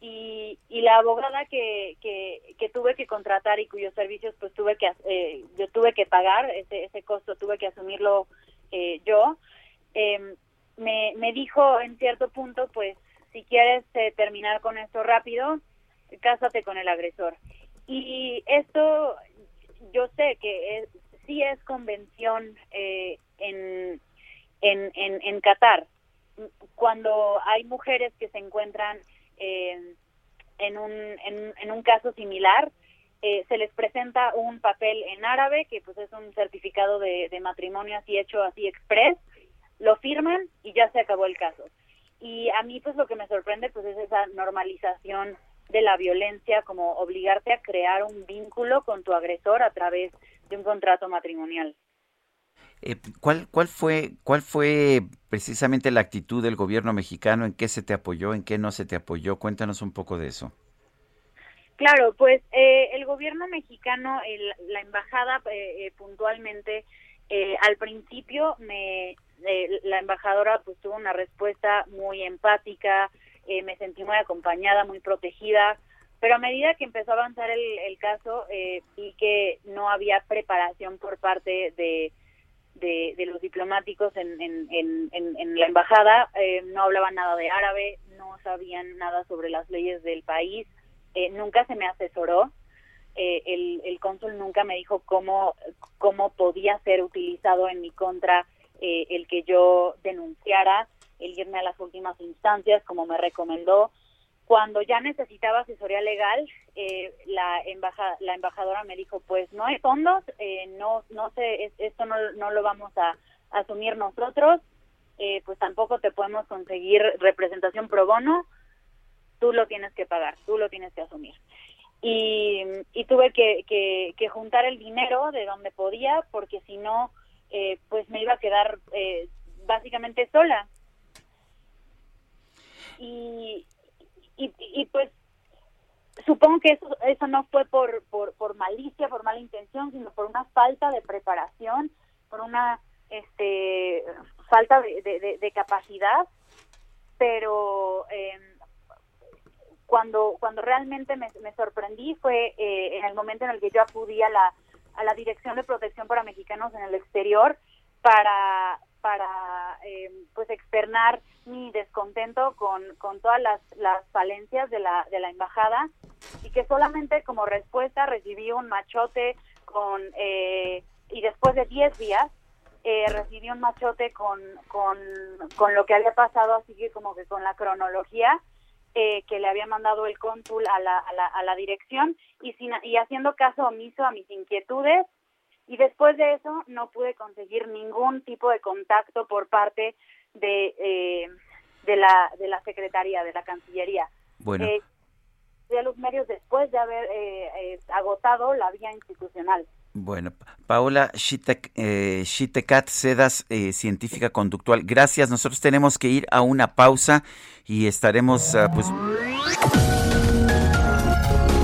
y, y la abogada que, que, que tuve que contratar y cuyos servicios pues tuve que eh, yo tuve que pagar ese, ese costo tuve que asumirlo eh, yo eh, me, me dijo en cierto punto pues si quieres eh, terminar con esto rápido cásate con el agresor y esto yo sé que es, sí es convención eh, en, en, en, en Qatar. Cuando hay mujeres que se encuentran eh, en, un, en, en un caso similar, eh, se les presenta un papel en árabe, que pues es un certificado de, matrimonio así hecho así express, lo firman y ya se acabó el caso. Y a mí pues lo que me sorprende pues es esa normalización de la violencia, como obligarte a crear un vínculo con tu agresor a través de un contrato matrimonial. Eh, ¿cuál, ¿Cuál fue cuál fue precisamente la actitud del gobierno mexicano? ¿En qué se te apoyó? ¿En qué no se te apoyó? Cuéntanos un poco de eso. Claro, pues eh, el gobierno mexicano, el- la embajada eh, eh, puntualmente, eh, al principio me, la embajadora pues tuvo una respuesta muy empática, me sentí muy acompañada, muy protegida, pero a medida que empezó a avanzar el, el caso, vi que no había preparación por parte de, de, de los diplomáticos en, en, en, en- la embajada, eh, no hablaban nada de árabe, no sabían nada sobre las leyes del país, eh, nunca se me asesoró, eh, el, el cónsul nunca me dijo cómo, cómo podía ser utilizado en mi contra el que yo denunciara, el irme a las últimas instancias, como me recomendó. Cuando ya necesitaba asesoría legal, eh, la, embaja, la embajadora me dijo, pues no hay fondos, eh, no, no sé, es- esto no, no lo vamos a asumir nosotros, eh, pues tampoco te podemos conseguir representación pro bono, tú lo tienes que pagar, tú lo tienes que asumir. Y, tuve que, que, que juntar el dinero de donde podía, porque si no, eh, pues me iba a quedar eh, básicamente sola. Y, y, y pues supongo que eso, eso no fue por, por, por malicia, por mala intención, sino por una falta de preparación, por una este falta de, de- capacidad, pero eh, cuando cuando realmente me, me sorprendí fue eh, en el momento en el que yo acudí a la a la Dirección de Protección para Mexicanos en el Exterior para para eh, pues externar mi descontento con, con todas las, las falencias de la, de la embajada y que solamente como respuesta recibí un machote con eh, y después de 10 días eh, recibí un machote con, con, con lo que había pasado así que como que con la cronología eh, que le había mandado el cónsul a la, a la, a la dirección y, sin, y haciendo caso omiso a mis inquietudes y después de eso no pude conseguir ningún tipo de contacto por parte de, eh, de, la, de la Secretaría, de la Cancillería. Bueno. Eh, de los medios después de haber eh, eh, agotado la vía institucional. Bueno, Paola Shitek, eh, Shitekat Sedas, eh, científica conductual, gracias. Nosotros tenemos que ir a una pausa y estaremos, pues...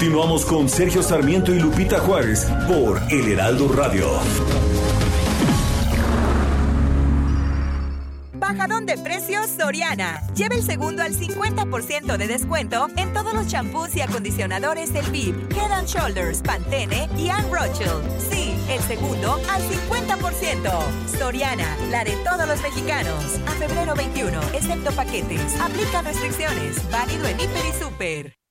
Continuamos con Sergio Sarmiento y Lupita Juárez por El Heraldo Radio. Bajadón de precios Soriana. Lleva el segundo al 50% de descuento en todos los champús y acondicionadores del VIP, Head Shoulders, Pantene y Anne Rothschild. Sí, el segundo al 50%. Soriana, la de todos los mexicanos. A febrero 21, excepto paquetes. Aplica restricciones. Válido en Hiper y Super.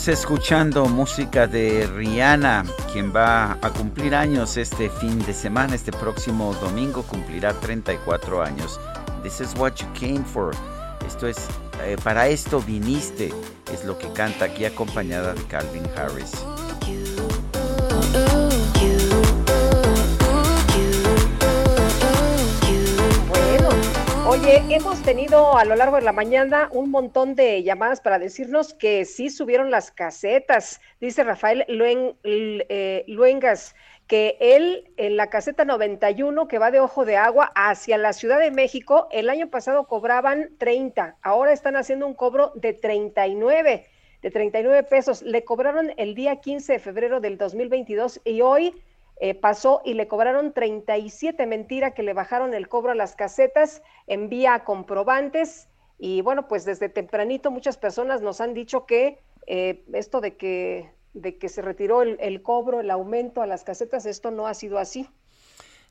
Seguimos escuchando música de Rihanna, quien va a cumplir años este fin de semana, este próximo domingo cumplirá 34 años. This is what you came for. Esto es, eh, para esto viniste, es lo que canta aquí acompañada de Calvin Harris. Hemos tenido a lo largo de la mañana un montón de llamadas para decirnos que sí subieron las casetas. Dice Rafael Luen- eh, Luengas que él en la caseta 91 que va de Ojo de Agua hacia la Ciudad de México, el año pasado cobraban 30, ahora están haciendo un cobro de 39, de 39 pesos. Le cobraron el día 15 de febrero del 2022 y hoy eh, pasó y le cobraron 37, mentira que le bajaron el cobro a las casetas, envía comprobantes y bueno, pues desde tempranito muchas personas nos han dicho que eh, esto de que, de que se retiró el, el cobro, el aumento a las casetas, esto no ha sido así.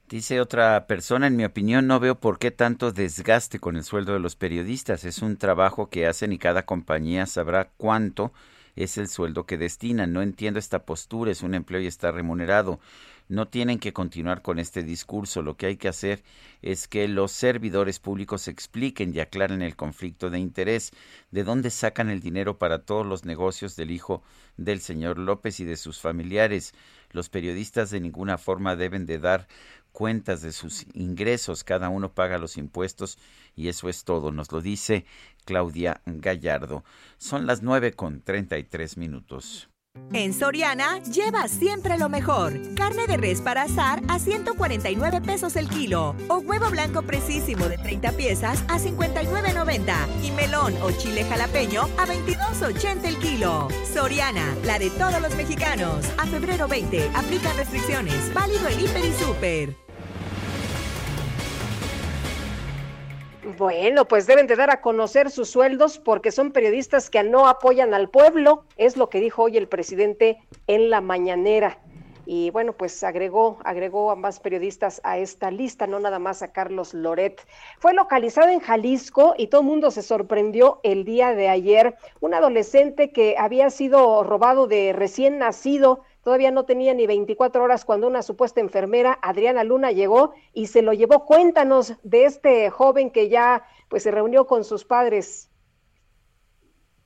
Dice otra persona, en mi opinión no veo por qué tanto desgaste con el sueldo de los periodistas. Es un trabajo que hacen y cada compañía sabrá cuánto es el sueldo que destinan. No entiendo esta postura, es un empleo y está remunerado. No tienen que continuar con este discurso. Lo que hay que hacer es que los servidores públicos expliquen y aclaren el conflicto de interés, de dónde sacan el dinero para todos los negocios del hijo del señor López y de sus familiares. Los periodistas de ninguna forma deben de dar cuentas de sus ingresos, cada uno paga los impuestos y eso es todo, nos lo dice Claudia Gallardo. Son las nueve con treinta y tres minutos. En Soriana, lleva siempre lo mejor. Carne de res para asar a 149 pesos el kilo. O huevo blanco precisísimo de 30 piezas a 59.90. Y melón o chile jalapeño a 22.80 el kilo. Soriana, la de todos los mexicanos. A febrero 20, aplican restricciones. Válido en Hiper y Super. Bueno, pues deben de dar a conocer sus sueldos porque son periodistas que no apoyan al pueblo, es lo que dijo hoy el presidente en la mañanera. Y bueno, pues agregó, agregó a más periodistas a esta lista, no nada más a Carlos Loret. Fue localizado en Jalisco y todo el mundo se sorprendió el día de ayer. Un adolescente que había sido robado de recién nacido, todavía no tenía ni 24 horas cuando una supuesta enfermera, Adriana Luna, llegó y se lo llevó. Cuéntanos de este joven que ya pues se reunió con sus padres.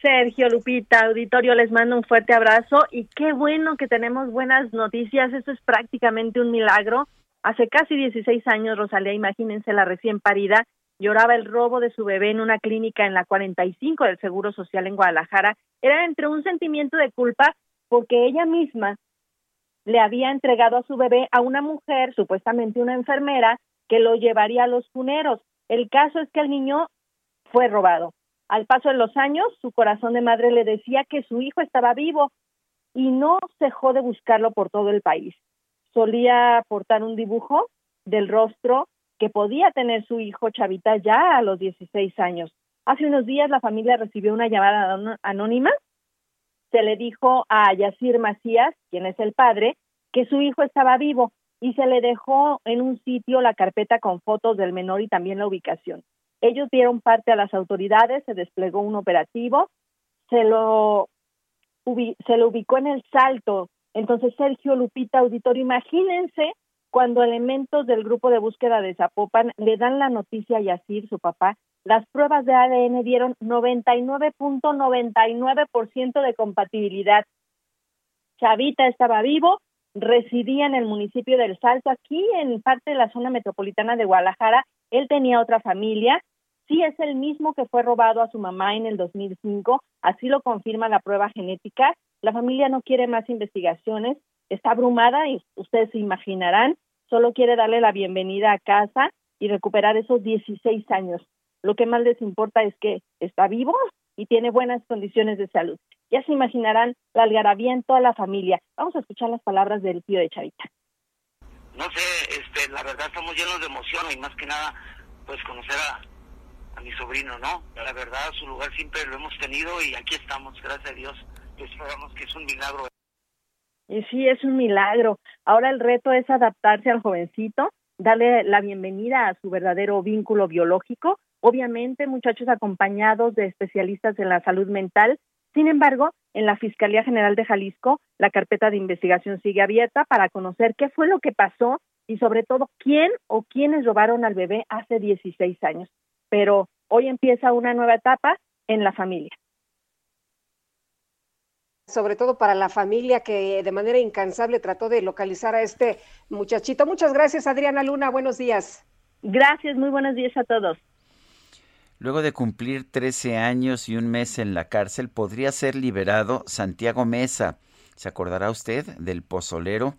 Sergio, Lupita, auditorio, les mando un fuerte abrazo y qué bueno que tenemos buenas noticias. Esto es prácticamente un milagro. Hace casi 16 años, Rosalía, imagínense la recién parida, lloraba el robo de su bebé en una clínica en la 45 del Seguro Social en Guadalajara. Era entre un sentimiento de culpa porque ella misma le había entregado a su bebé a una mujer, supuestamente una enfermera, que lo llevaría a los funeros. El caso es que el niño fue robado. Al paso de los años, su corazón de madre le decía que su hijo estaba vivo y no cejó de buscarlo por todo el país. Solía portar un dibujo del rostro que podía tener su hijo Chavita ya a los 16 años. Hace unos días la familia recibió una llamada anó- anónima. Se le dijo a Yacir Macías, quien es el padre, que su hijo estaba vivo y se le dejó en un sitio la carpeta con fotos del menor y también la ubicación. Ellos dieron parte a las autoridades, se desplegó un operativo, se lo, se lo ubicó en el salto. Entonces, Sergio Lupita Auditorio, imagínense cuando elementos del grupo de búsqueda de Zapopan le dan la noticia a Yacir, su papá, las pruebas de ADN dieron 99.99% de compatibilidad. Chavita estaba vivo, residía en el municipio del Salto, aquí en parte de la zona metropolitana de Guadalajara. Él tenía otra familia. Sí es el mismo que fue robado a su mamá en el 2005, así lo confirma la prueba genética. La familia no quiere más investigaciones, está abrumada y ustedes se imaginarán, solo quiere darle la bienvenida a casa y recuperar esos 16 años. Lo que más les importa es que está vivo y tiene buenas condiciones de salud. Ya se imaginarán la algarabía en toda la familia. Vamos a escuchar las palabras del tío de Chavita. no sé, este, la verdad estamos llenos de emoción y más que nada, pues conocer a, a mi sobrino, ¿no? La verdad, su lugar siempre lo hemos tenido y aquí estamos, gracias a Dios. Sabemos que es un milagro. Y sí, es un milagro. Ahora el reto es adaptarse al jovencito, darle la bienvenida a su verdadero vínculo biológico, obviamente muchachos acompañados de especialistas en la salud mental. Sin embargo, en la Fiscalía General de Jalisco, la carpeta de investigación sigue abierta para conocer qué fue lo que pasó y sobre todo quién o quiénes robaron al bebé hace 16 años. Pero hoy empieza una nueva etapa en la familia. sobre todo para la familia que de manera incansable trató de localizar a este muchachito. Muchas gracias, Adriana Luna. Buenos días. Gracias, muy buenos días a todos. Luego de cumplir 13 años y un mes en la cárcel, podría ser liberado Santiago Mesa. ¿Se acordará usted del pozolero?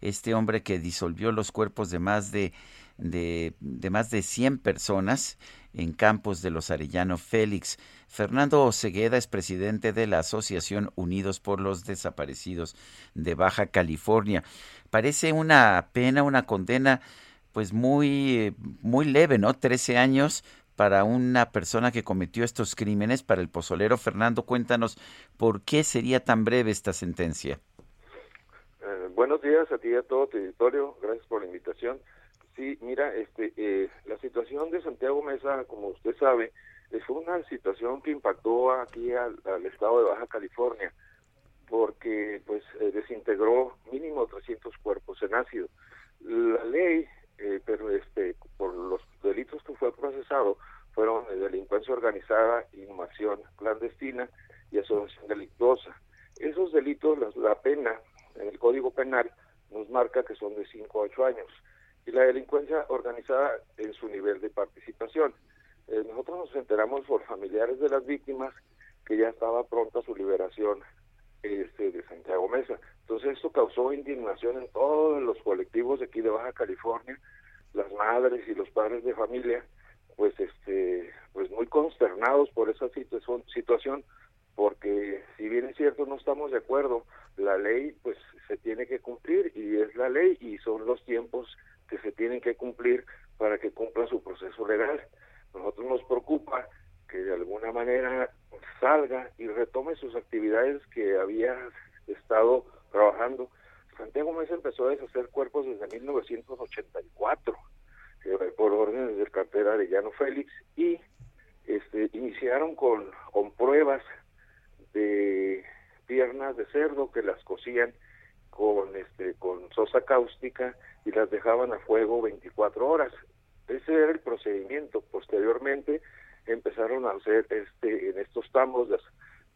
Este hombre que disolvió los cuerpos de más de, de, de más de 100 personas en campos de los Arellano Félix. Fernando Osegueda es presidente de la Asociación Unidos por los Desaparecidos de Baja California. Parece una pena, una condena pues muy muy leve, ¿no? 13 años para una persona que cometió estos crímenes, para el pozolero. Fernando, cuéntanos por qué sería tan breve esta sentencia. Eh, buenos días a ti y a todo tu auditorio. Gracias por la invitación. Sí, mira, este, eh, la situación de Santiago Mesa, como usted sabe, fue una situación que impactó aquí al, al estado de Baja California, porque pues eh, desintegró mínimo 300 cuerpos en ácido. La ley, eh, pero este, por los delitos que fue procesado, fueron de delincuencia organizada, inhumación clandestina y asociación delictuosa. Esos delitos, la, la pena en el Código Penal nos marca que son de 5 a 8 años y la delincuencia organizada en su nivel de participación. Eh, nosotros nos enteramos por familiares de las víctimas que ya estaba pronta su liberación este, de Santiago Mesa. Entonces esto causó indignación en todos los colectivos de aquí de Baja California, las madres y los padres de familia, pues este, pues muy consternados por esa situación, situación porque si bien es cierto no estamos de acuerdo, la ley pues se tiene que cumplir y es la ley y son los tiempos que se tienen que cumplir para que cumpla su proceso legal. Nosotros nos preocupa que de alguna manera salga y retome sus actividades que había estado trabajando. Santiago Mesa empezó a deshacer cuerpos desde 1984 eh, por órdenes del cartera de Llano Félix y este, iniciaron con, con pruebas de piernas de cerdo que las cocían con este con sosa cáustica y las dejaban a fuego 24 horas. Ese era el procedimiento. Posteriormente empezaron a hacer este en estos tambos de,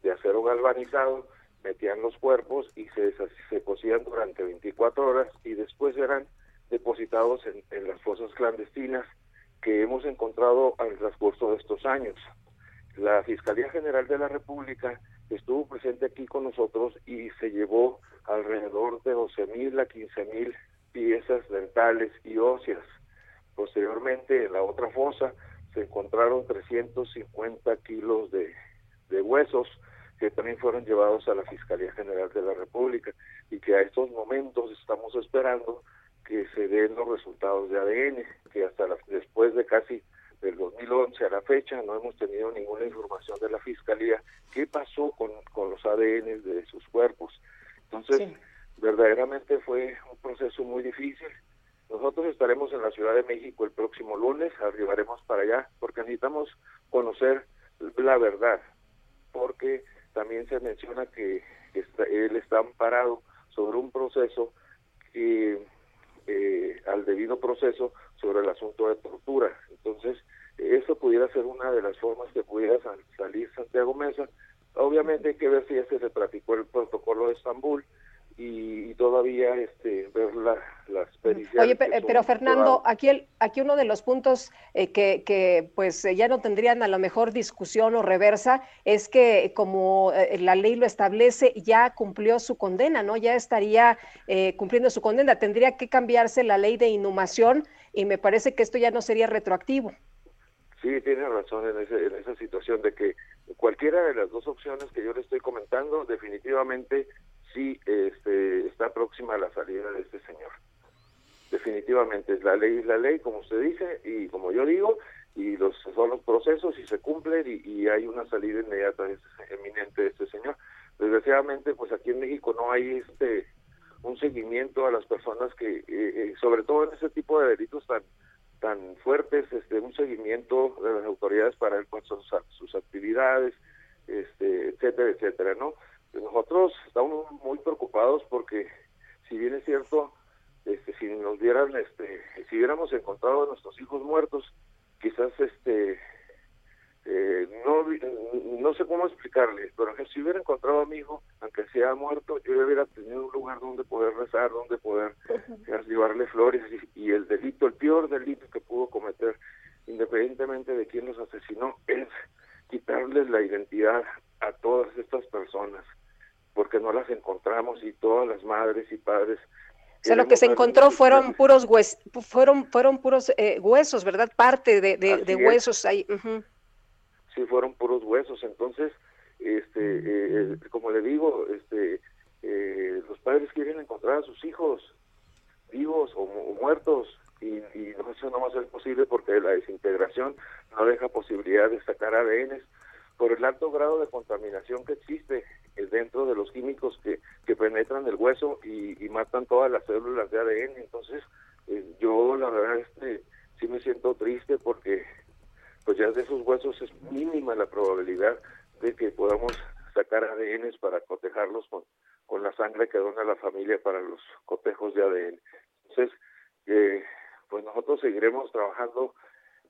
de acero galvanizado, metían los cuerpos y se, se cocían durante 24 horas y después eran depositados en, en las fosas clandestinas que hemos encontrado al transcurso de estos años. La Fiscalía General de la República estuvo presente aquí con nosotros y se llevó alrededor de 12 mil a 15 mil piezas dentales y óseas. Posteriormente, en la otra fosa se encontraron 350 kilos de, de huesos que también fueron llevados a la Fiscalía General de la República y que a estos momentos estamos esperando que se den los resultados de ADN, que hasta la, después de casi del 2011 a la fecha no hemos tenido ninguna información de la Fiscalía qué pasó con, con los ADN de sus cuerpos. Entonces, sí. verdaderamente fue un proceso muy difícil. Nosotros estaremos en la Ciudad de México el próximo lunes, arribaremos para allá, porque necesitamos conocer la verdad, porque también se menciona que está- él está amparado sobre un proceso que eh, al debido proceso sobre el asunto de tortura. Entonces, eso pudiera ser una de las formas que pudiera sal- salir Santiago Mesa. Obviamente hay que ver si ya se le practicó el protocolo de Estambul y, y todavía este ver la, las pericias. Oye, pe- eh, pero, Fernando, aquí, el, aquí uno de los puntos eh, que, que, pues eh, ya no tendrían a lo mejor discusión o reversa es que como eh, la ley lo establece, ya cumplió su condena, ¿no? Ya estaría eh, cumpliendo su condena. Tendría que cambiarse la ley de inhumación y me parece que esto ya no sería retroactivo. Sí, tiene razón en, ese- en esa situación de que cualquiera de las dos opciones que yo le estoy comentando, definitivamente sí este, está próxima a la salida de este señor. Definitivamente, la ley es la ley, como usted dice, y como yo digo, y los son los procesos y se cumplen y, hay una salida inmediata, de este- eminente de este señor. Desgraciadamente, pues aquí en México no hay este un seguimiento a las personas que, eh, eh, sobre todo en ese tipo de delitos tan tan fuertes, este, un seguimiento de las autoridades para ver cuáles son sus, sus actividades, este, etcétera, etcétera, ¿no? Nosotros estamos muy preocupados porque, si bien es cierto, este, si nos dieran, este, si hubiéramos encontrado a nuestros hijos muertos, quizás, este, eh, no, no sé cómo explicarle, pero que si hubiera encontrado a mi hijo, aunque sea muerto, yo hubiera tenido un lugar donde poder rezar, donde poder eh, llevarle flores y, y el delito, el peor delito que pudo cometer, independientemente de quién los asesinó, es quitarles la identidad a todas estas personas, porque no las encontramos y todas las madres y padres O sea, lo que se encontró fueron puros hues fueron, fueron puros eh, huesos, ¿verdad? Parte de, de, huesos ahí. sí fueron puros huesos entonces este eh, como le digo este eh, los padres quieren encontrar a sus hijos vivos o, mu- o muertos y, y no, eso no va a ser posible porque la desintegración no deja posibilidad de sacar ADN por el alto grado de contaminación que existe eh, dentro de los químicos que, que penetran el hueso matan todas las células de ADN entonces eh, yo la verdad este sí me siento triste porque pues ya de esos huesos es mínima la probabilidad de que podamos sacar ADN para cotejarlos con, con la sangre que dona la familia para los cotejos de ADN. Entonces, eh, pues nosotros seguiremos trabajando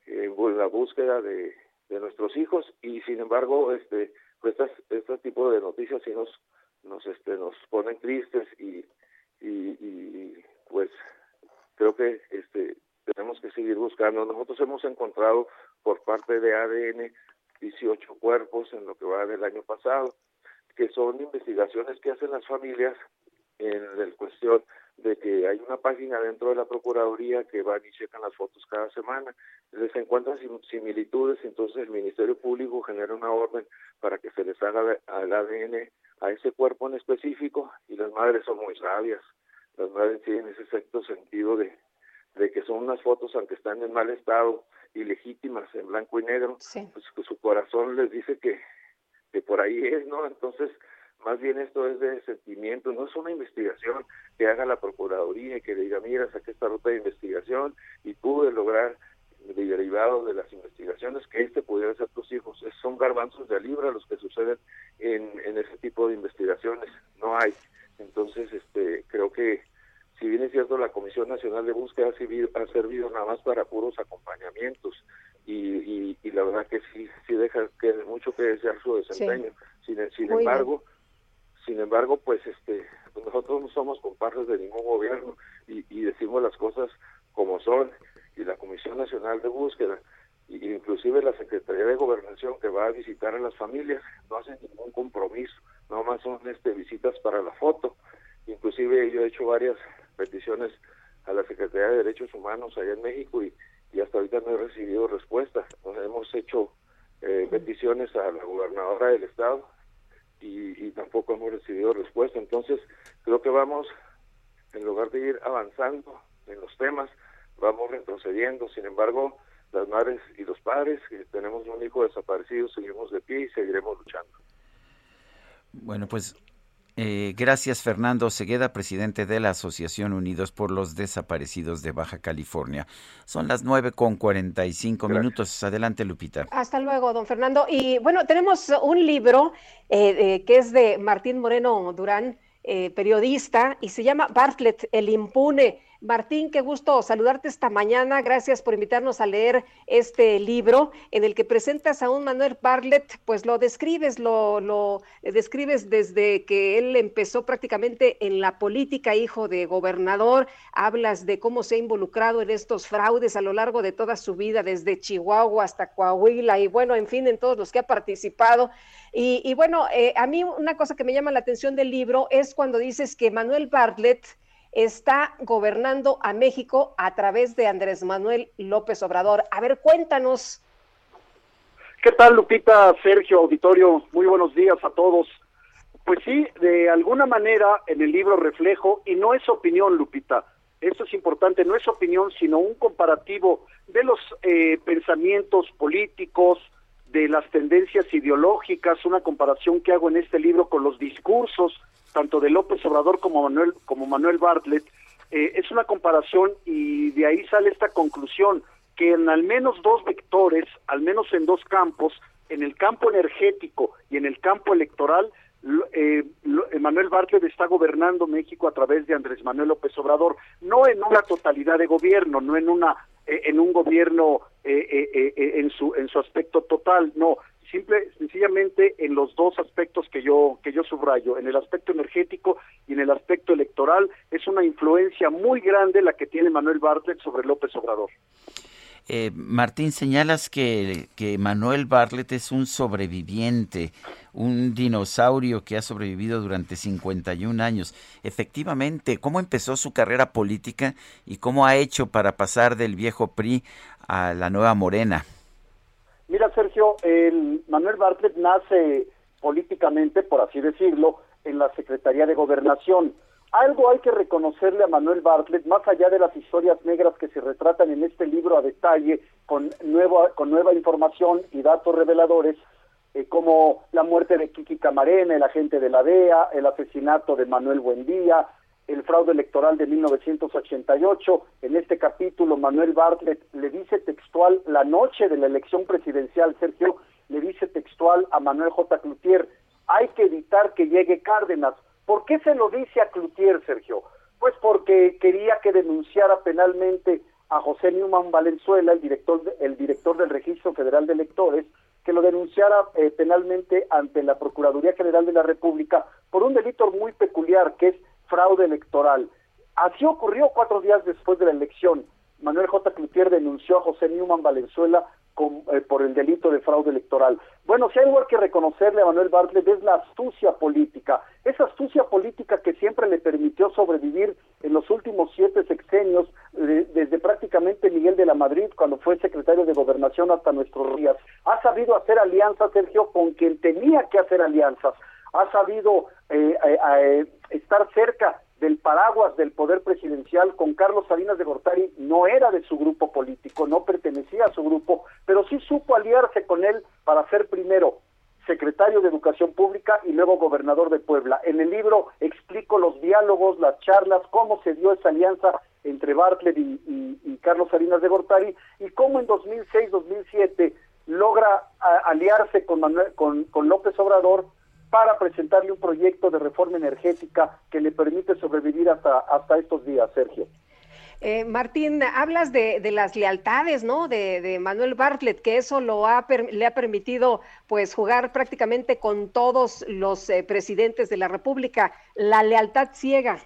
en bu- la búsqueda de, de nuestros hijos y sin embargo, este, pues estas, este tipo de noticias sí nos, nos, este, nos ponen tristes y, y, y, pues creo que este tenemos que seguir buscando. Nosotros hemos por parte de ADN 18 cuerpos en lo que va del año pasado, que son investigaciones que hacen las familias en la cuestión de que hay una página dentro de la Procuraduría que van y checan las fotos cada semana, les encuentran sim- similitudes, entonces el Ministerio Público genera una orden para que se les haga al ADN a ese cuerpo en específico y las madres son muy sabias, las madres tienen ese sexto sentido de que son unas fotos aunque están en mal estado ilegítimas en blanco y negro pues que su corazón les dice que que por ahí es no entonces más bien esto es de sentimiento no es una investigación que haga la procuraduría y que diga mira saqué esta ruta de investigación y pude lograr derivado de las investigaciones que este pudiera ser tus hijos Es- son garbanzos de libra los que suceden en, en ese tipo de investigaciones no hay. Entonces este creo que si bien es cierto la Comisión Nacional de Búsqueda ha servido, ha servido nada más para puros acompañamientos y, y, y la verdad que sí sí deja que mucho que desear su desempeño. Sin, sin Muy bien. embargo sin embargo pues este pues nosotros no somos comparses de ningún gobierno y, y decimos las cosas como son y la Comisión Nacional de Búsqueda y inclusive la Secretaría de Gobernación que va a visitar a las familias no hacen ningún compromiso nada más son este visitas para la foto. Inclusive yo he hecho varias peticiones a la Secretaría de Derechos Humanos allá en México y, y hasta ahorita no he recibido respuesta. Nos hemos hecho eh, peticiones a la gobernadora del estado y, y tampoco hemos recibido respuesta. Entonces creo que vamos, en lugar de ir avanzando en los temas, vamos retrocediendo. Sin embargo, las madres y los padres que tenemos un hijo desaparecido seguimos de pie y seguiremos luchando. Bueno, pues Eh, gracias, Fernando Cegueda, presidente de la Asociación Unidos por los Desaparecidos de Baja California. Son las nueve con 45 minutos. Adelante, Lupita. Hasta luego, don Fernando. Y bueno, tenemos un libro eh, eh, que es de Martín Moreno Durán, eh, periodista, y se llama Bartlett, el impune. Martín, qué gusto saludarte esta mañana. Gracias por invitarnos a leer este libro en el que presentas a un Manuel Bartlett, pues lo describes, lo, describes desde que él empezó prácticamente en la política, hijo de gobernador. Hablas de cómo se ha involucrado en estos fraudes a lo largo de toda su vida, desde Chihuahua hasta Coahuila y bueno, en fin, en todos los que ha participado. Y, y bueno, eh, a mí una cosa que me llama la atención del libro es cuando dices que Manuel Bartlett está gobernando a México a través de Andrés Manuel López Obrador. A ver, cuéntanos. ¿Qué tal, Lupita, Sergio, auditorio? Muy buenos días a todos. Pues sí, de alguna manera en el libro reflejo, y no es opinión, Lupita, esto es importante, no es opinión, sino un comparativo de los eh, pensamientos políticos, de las tendencias ideológicas, una comparación que hago en este libro con los discursos tanto de López Obrador como Manuel como Manuel Bartlett eh, es una comparación y de ahí sale esta conclusión que en al menos dos vectores, al menos en dos campos, en el campo energético y en el campo electoral, eh, Manuel Bartlett está gobernando México a través de Andrés Manuel López Obrador, no en una totalidad de gobierno, no en una eh, en un gobierno eh, eh, eh, en su en su aspecto total, no, simple sencillamente en los dos aspectos que yo que yo subrayo, en el aspecto energético y en el aspecto electoral, es una influencia muy grande la que tiene Manuel Bartlett sobre López Obrador. Eh, Martín, señalas que, que Manuel Bartlett es un sobreviviente, un dinosaurio que ha sobrevivido durante 51 años. Efectivamente, ¿cómo empezó su carrera política y cómo ha hecho para pasar del viejo PRI a la nueva Morena? Mira, Sergio, el Manuel Bartlett nace políticamente, por así decirlo, en la Secretaría de Gobernación. Algo hay que reconocerle a Manuel Bartlett, más allá de las historias negras que se retratan en este libro a detalle, con, nueva, con nueva información y datos reveladores, eh, como la muerte de Kiki Camarena, el agente de la DEA, el asesinato de Manuel Buendía, el fraude electoral de 1988. En este capítulo, Manuel Bartlett le dice textual, la noche de la elección presidencial, Sergio, le dice textual a Manuel J. Cloutier, hay que evitar que llegue Cárdenas. ¿Por qué se lo dice a Cloutier, Sergio? Pues porque quería que denunciara penalmente a José Newman Valenzuela, el director, de- el director del Registro Federal de Electores, que lo denunciara eh, penalmente ante la Procuraduría General de la República por un delito muy peculiar que es fraude electoral. Así ocurrió cuatro días después de la elección. Manuel J. Cloutier denunció a José Newman Valenzuela con- eh, por el delito de fraude electoral. Bueno, si hay algo que reconocerle a Manuel Bartlett es la astucia política, esa astucia política que siempre le permitió sobrevivir en los últimos siete sexenios, de- desde prácticamente Miguel de la Madrid, cuando fue secretario de Gobernación hasta nuestros días. Ha sabido hacer alianzas, Sergio, con quien tenía que hacer alianzas. Ha sabido eh, eh, eh, estar cerca del paraguas del poder presidencial con Carlos Salinas de Gortari no era de su grupo político, no pertenecía a su grupo, pero sí supo aliarse con él para ser primero secretario de Educación Pública y luego gobernador de Puebla. En el libro explico los diálogos, las charlas, cómo se dio esa alianza entre Bartlett y, Carlos Salinas de Gortari y cómo en 2006-2007 logra aliarse con, Manuel- con López Obrador para presentarle un proyecto de reforma energética que le permite sobrevivir hasta, hasta estos días, Sergio. Eh, Martín, hablas de, de las lealtades, ¿no? De, de Manuel Bartlett, que eso lo ha per- le ha permitido, pues, jugar prácticamente con todos los eh, presidentes de la República. La lealtad ciega.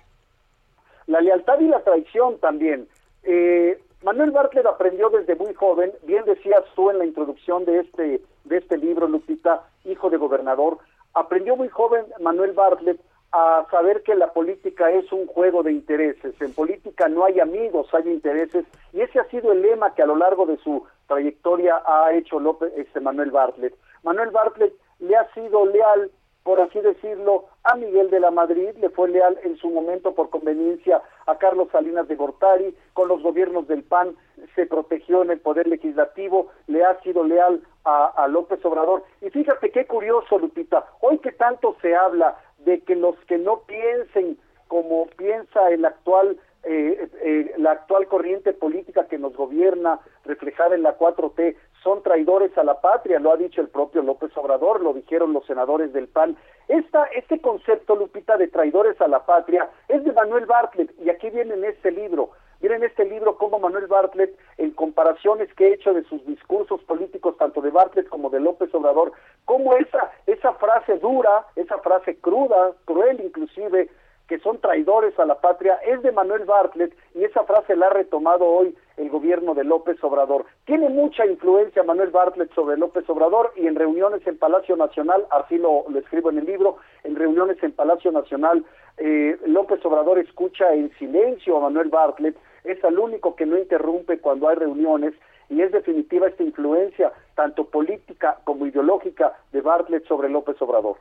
La lealtad y la traición también. Eh, Manuel Bartlett aprendió desde muy joven, bien decías tú en la introducción de este, de este libro, Lupita, hijo de gobernador, aprendió muy joven Manuel Bartlett a saber que la política es un juego de intereses. En política no hay amigos, hay intereses, y ese ha sido el lema que a lo largo de su trayectoria ha hecho López, este Manuel Bartlett. Manuel Bartlett le ha sido leal por así decirlo, a Miguel de la Madrid, le fue leal en su momento por conveniencia a Carlos Salinas de Gortari, con los gobiernos del PAN se protegió en el poder legislativo, le ha sido leal a, López Obrador. Y fíjate qué curioso, Lupita, hoy que tanto se habla de que los que no piensen como piensa el actual eh, eh, la actual corriente política que nos gobierna, reflejada en la 4T, son traidores a la patria, lo ha dicho el propio López Obrador, lo dijeron los senadores del PAN. Esta, este concepto, Lupita, de traidores a la patria es de Manuel Bartlett, y aquí viene en este libro. Miren este libro cómo Manuel Bartlett, en comparaciones que he hecho de sus discursos políticos, tanto de Bartlett como de López Obrador, cómo esa, esa frase dura, esa frase cruda, cruel inclusive, que son traidores a la patria es de Manuel Bartlett y esa frase la ha retomado hoy el gobierno de López Obrador. Tiene mucha influencia Manuel Bartlett sobre López Obrador y en reuniones en Palacio Nacional, así lo, escribo en el libro, en reuniones en Palacio Nacional, eh, López Obrador escucha en silencio a Manuel Bartlett, es el único que no interrumpe cuando hay reuniones y es definitiva esta influencia, tanto política como ideológica, de Bartlett sobre López Obrador.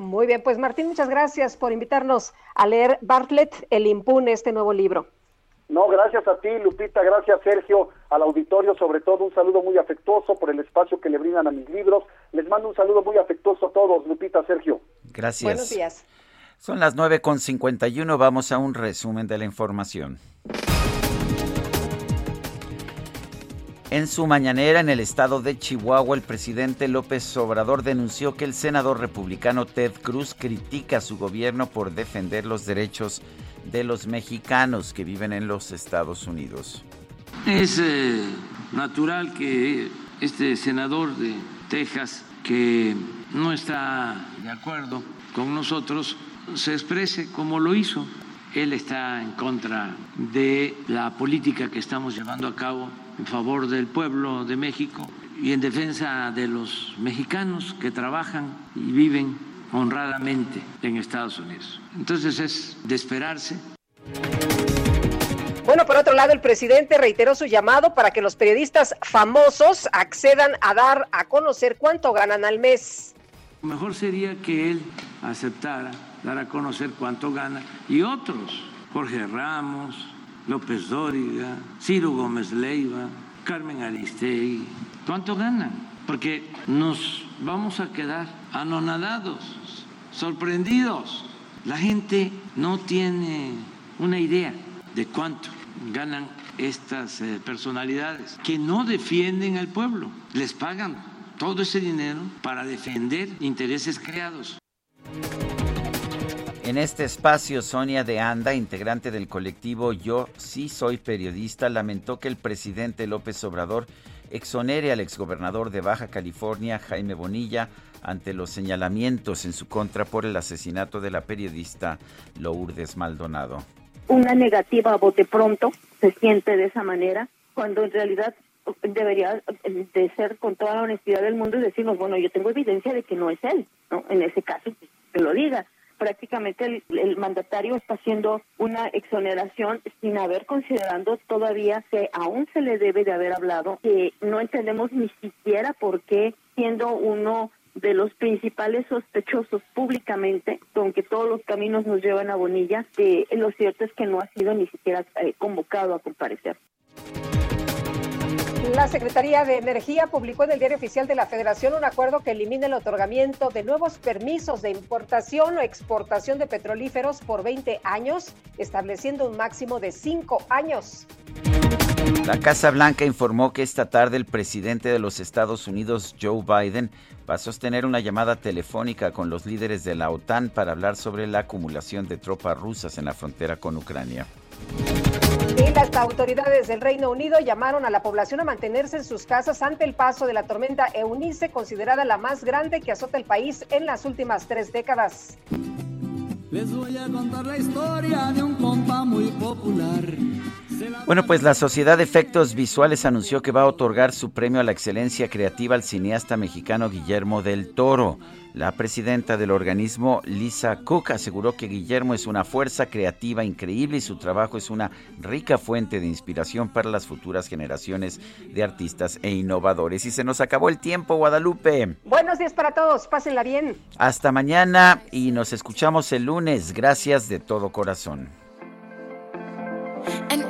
Muy bien, pues Martín, muchas gracias por invitarnos a leer Bartlett, El Impune, este nuevo libro. No, gracias a ti, Lupita, gracias Sergio, al auditorio, sobre todo un saludo muy afectuoso por el espacio que le brindan a mis libros. Les mando un saludo muy afectuoso a todos, Lupita, Sergio. Gracias. Buenos días. Son las 9.51, vamos a un resumen de la información. En su mañanera en el estado de Chihuahua, el presidente López Obrador denunció que el senador republicano Ted Cruz critica a su gobierno por defender los derechos de los mexicanos que viven en los Estados Unidos. Es eh, natural que este senador de Texas, que no está de acuerdo con nosotros, se exprese como lo hizo. Él está en contra de la política que estamos llevando a cabo en favor del pueblo de México y en defensa de los mexicanos que trabajan y viven honradamente en Estados Unidos. Entonces es de esperarse. Bueno, por otro lado, el presidente reiteró su llamado para que los periodistas famosos accedan a dar a conocer cuánto ganan al mes. Mejor sería que él aceptara dar a conocer cuánto gana y otros, Jorge Ramos, López Dóriga, Ciro Gómez Leiva, Carmen Aristegui, cuánto ganan, porque nos vamos a quedar anonadados, sorprendidos. La gente no tiene una idea de cuánto ganan estas eh, personalidades que no defienden al pueblo, les pagan todo ese dinero para defender intereses creados. En este espacio, Sonia de Anda, integrante del colectivo Yo sí soy periodista, lamentó que el presidente López Obrador exonere al exgobernador de Baja California, Jaime Bonilla, ante los señalamientos en su contra por el asesinato de la periodista Lourdes Maldonado. Una negativa a bote pronto se siente de esa manera, cuando en realidad debería de ser con toda la honestidad del mundo y decirnos, bueno, yo tengo evidencia de que no es él, ¿no? En ese caso, que lo diga prácticamente el, el, mandatario está haciendo una exoneración sin haber considerando todavía que aún se le debe de haber hablado, que no entendemos ni siquiera por qué siendo uno de los principales sospechosos públicamente, aunque todos los caminos nos llevan a Bonilla, que lo cierto es que no ha sido ni siquiera eh, convocado a comparecer. La Secretaría de Energía publicó en el Diario Oficial de la Federación un acuerdo que elimina el otorgamiento de nuevos permisos de importación o exportación de petrolíferos por 20 años, estableciendo un máximo de 5 años. La Casa Blanca informó que esta tarde el presidente de los Estados Unidos, Joe Biden, va a sostener una llamada telefónica con los líderes de la OTAN para hablar sobre la acumulación de tropas rusas en la frontera con Ucrania. Y las autoridades del Reino Unido llamaron a la población a mantenerse en sus casas ante el paso de la tormenta Eunice, considerada la más grande que azota el país en las últimas tres décadas. Les voy a contar la historia de un compa muy popular. Bueno, pues la Sociedad de Efectos Visuales anunció que va a otorgar su premio a la excelencia creativa al cineasta mexicano Guillermo del Toro. La presidenta del organismo, Lisa Cook, aseguró que Guillermo es una fuerza creativa increíble y su trabajo es una rica fuente de inspiración para las futuras generaciones de artistas e innovadores. Y se nos acabó el tiempo, Guadalupe. Buenos días para todos, pásenla bien. Hasta mañana y nos escuchamos el lunes. Gracias de todo corazón. And